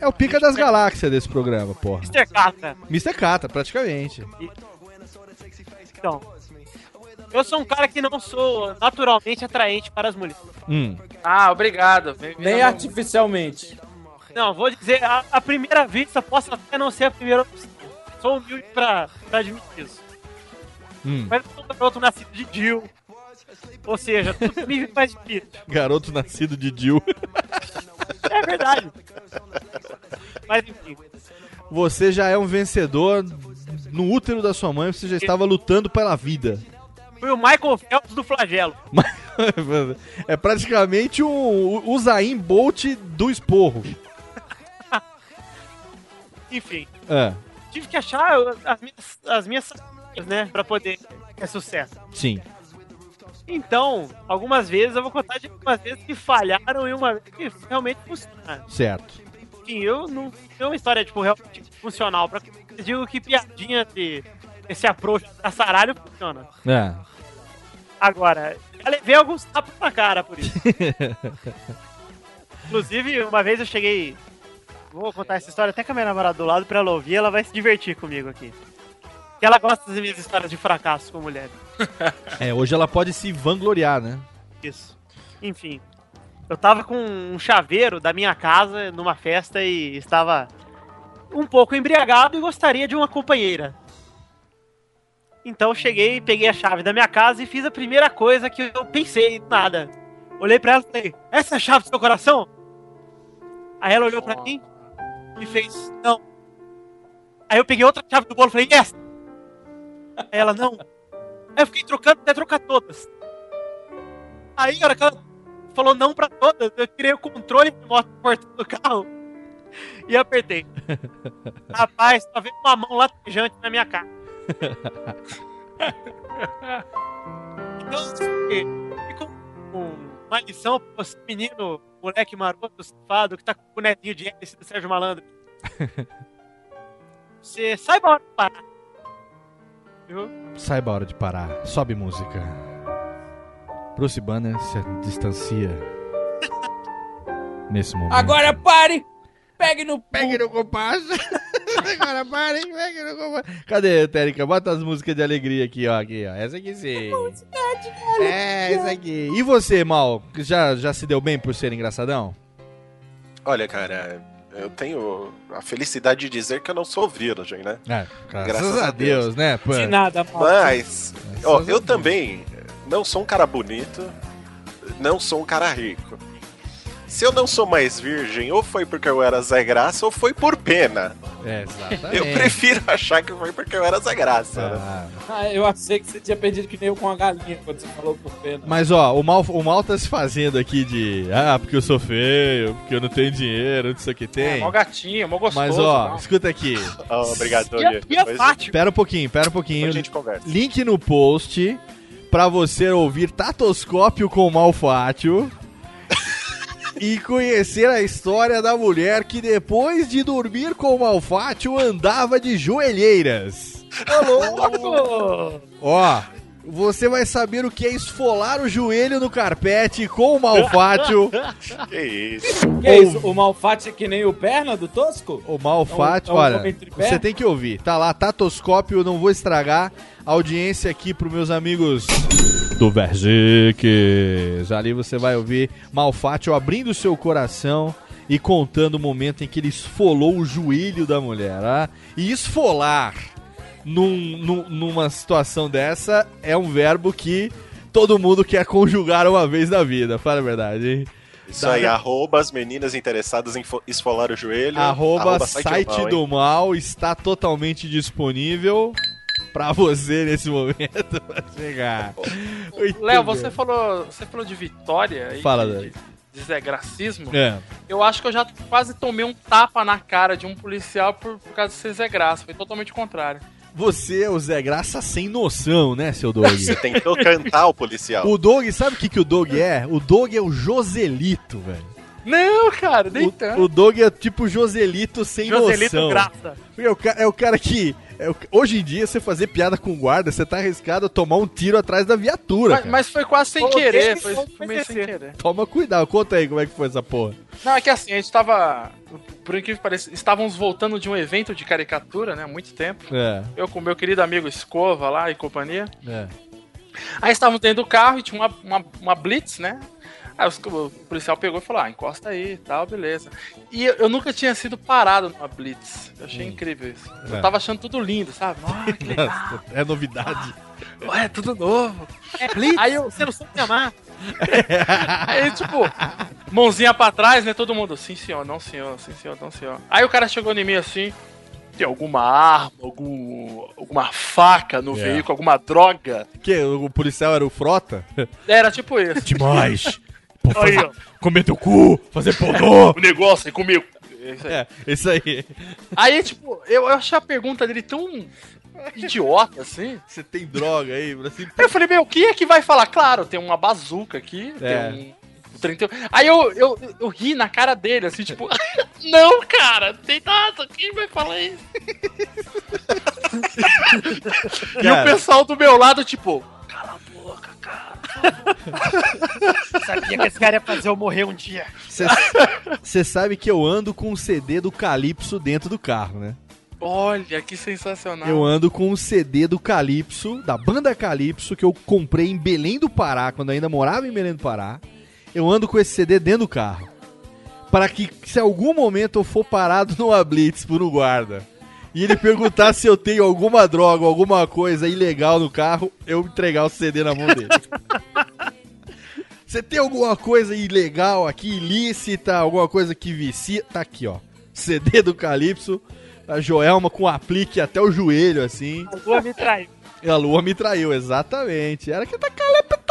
é o pica das galáxias desse programa, porra. Mr. Catra. Mr. Cata, praticamente. Então. Eu sou um cara que não sou naturalmente atraente para as mulheres. Hum. Ah, obrigado. Nem artificialmente. Não, vou dizer, a, a primeira vista posso até não ser a primeira opção. Sou humilde pra, pra admitir isso. Hum. Mas eu sou um garoto nascido de Jill. Ou seja, tudo mim faz difícil. Garoto nascido de Jill. É verdade. Mas enfim. Você já é um vencedor no útero da sua mãe, você já estava lutando pela vida. Fui o Michael Phelps do flagelo. *laughs* é praticamente um o Zayn Bolt do esporro. *laughs* Enfim. É, Tive que achar as minhas, as minhas né? Pra poder ter sucesso. sim. Então, algumas vezes eu vou contar de algumas vezes que falharam e uma vez que realmente funcionaram. Certo. Enfim, eu não tenho uma história, tipo, realmente funcional. Pra eu digo que piadinha de esse approach caçaralho funciona. É. Agora, já levei alguns tapas na cara por isso. *laughs* Inclusive, uma vez eu cheguei. Vou contar essa história até com a minha namorada do lado pra ela ouvir, ela vai se divertir comigo aqui. Porque ela gosta das minhas histórias de fracasso com mulher. *laughs* É, hoje ela pode se vangloriar, né? Isso. Enfim. Eu tava com um chaveiro da minha casa numa festa e estava um pouco embriagado e gostaria de uma companheira. Então eu cheguei, peguei a chave da minha casa e fiz a primeira coisa que eu pensei, nada. Olhei pra ela e falei, essa é a chave do seu coração? Aí ela olhou pra mim e fez, não. Aí eu peguei outra chave do bolo e falei, yes! Aí ela, não. Aí eu fiquei trocando até trocar todas. Aí, a hora que ela falou não pra todas, eu tirei o controle remoto do portão do carro e apertei. *laughs* Rapaz, tá vendo uma mão latejante na minha cara. Então, ficou uma lição pra você, menino, moleque maroto, safado, que tá com o bonezinho de hélice do Sérgio Malandro. *laughs* Você saiba a hora de parar. Viu? Saiba a hora de parar. Sobe música. Bruce Banner se distancia. *laughs* Nesse momento. Agora pare! Pegue no. Pegue no compasso! *laughs* Agora para, hein? Vai que eu não compro. Cadê, Térica? Bota as músicas de alegria aqui, ó. Aqui, ó. Essa aqui sim. É, essa aqui. E você, Mal? Já, já se deu bem por ser engraçadão? Olha, cara, eu tenho a felicidade de dizer que eu não sou virgem, né? É, graças, a Deus, né? Pô. De nada, Mal. Mas, ó, eu também não sou um cara bonito, não sou um cara rico. Se eu não sou mais virgem, ou foi porque eu era Zé Graça, ou foi por pena. É, exatamente. Eu prefiro achar que foi porque eu era Zé Graça. né? Ah. Ah, eu achei que você tinha perdido que nem eu com a galinha quando você falou por pena. Mas ó, o mal, o mal tá se fazendo aqui de. Ah, porque eu sou feio, porque eu não tenho dinheiro, não sei o que É, tem. mó gatinho, mó gostoso. Mas ó, não. escuta aqui. Oh, obrigado, a- Doug. a Depois- Fátima? Pera um pouquinho, pera um pouquinho. depois a gente conversa. Link no post pra você ouvir Tatoscópio com Malfátio e conhecer a história da mulher que depois de dormir com o Malfátio andava de joelheiras. Ó, você vai saber o que é esfolar o joelho no carpete com o Malfátio. *laughs* Que isso? Que é isso? O Malfate é que nem o perna do Tosco? O Malfátio, É um- é um olha, você tem que ouvir. Tá lá, Tatoscópio, não vou estragar a audiência aqui pros meus amigos do Verziques. Ali você vai ouvir Malfátio abrindo seu coração e contando o momento em que ele esfolou o joelho da mulher. Ah? E esfolar num, num- numa situação dessa é um verbo que todo mundo quer conjugar uma vez na vida. Fala a verdade, hein? Isso aí, arroba as meninas interessadas em fo- esfolar o joelho. Arroba, site, mal, hein? do mal está totalmente disponível pra você nesse momento *laughs* pra chegar. Léo, você falou, você falou de vitória Fala, de, de Zé Gracismo. É. Eu acho que eu já quase tomei um tapa na cara de um policial por, por causa de ser Zé Graça. Foi totalmente o contrário. Você é o Zé Graça sem noção, né, seu Doug? *laughs* Você tentou cantar o policial. o Doug, sabe o que, que o Doug é? O Doug é o Joselito, velho. Não, cara, nem tanto. O Doug é tipo Joselito sem Joselito noção. Graça. É o, é o cara que. É hoje em dia, você fazer piada com guarda, você tá arriscado a tomar um tiro atrás da viatura. Mas, mas foi quase sem querer. Foi, foi foi meio sem querer. Toma cuidado, conta aí como é que foi essa porra. Não, é que assim, a gente tava. Por incrível que pareça, estávamos voltando de um evento de caricatura, né? Há muito tempo. É, Eu com meu querido amigo Escova lá e companhia. é. Aí estávamos dentro do carro e tinha uma, uma, uma blitz, né? Aí o policial pegou e falou: Ah, encosta aí e tal, beleza. E eu, eu nunca tinha sido parado numa blitz. Eu achei incrível isso. É. Eu tava achando tudo lindo, sabe? Ah, *laughs* que legal. Nossa, é novidade. Ué, tudo novo. É blitz? Aí eu, Você não sabe me amar? *laughs* Aí, tipo, mãozinha pra trás, né? Todo mundo, sim senhor, não senhor, sim senhor, não senhor. Aí o cara chegou em mim assim, tem alguma arma, algum, alguma faca no É. veículo, alguma droga? Que o policial era o Frota? Era tipo isso. Demais. *laughs* Pô, Aí, ó. comer teu cu, fazer pornô. *laughs* O negócio aí comigo. Isso aí. É, isso aí. Aí, tipo, eu, eu achei a pergunta dele tão idiota assim. Você tem droga aí, assim. Aí eu falei, meu, o que é que vai falar? Claro, tem uma bazuca aqui, É. tem um 31. Aí eu, eu, eu ri na cara dele, assim, tipo, *laughs* não, cara, tem nada, quem vai falar isso? *laughs* e o pessoal do meu lado, tipo, *laughs* Sabia que esse cara ia fazer eu morrer um dia. Você sabe que eu ando com um CD do Calypso dentro do carro, né? olha que sensacional. Eu ando com um CD do Calypso, da banda Calypso, que eu comprei em Belém do Pará, quando ainda morava em Belém do Pará. Eu ando com esse CD dentro do carro. Para que, se algum momento eu for parado *laughs* numa blitz por um guarda e ele perguntar se eu tenho alguma droga, alguma coisa ilegal no carro, eu entregar o CD na mão dele. *laughs* Você tem alguma coisa ilegal aqui, ilícita, alguma coisa que vicia? Tá aqui, ó. CD do Calypso, a Joelma com aplique até o joelho, assim. A lua me traiu. A lua me traiu, exatamente. Era que tá calepta.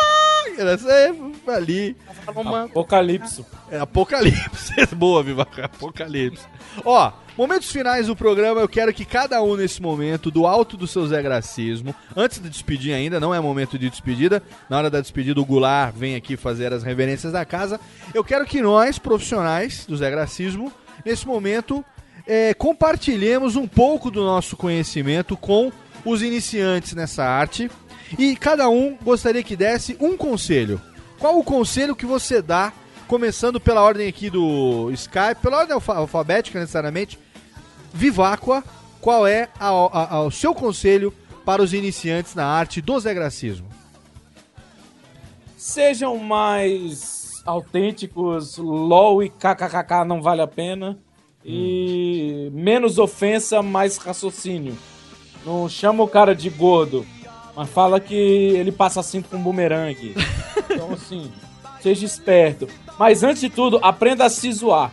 Era sempre ali. Apocalipso. É Apocalipse. *laughs* Boa, Vivaca. Apocalipse. Ó, momentos finais do programa, eu quero que cada um nesse momento, do alto do seu Zé Gracismo, antes de despedir ainda, não é momento de despedida, na hora da despedida o Goulart vem aqui fazer as reverências da casa, eu quero que nós, profissionais do Zé Gracismo, nesse momento, é, compartilhemos um pouco do nosso conhecimento com os iniciantes nessa arte e cada um gostaria que desse um conselho. Qual o conselho que você dá, começando pela ordem aqui do Skype, pela ordem alfa- alfabética necessariamente, Viváqua, qual é a- a- a- o seu conselho para os iniciantes na arte do Zé Gracismo? Sejam mais autênticos, LOL e kkkk não vale a pena. E menos ofensa, mais raciocínio. Não chama o cara de gordo, mas fala que ele passa assim com um bumerangue. Então, assim, seja esperto. Mas antes de tudo, aprenda a se zoar.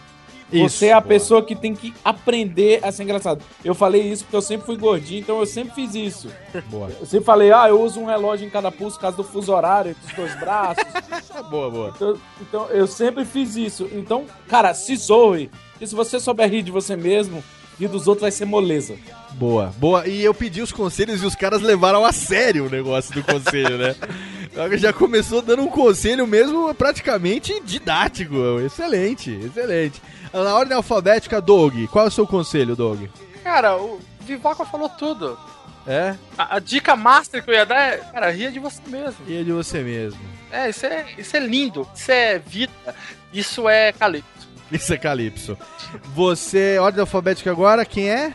Isso, Você é a boa. pessoa que tem que aprender a ser engraçado. Eu falei isso porque eu sempre fui gordinho, então eu sempre fiz isso. Boa. Eu sempre falei, ah, eu uso um relógio em cada pulso por causa do fuso horário dos dois braços. *laughs* boa, boa. Então, então, eu sempre fiz isso. Então, cara, se zoe. E se você souber rir de você mesmo, rir dos outros vai ser moleza. Boa, boa. E eu pedi os conselhos e os caras levaram a sério o negócio do conselho, né? *laughs* Já começou dando um conselho mesmo praticamente didático. Excelente, excelente. Na ordem alfabética, Doug, qual é o seu conselho, Doug? Cara, o Vivaco falou tudo. É? A, a dica master que eu ia dar é, cara, ria de você mesmo. E é de você mesmo. É, isso é, isso é lindo. Isso é vida. Isso é calipso. Isso é Calypso. Você, ordem alfabética agora, quem é?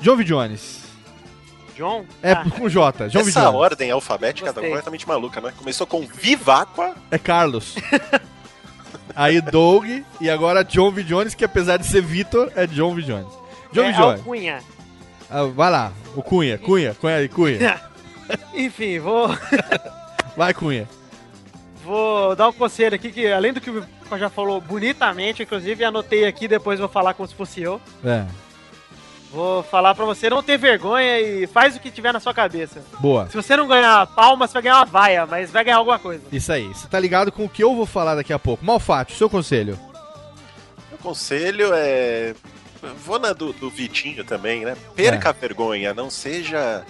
John V. Jones. John? É com J, John. Essa Jones. ordem alfabética tá Gostei. completamente maluca, né? Começou com Viváqua. É Carlos. *laughs* Aí Doug e agora John V. Jones, que apesar de ser Vitor, é John V. Jones. John é V. Jones. Alcunha. Ah, vai lá, o Cunha, Cunha, Cunha aí, Cunha. *laughs* Enfim, vou, Vai, Cunha. Vou dar um conselho aqui que, além do que o já falou bonitamente, inclusive anotei aqui, depois vou falar como se fosse eu. É, Vou falar pra você não ter vergonha e faz o que tiver na sua cabeça. boa. Se você não ganhar palma, você vai ganhar uma vaia, mas vai ganhar alguma coisa. Isso aí, você tá ligado com o que eu vou falar daqui a pouco. Malfátio, seu conselho. Meu conselho é. Vou na do, do Vitinho também, né? Perca a vergonha, não seja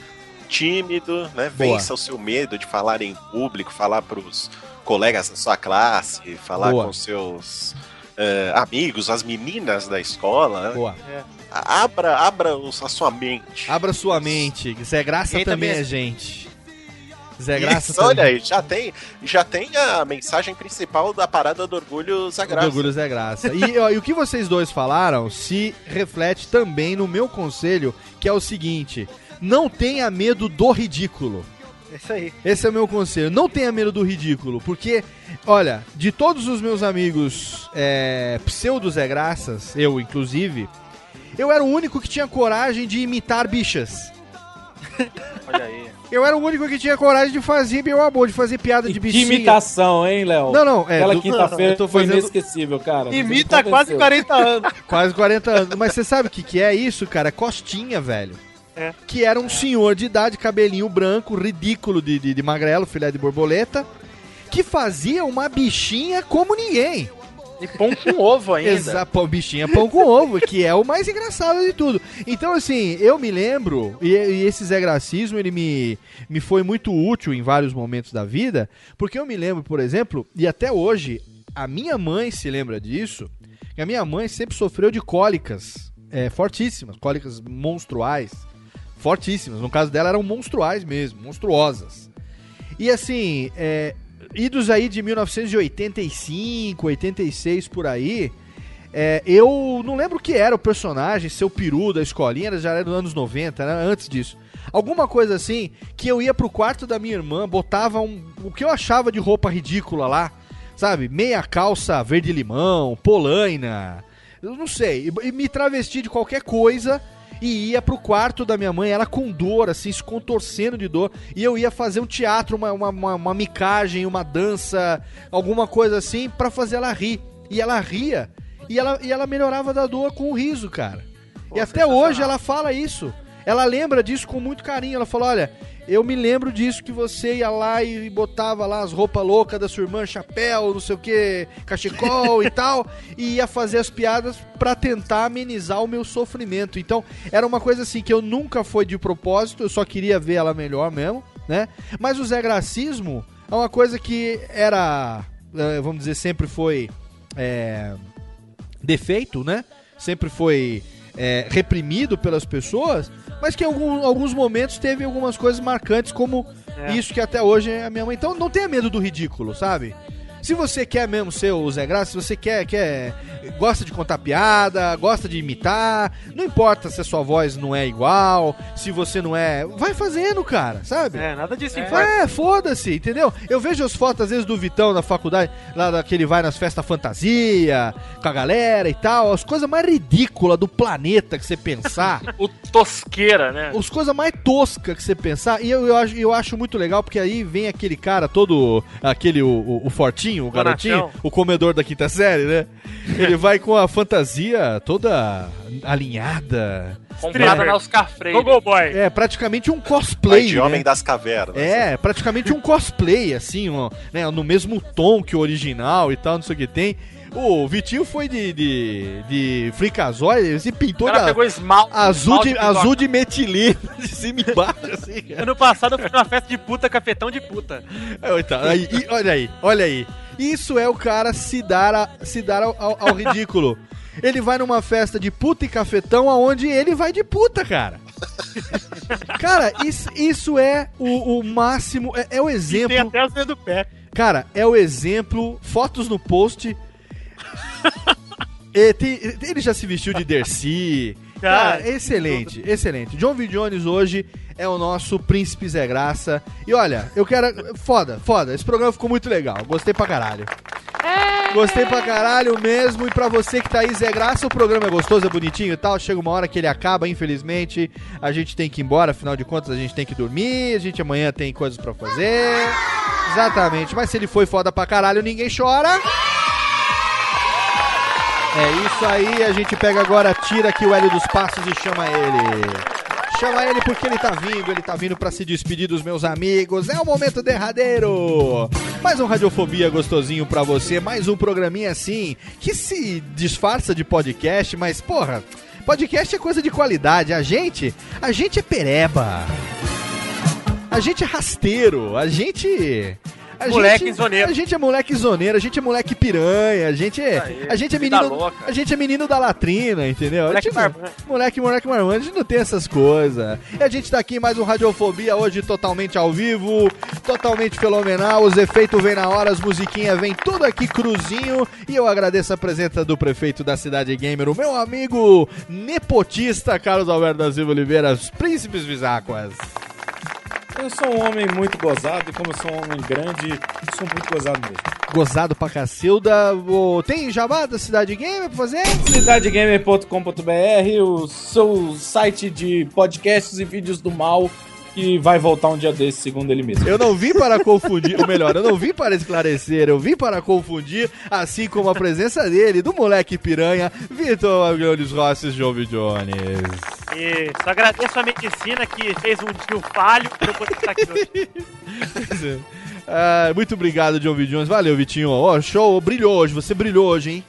tímido, né? Boa. Vença o seu medo de falar em público, falar pros colegas da sua classe, falar Boa. com seus eh, amigos, as meninas da escola. né? Boa. A- Abra, abra os- a sua mente. Abra sua mente. Zé Graça também também é é- gente. Zé Graça Isso, olha também. aí, já tem, já tem a mensagem principal da parada do Orgulho Zé Graça. Orgulho Zé Graça. E, ó, e o que vocês dois falaram se reflete também no meu conselho, que é o seguinte: não tenha medo do ridículo. Isso aí. Esse é o meu conselho. Não tenha medo do ridículo, porque, olha, de todos os meus amigos é, pseudo Zé Graças, eu inclusive, eu era o único que tinha coragem de imitar bichas. *laughs* Olha aí. Eu era o único que tinha coragem de fazer meu amor, de fazer piada de Que bichinha. imitação, hein, Léo? Não, não, é, Aquela quinta-feira tô foi fazendo- inesquecível, cara. Imita Você quase convenceu. 40 anos. *laughs* Quase 40 anos. Mas você sabe o que, que é isso, cara? É costinha, velho. É. Que era um senhor de idade, cabelinho branco, ridículo de, de, de magrelo, filé de borboleta, que fazia uma bichinha como ninguém. E pão com ovo ainda. Exato, pão, bichinha pão com ovo, que é o mais engraçado de tudo. Então, assim, eu me lembro, e, e esse Zé Gracismo, ele me, me foi muito útil em vários momentos da vida, porque eu me lembro, por exemplo, e até hoje, a minha mãe se lembra disso, que a minha mãe sempre sofreu de cólicas é, fortíssimas, cólicas monstruais, fortíssimas. No caso dela, eram monstruais mesmo, monstruosas. E assim, é, idos aí de 1985, 86 por aí, é, eu não lembro o que era o personagem, seu peru da escolinha, já era dos anos 90, era antes disso. Alguma coisa assim, que eu ia pro quarto da minha irmã, botava um, o que eu achava de roupa ridícula lá, sabe? Meia calça verde-limão, polaina, eu não sei, e me travesti de qualquer coisa e ia pro quarto da minha mãe, ela com dor, assim, se contorcendo de dor, e eu ia fazer um teatro, uma, uma, uma, uma micagem, uma dança, alguma coisa assim, pra fazer ela rir. E ela ria, e ela, e ela melhorava da dor com o riso, cara. e até hoje ela fala isso. Ela lembra disso com muito carinho. Ela falou: Olha, eu me lembro disso que você ia lá e botava lá as roupas loucas da sua irmã, chapéu, não sei o que, cachecol e *laughs* tal, e ia fazer as piadas pra tentar amenizar o meu sofrimento. Então, era uma coisa assim que eu nunca foi de propósito, eu só queria ver ela melhor mesmo, né? Mas o Zé Gracismo é uma coisa que era, eh, vamos dizer, sempre foi. é, defeito, né? Sempre foi é, reprimido pelas pessoas, mas que em algum- alguns momentos teve algumas coisas marcantes, como É. isso que até hoje é a minha mãe. Então não tenha medo do ridículo, sabe? Se você quer mesmo ser o Zé Graça, se você quer, quer gosta de contar piada, gosta de imitar. Não importa se a sua voz não é igual, se você não é. Vai fazendo, cara, sabe? É, nada disso É, importa. é, foda-se, entendeu? Eu vejo as fotos, às vezes, do Vitão na faculdade, lá da- que ele vai nas festas fantasia, com a galera e tal, as coisas mais ridículas do planeta que você pensar. *laughs* O tosqueira, né? As coisas mais toscas que você pensar. E eu, eu, acho, eu acho muito legal, porque aí vem aquele cara todo. Aquele, o, o, o fortinho, o garotinho, Bonachão. o comedor da quinta série, né? Ele *laughs* vai com a fantasia toda alinhada. Comprada na Oscar Freire. Google Boy. É, praticamente um cosplay. Pai de né? Homem das Cavernas. É, praticamente um cosplay, assim, ó, né, no mesmo tom que o original e tal, não sei o que tem. O Vitinho foi de, de, de se pintou de pegou esmalte- azul, esmalte de, azul de metilina de cima e baixo, assim. Ano passado eu fui numa festa de puta, cafetão de puta. É, então, aí, e olha aí, olha aí. Isso é o cara se dar, a- se dar ao, ao- ao ridículo. Ele vai numa festa de puta e cafetão aonde ele vai de puta, cara. Cara, isso, isso é o, o máximo, é, é o exemplo. Tem até as dedos do pé. Cara, é o exemplo, fotos no post. *laughs* E ele já se vestiu de Dercy. Cara, Cara, excelente, excelente. John V. Jones hoje é o nosso príncipe Zé Graça. E olha, eu quero. Foda, foda. Esse programa ficou muito legal. Gostei pra caralho. Gostei pra caralho mesmo. E pra você que tá aí, Zé Graça, o programa é gostoso, é bonitinho e tal. Chega uma hora que ele acaba, infelizmente. A gente tem que ir embora, afinal de contas, a gente tem que dormir. A gente amanhã tem coisas pra fazer. Exatamente. Mas se ele foi foda pra caralho, ninguém chora. É isso aí, a gente pega agora, tira aqui o Hélio dos Passos e chama ele. Chama ele porque ele tá vindo, ele tá vindo pra se despedir dos meus amigos. É o momento derradeiro. Mais um Radiofobia gostosinho pra você, mais um programinha assim, que se disfarça de podcast, mas porra, podcast é coisa de qualidade. A gente, a gente é pereba. A gente é rasteiro, a gente. A Moleque gente, zoneiro. A gente é moleque zoneiro, a gente é moleque piranha, a gente é. a gente é menino. louca. A gente é menino da latrina, entendeu? Moleque gente marmanjo. Moleque, moleque marmanjo, a gente não tem essas coisas. E a gente tá aqui em mais um Radiofobia hoje totalmente ao vivo, totalmente fenomenal. Os efeitos vêm na hora, as musiquinhas vêm tudo aqui cruzinho. E eu agradeço a presença do prefeito da cidade gamer, o meu amigo nepotista Carlos Alberto da Silva Oliveira, os príncipes Visáquas. Eu sou um homem muito gozado e como eu sou um homem grande, eu sou muito gozado mesmo. Gozado pra cacilda. Ô, Tem jabá da cidade gamer pra fazer? Cidadegamer.com.br, o seu site de podcasts e vídeos do mal que vai voltar um dia desse, segundo ele mesmo. Eu não vim para confundir, ou melhor, eu não vim para esclarecer, eu vim para confundir, assim como a presença dele, do moleque piranha, Vitor Aguilhões Rosses Jovem Jones. Isso, agradeço a medicina que fez um tio falho pra eu poder estar aqui hoje. *laughs* Ah, muito obrigado, John V. Jones. Valeu, Vitinho. Ó, show, brilhou hoje, você brilhou hoje, hein?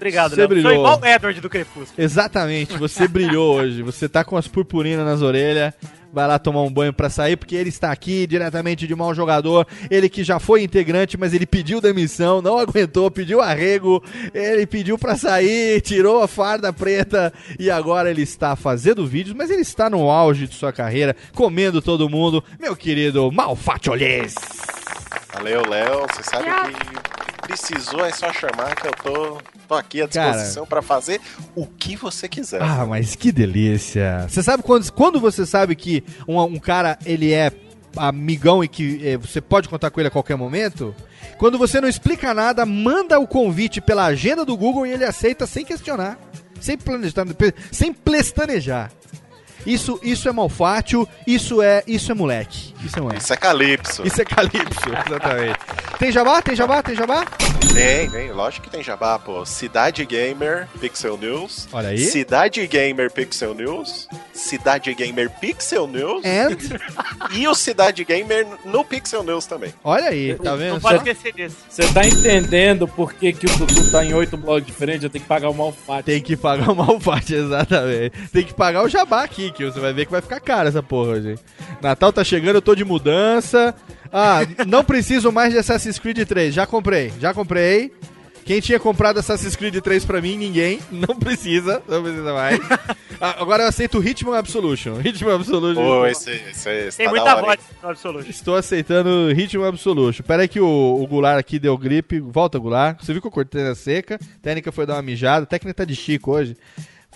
Obrigado, Você Léo. brilhou. Sou igual o Edward do Crepúsculo. Exatamente, você brilhou *laughs* hoje. Você tá com as purpurinas nas orelhas. Vai lá tomar um banho pra sair, porque ele está aqui diretamente de mau jogador. Ele que já foi integrante, mas ele pediu demissão, não aguentou, pediu arrego. Ele pediu pra sair, tirou a farda preta e agora ele está fazendo vídeos, mas ele está no auge de sua carreira, comendo todo mundo. Meu querido Malfatiolês. Valeu, Léo. Você sabe que precisou, é só chamar que eu tô, tô aqui à disposição pra fazer o que você quiser. Ah, mas que delícia. Você sabe quando, quando você sabe que um, um cara ele é amigão e que eh, você pode contar com ele a qualquer momento? Quando você não explica nada, manda o convite pela agenda do Google e ele aceita sem questionar, sem planejar, sem plestanejar. Isso, isso é malfátio, isso é, isso é moleque. Isso é moleque. Isso é Calypso. Isso é calypso, *laughs* exatamente. Tem jabá? Tem jabá? Tem jabá? Tem, tem, lógico que tem jabá, pô. Cidade Gamer Pixel News. Olha aí. Cidade Gamer Pixel News. Cidade Gamer Pixel News. And? *laughs* E o Cidade Gamer no Pixel News também. Olha aí, tá vendo? Não pode esquecer desse. Você tá entendendo por que, que o Dudu tá em oito blogs diferentes? Eu tenho que pagar o malfate. Tem que pagar o malfate, *laughs* exatamente. Tem que pagar o jabá aqui, que você vai ver que vai ficar caro essa porra hoje. Natal tá chegando, eu tô de mudança. Ah, não preciso mais de Assassin's Creed 3. Já comprei, já comprei. Quem tinha comprado Assassin's Creed 3 pra mim? Ninguém. Não precisa. Não precisa mais. *laughs* Ah, Agora eu aceito o Hitman Absolution. *laughs* Hitman Absolution. Pô, esse, esse, esse Tem tá muita voz no Absolute. Estou aceitando Ritmo Absolution. Pera aí que o, o Goulart aqui deu gripe. Volta, Goulart. Você viu que eu cortei na seca. A técnica foi dar uma mijada. A técnica tá de Chico hoje.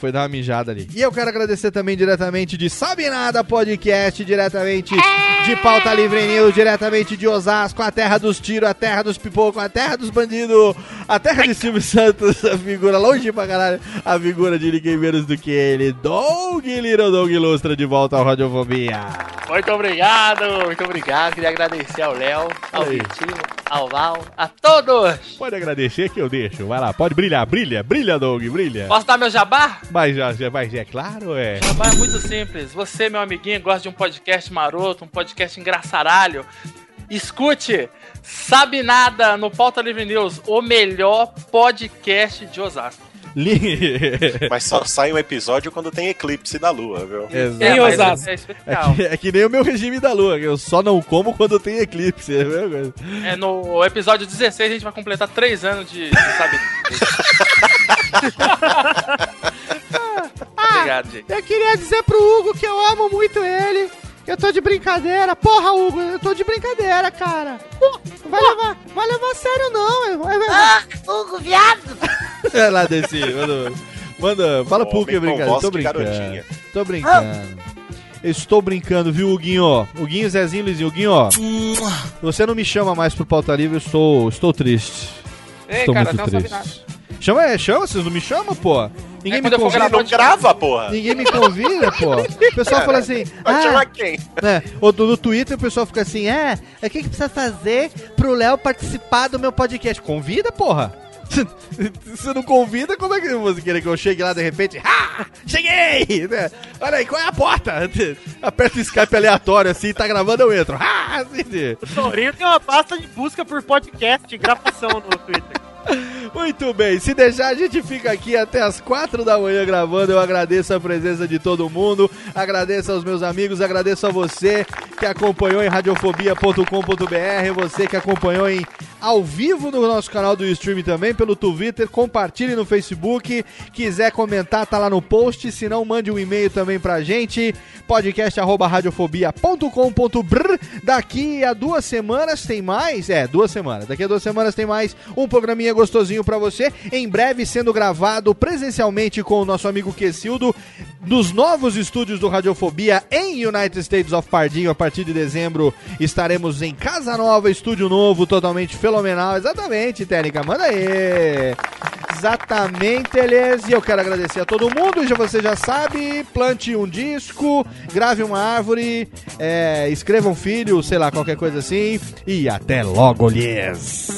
Foi dar uma mijada ali. E eu quero agradecer também diretamente de Sabe Nada Podcast, diretamente de Pauta Livre News, diretamente de Osasco, a terra dos tiros, a terra dos pipocos, a terra dos bandidos, a terra de Silvio Santos, a figura longe pra caralho, a figura de ninguém menos do que ele, Doug Little Doug Ilustra, de volta ao Radiofobia. Muito obrigado, muito obrigado. Queria agradecer ao Léo, ao. Vitinho, ao Val, a todos. Pode agradecer que eu deixo. Vai lá, pode brilhar, brilha, brilha, Doug, brilha. Posso dar meu jabá? Mas já, já, mas é claro, é. Jabá é muito simples. Você, meu amiguinho, gosta de um podcast maroto, um podcast engraçaralho. Escute Sabe Nada no Pauta Livre News, o melhor podcast de Osasco. Mas só sai um episódio quando tem eclipse da lua, viu? Exato. É É que, é que nem o meu regime da lua, que eu só não como quando tem eclipse. É a mesma coisa. É, no episódio 16 a gente vai completar 3 anos de, de Sabe *laughs* *laughs* Obrigado, gente. Eu queria dizer pro Hugo que eu amo muito ele. Eu tô de brincadeira. Porra, Hugo, eu tô de brincadeira, cara. Vai levar, vai levar a sério não. é- é- Ah, Hugo, viado! *laughs* É lá, Desi, manda, manda, fala pro Hulk que é brincadeira. Tô brincando. garotinha. Tô brincando. Estou brincando, viu, Huguinho? Huguinho, Zezinho, Luizinho. Huguinho, ó. Você não me chama mais pro pauta livre, eu estou, estou triste. Ei, estou cara, muito triste. Chama, é, chama, vocês não me chamam, pô. Ninguém É me convida. Não grava, porra! Ninguém me convida, pô. O pessoal fala assim, Vai ah, chamar quem? né? Ou do- no Twitter o pessoal fica assim, é, é o que, que precisa fazer pro Léo participar do meu podcast? Convida, porra! *laughs* Você não convida, como é que você quer que eu chegue lá de repente? Ah, cheguei! Né? Olha aí, qual é a porta? *laughs* Aperta o Skype aleatório assim, tá gravando, eu entro. *laughs* Ah, assim, O Tourinho tem uma pasta de busca por podcast, gravação no Twitter. Muito bem, se deixar a gente fica aqui até as quatro da manhã gravando. Eu agradeço a presença de todo mundo, agradeço aos meus amigos, agradeço a você que acompanhou em radiofobia.com.br, você que acompanhou em ao vivo no nosso canal do stream também, pelo Twitter, compartilhe no Facebook, quiser comentar, tá lá no post, se não, mande um e-mail também pra gente, podcast@radiofobia.com.br. Daqui a duas semanas tem mais, é, duas semanas, daqui a duas semanas tem mais um programinha gostosinho pra você, em breve sendo gravado presencialmente com o nosso amigo Quesildo, nos novos estúdios do Radiofobia em United States of Pardinho, a partir de dezembro estaremos em Casa Nova, estúdio novo, totalmente fenomenal, exatamente, Técnica, manda aí! Exatamente, eles. E eu quero agradecer a todo mundo. Já você já sabe, plante um disco, grave uma árvore, é, escreva um filho, sei lá, qualquer coisa assim. E até logo, lhes.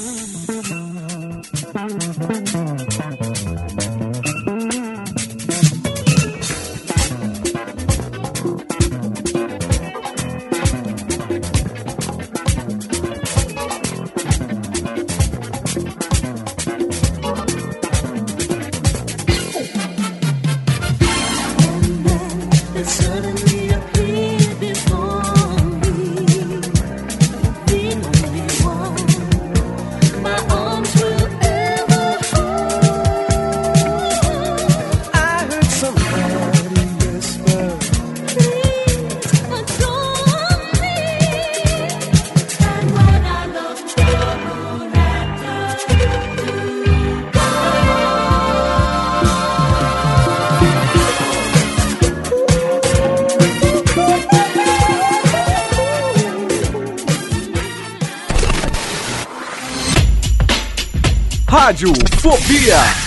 Rádio Fobia.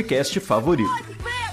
favorito. Baby,